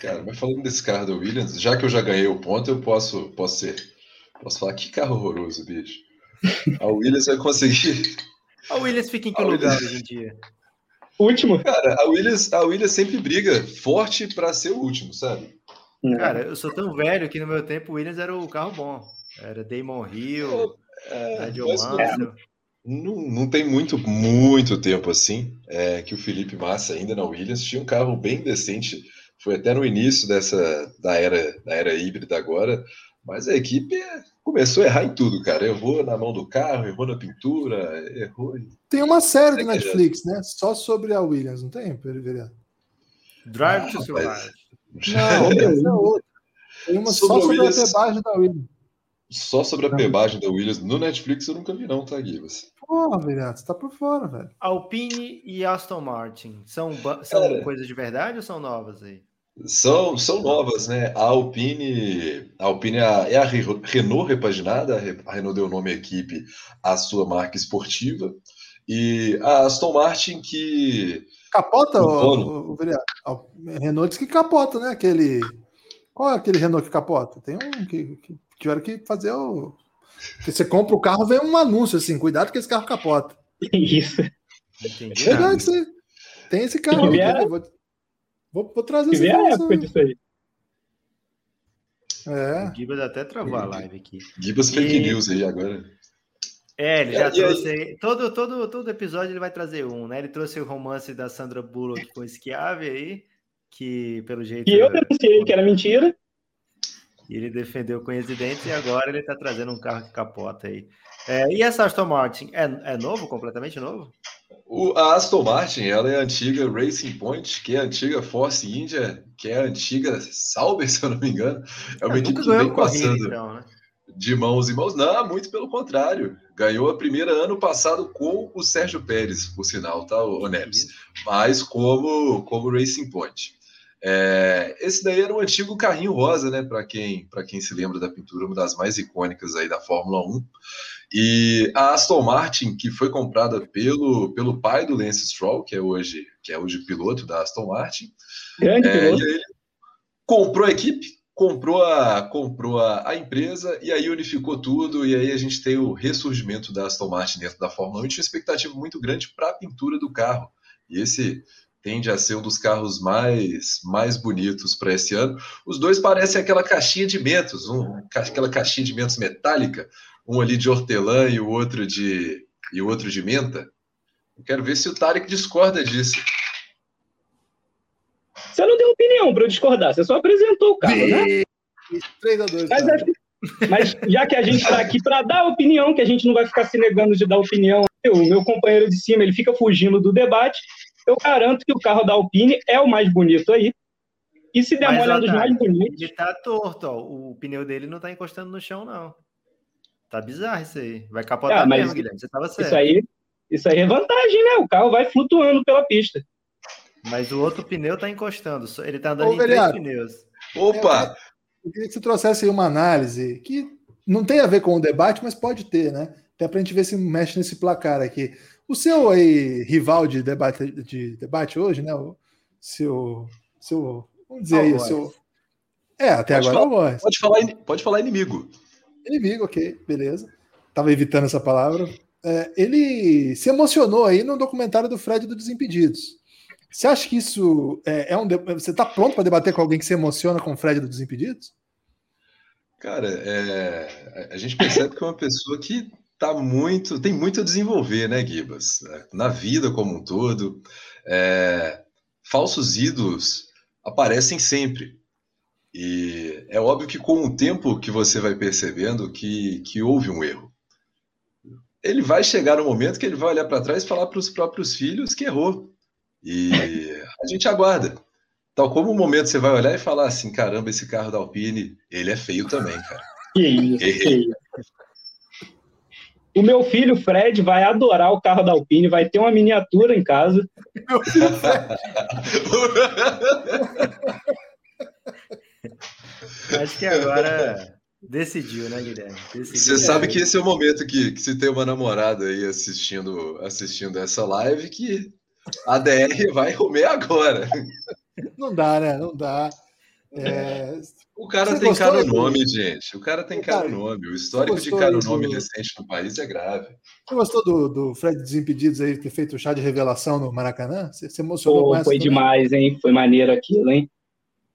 Cara, mas falando desse carro da Williams, já que eu já ganhei o ponto, eu posso, posso ser. Posso falar que carro horroroso, bicho. A Williams vai conseguir. A Williams fica em que A lugar Williams- hoje em dia? Último. Cara, a Williams, a Williams sempre briga forte para ser o último, sabe? Cara, eu sou tão velho que no meu tempo o Williams era o carro bom. Era Damon Hill, É, Mansell. não, não tem muito, muito tempo assim é, que o Felipe Massa, ainda na Williams, tinha um carro bem decente. Foi até no início dessa da era, da era híbrida agora, mas a equipe começou a errar em tudo, cara. Errou na mão do carro, errou na pintura, errou. em- Tem uma série do Netflix, né? Só sobre a Williams, não tem, Vereador? Drive to Ah, Survive. rapaz. Não, é outra. Tem uma Sobre só a sobre Williams. a pebagem da Williams. Só sobre a pebagem da Williams no Netflix eu nunca vi, não, tá, Guivas? Porra, Vereador, você tá por fora, velho. Alpine e Aston Martin são, são Cara. coisas de verdade ou são novas aí? São, são novas, né? A Alpine, a Alpine é a, é Renault repaginada, a Re- a Renault deu nome à equipe à sua marca esportiva, e a Aston Martin que Capota, O o, o, o vereador. A Renault diz que capota, né? Aquele. Qual é aquele Renault que capota? Tem um que, que tiveram que fazer o. Que você compra o carro, vem um anúncio assim: cuidado que esse carro capota. Isso. Entendi. É verdade, isso aí. Tem esse carro. Vou, vou, vou trazer essa a informação época disso aí. É. O Gibas até travou a live aqui. Gibas fake E- news aí agora. É, ele já E aí? trouxe aí. Todo, todo, todo episódio ele vai trazer um, né? Ele trouxe o romance da Sandra Bullock com o Schiave aí, que pelo jeito. E eu denunciei que era mentira. Ele defendeu com os dentes e agora ele tá trazendo um carro que capota aí. É, e essa Aston Martin é, é novo, completamente novo? O, a Aston Martin, ela é a antiga Racing Point, que é a antiga Force India, que é a antiga Sauber, se eu não me engano. É uma É, equipe que vem corrida, passando então, né? de mãos em mãos. Não, muito pelo contrário. Ganhou a primeira ano passado com o Sérgio Pérez, por sinal, tá, o Neves? Mas como, como Racing Point. É, esse daí era um antigo carrinho rosa, né? Para quem, quem se lembra da pintura, uma das mais icônicas aí da Fórmula 1. E a Aston Martin, que foi comprada pelo, pelo pai do Lance Stroll, que é hoje, que é hoje piloto da Aston Martin, Grande é, piloto. e ele comprou a equipe, comprou a, comprou a, a empresa e aí unificou tudo. E aí a gente tem o ressurgimento da Aston Martin dentro da Fórmula 1 e tinha uma expectativa muito grande para a pintura do carro. E esse tende a ser um dos carros mais, mais bonitos para esse ano. Os dois parecem aquela caixinha de mentos, um, aquela caixinha de mentos metálica, um ali de hortelã e o outro de, e o outro de menta. Eu quero ver se o Tarek discorda disso. Você não deu opinião para eu discordar, você só apresentou o carro, né? 3 a 2 Mas, é- mas já que a gente está aqui para dar opinião, que a gente não vai ficar se negando de dar opinião, o meu companheiro de cima ele fica fugindo do debate, eu garanto que o carro da Alpine é o mais bonito aí. E se der Mas, mole é um dos Otávio, mais bonitos. Ele tá torto, ó. O pneu dele não tá encostando no chão, não. Tá bizarro isso aí. Vai capotar Ah, mas mesmo, Guilherme. Você tava certo. Isso aí, isso aí é vantagem, né? O carro vai flutuando pela pista. Mas o outro pneu tá encostando. Ele tá andando Ô, em três vereador. pneus. Opa! Eu queria que você trouxesse aí uma análise que não tem a ver com o debate, mas pode ter, né? Até para a gente ver se mexe nesse placar aqui. O seu aí, rival de debate, de debate hoje, né? O seu. seu vamos dizer aí, o seu. É, até Pode agora falar. é o Pode falar, pode falar inimigo. Inimigo, ok, beleza. Tava evitando essa palavra. É, ele se emocionou aí no documentário do Fred do Desimpedidos. Você acha que isso é, é um. Você está pronto para debater com alguém que se emociona com o Fred do Desimpedidos? Cara, é, a a gente percebe que é uma pessoa que tá muito, tem muito a desenvolver, né, Gibas? Na vida como um todo. É, falsos ídolos aparecem sempre. E é óbvio que com o tempo que você vai percebendo que, que houve um erro. Ele vai chegar no momento que ele vai olhar para trás e falar para os próprios filhos que errou. E a gente aguarda. Tal como o momento você vai olhar e falar assim: caramba, esse carro da Alpine, ele é feio também, cara. Que isso, que isso. O meu filho Fred vai adorar o carro da Alpine, vai ter uma miniatura em casa. Acho que agora decidiu, né, Guilherme? Decidiu. Você sabe que esse é o momento que, que se tem uma namorada aí assistindo, assistindo essa live que a DR vai comer agora. Não dá, né? Não dá. É, O cara Você tem cara do- no nome, gente. O cara tem cara Cara, no nome. O histórico de no aí nome do- decente no país é grave. Você gostou do, do Fred Desimpedidos aí ter feito o chá de revelação no Maracanã? Você se emocionou Pô, com essa? foi também? demais, hein? Foi maneiro aquilo, hein?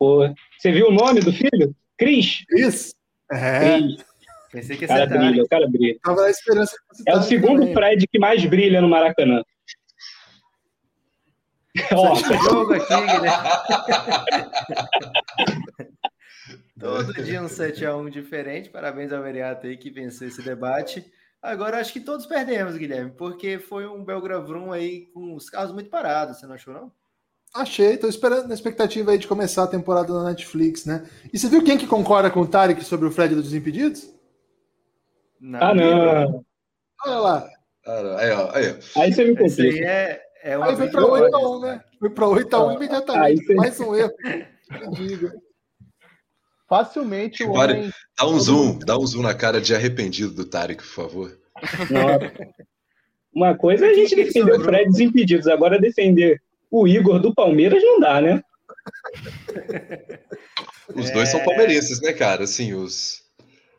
Pô, você viu o nome do filho? Cris? Cris? É. Cris. Pensei que O cara ia ser brilha, o cara brilha. Tava na esperança É o segundo também. Fred que mais brilha no Maracanã. Ó, jogo aqui, Guilherme. Todo dia um 7x1 diferente. Parabéns ao Veriato aí que venceu esse debate. Agora acho que todos perdemos, Guilherme, porque foi um Belgravrum aí com os carros muito parados, você não achou, não? Achei, tô esperando na expectativa aí de começar a temporada na Netflix, né? E você viu quem que concorda com o Tarek sobre o Fred dos Desimpedidos? ah, não. Olha lá. Ah, Aí, ó, aí, ó. Aí você me Esse aí complica. é, é Aí foi pra vitória. 8x1, né? Foi pra 8x1 Aí imediatamente. você- Mais um erro. Facilmente o Bora. homem. Dá um zoom, dá um zoom na cara de arrependido do Tarek, por favor. Nossa. Uma coisa é a gente defender o? Fred desimpedidos, agora defender o Igor do Palmeiras não dá, né? Os É. dois são palmeirenses, né, cara? Assim, os,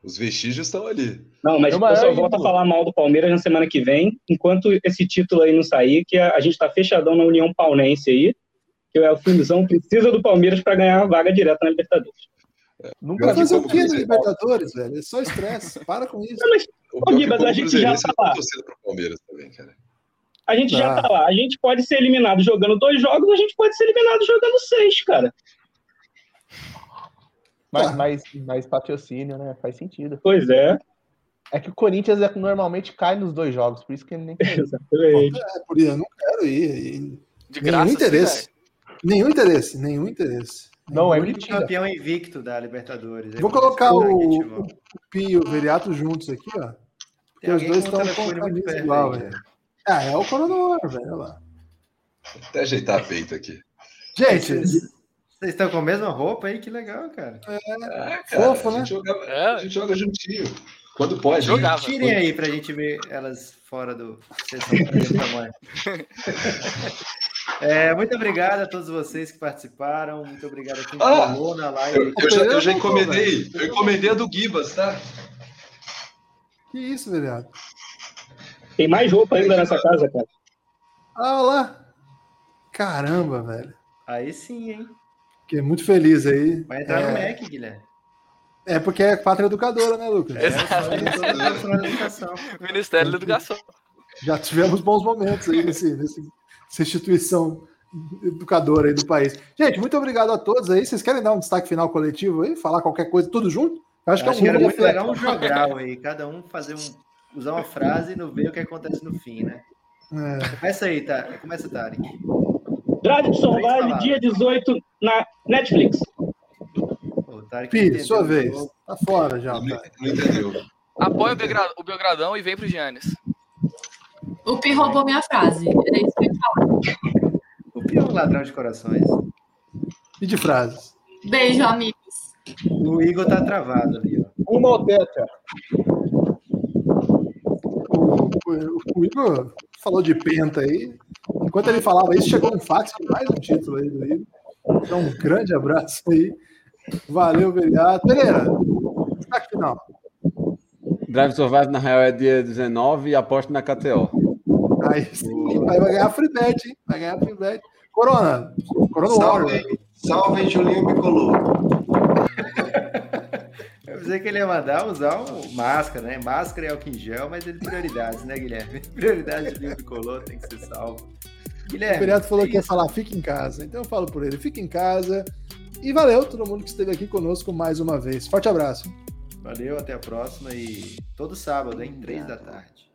os vestígios estão ali. Não, mas É o eu só volto a falar mal do Palmeiras na semana que vem, enquanto esse título aí não sair, que a, a gente tá fechadão na União Paunense aí, que o Elfinzão precisa do Palmeiras para ganhar uma vaga direta na Libertadores. Nunca Vai Mas fazer o quê na? Libertadores, velho? É só estresse. Para com isso. Não, mas O é que como a gente já tá lá. pro Palmeiras também, cara. A gente já Ah. tá lá. A gente pode ser eliminado jogando dois jogos, a gente pode ser eliminado jogando seis, cara. mais, mais, mais patrocínio, né? Faz sentido. Pois é, É que o Corinthians é, normalmente cai nos dois jogos, por isso que ele nem quer. exatamente. É, por isso, eu não quero ir. E De Nenhum graça, interesse. assim, nenhum interesse. Nenhum interesse. Não, é mentira. campeão invicto da Libertadores. Vou É colocar por isso o, que o futebol. Pi e o Veriato juntos aqui, ó. Porque os dois estão com a camisa igual, velho. Cara. Ah, é o Coronel, velho. olha lá. Até ajeitar a peita aqui. Gente, Vocês estão com a mesma roupa aí? Que legal, cara. Ah, Fofo, a né? gente, jogava, É. a gente joga juntinho. Quando pode. né? Jogava. Tirem aí pra gente ver elas fora do tamanho. É, muito obrigado a todos vocês que participaram. Muito obrigado a quem Ah, colou na live. Eu, eu já, eu já encomendei. Eu encomendei a do Gibas, tá? que isso, Veriato? Tem mais roupa ainda nessa casa, cara. Ah, olha lá. Caramba, velho. Aí sim, hein? Fiquei muito feliz aí. Vai entrar no É, Mac, Guilherme. é porque é pátria educadora, né, Lucas? É, educação. Ministério da Educação. Já tivemos bons momentos aí nesse, nesse- nessa instituição educadora aí do país. Gente, muito obrigado a todos aí. Vocês querem dar um destaque final coletivo aí? Falar qualquer coisa, tudo junto? Eu acho, Acho, que é que um era mundo muito legal um jogral aí, cada um fazer um, usar uma frase e não ver o que acontece no fim, né? É. Começa aí, tá? Começa, Tarek. Drive de Survive, dia 18 na Netflix. Pô, Tarek Pi, entendeu sua vez. Tá fora já. Não, não entendeu. Apoia o, Belgra- o Belgradão e vem pro Giannis. O Pi roubou minha frase. Era isso que eu ia falar. O Pi é um ladrão de corações. E de frases? Beijo, amigos. O Igor tá travado ali, ó. Uma ou tetra. O, Igor falou de penta aí. Enquanto ele falava isso, chegou um fax com mais um título aí do Igor. Então, um grande abraço aí. Valeu, Veriato. Pereira, destaque final. Drive Survive, na real, é dia 19 e aposto na KTO. Aí sim, vai vai ganhar free bet, hein? Vai ganhar free bet. Corona, Corona Warrior. Salve, salve Julinho Bicolor. Pensei que ele ia mandar usar um máscara, né? Máscara e álcool em gel, mas ele prioridades, né, Guilherme? Prioridade de Vinho Bicolor tem que ser salvo. O Guilherme, Veriato falou é que ia falar fica em casa. Então eu falo por ele, fica em casa. E valeu todo mundo que esteve aqui conosco mais uma vez. Forte abraço. Valeu, até a próxima e todo sábado, hein? Três da tarde.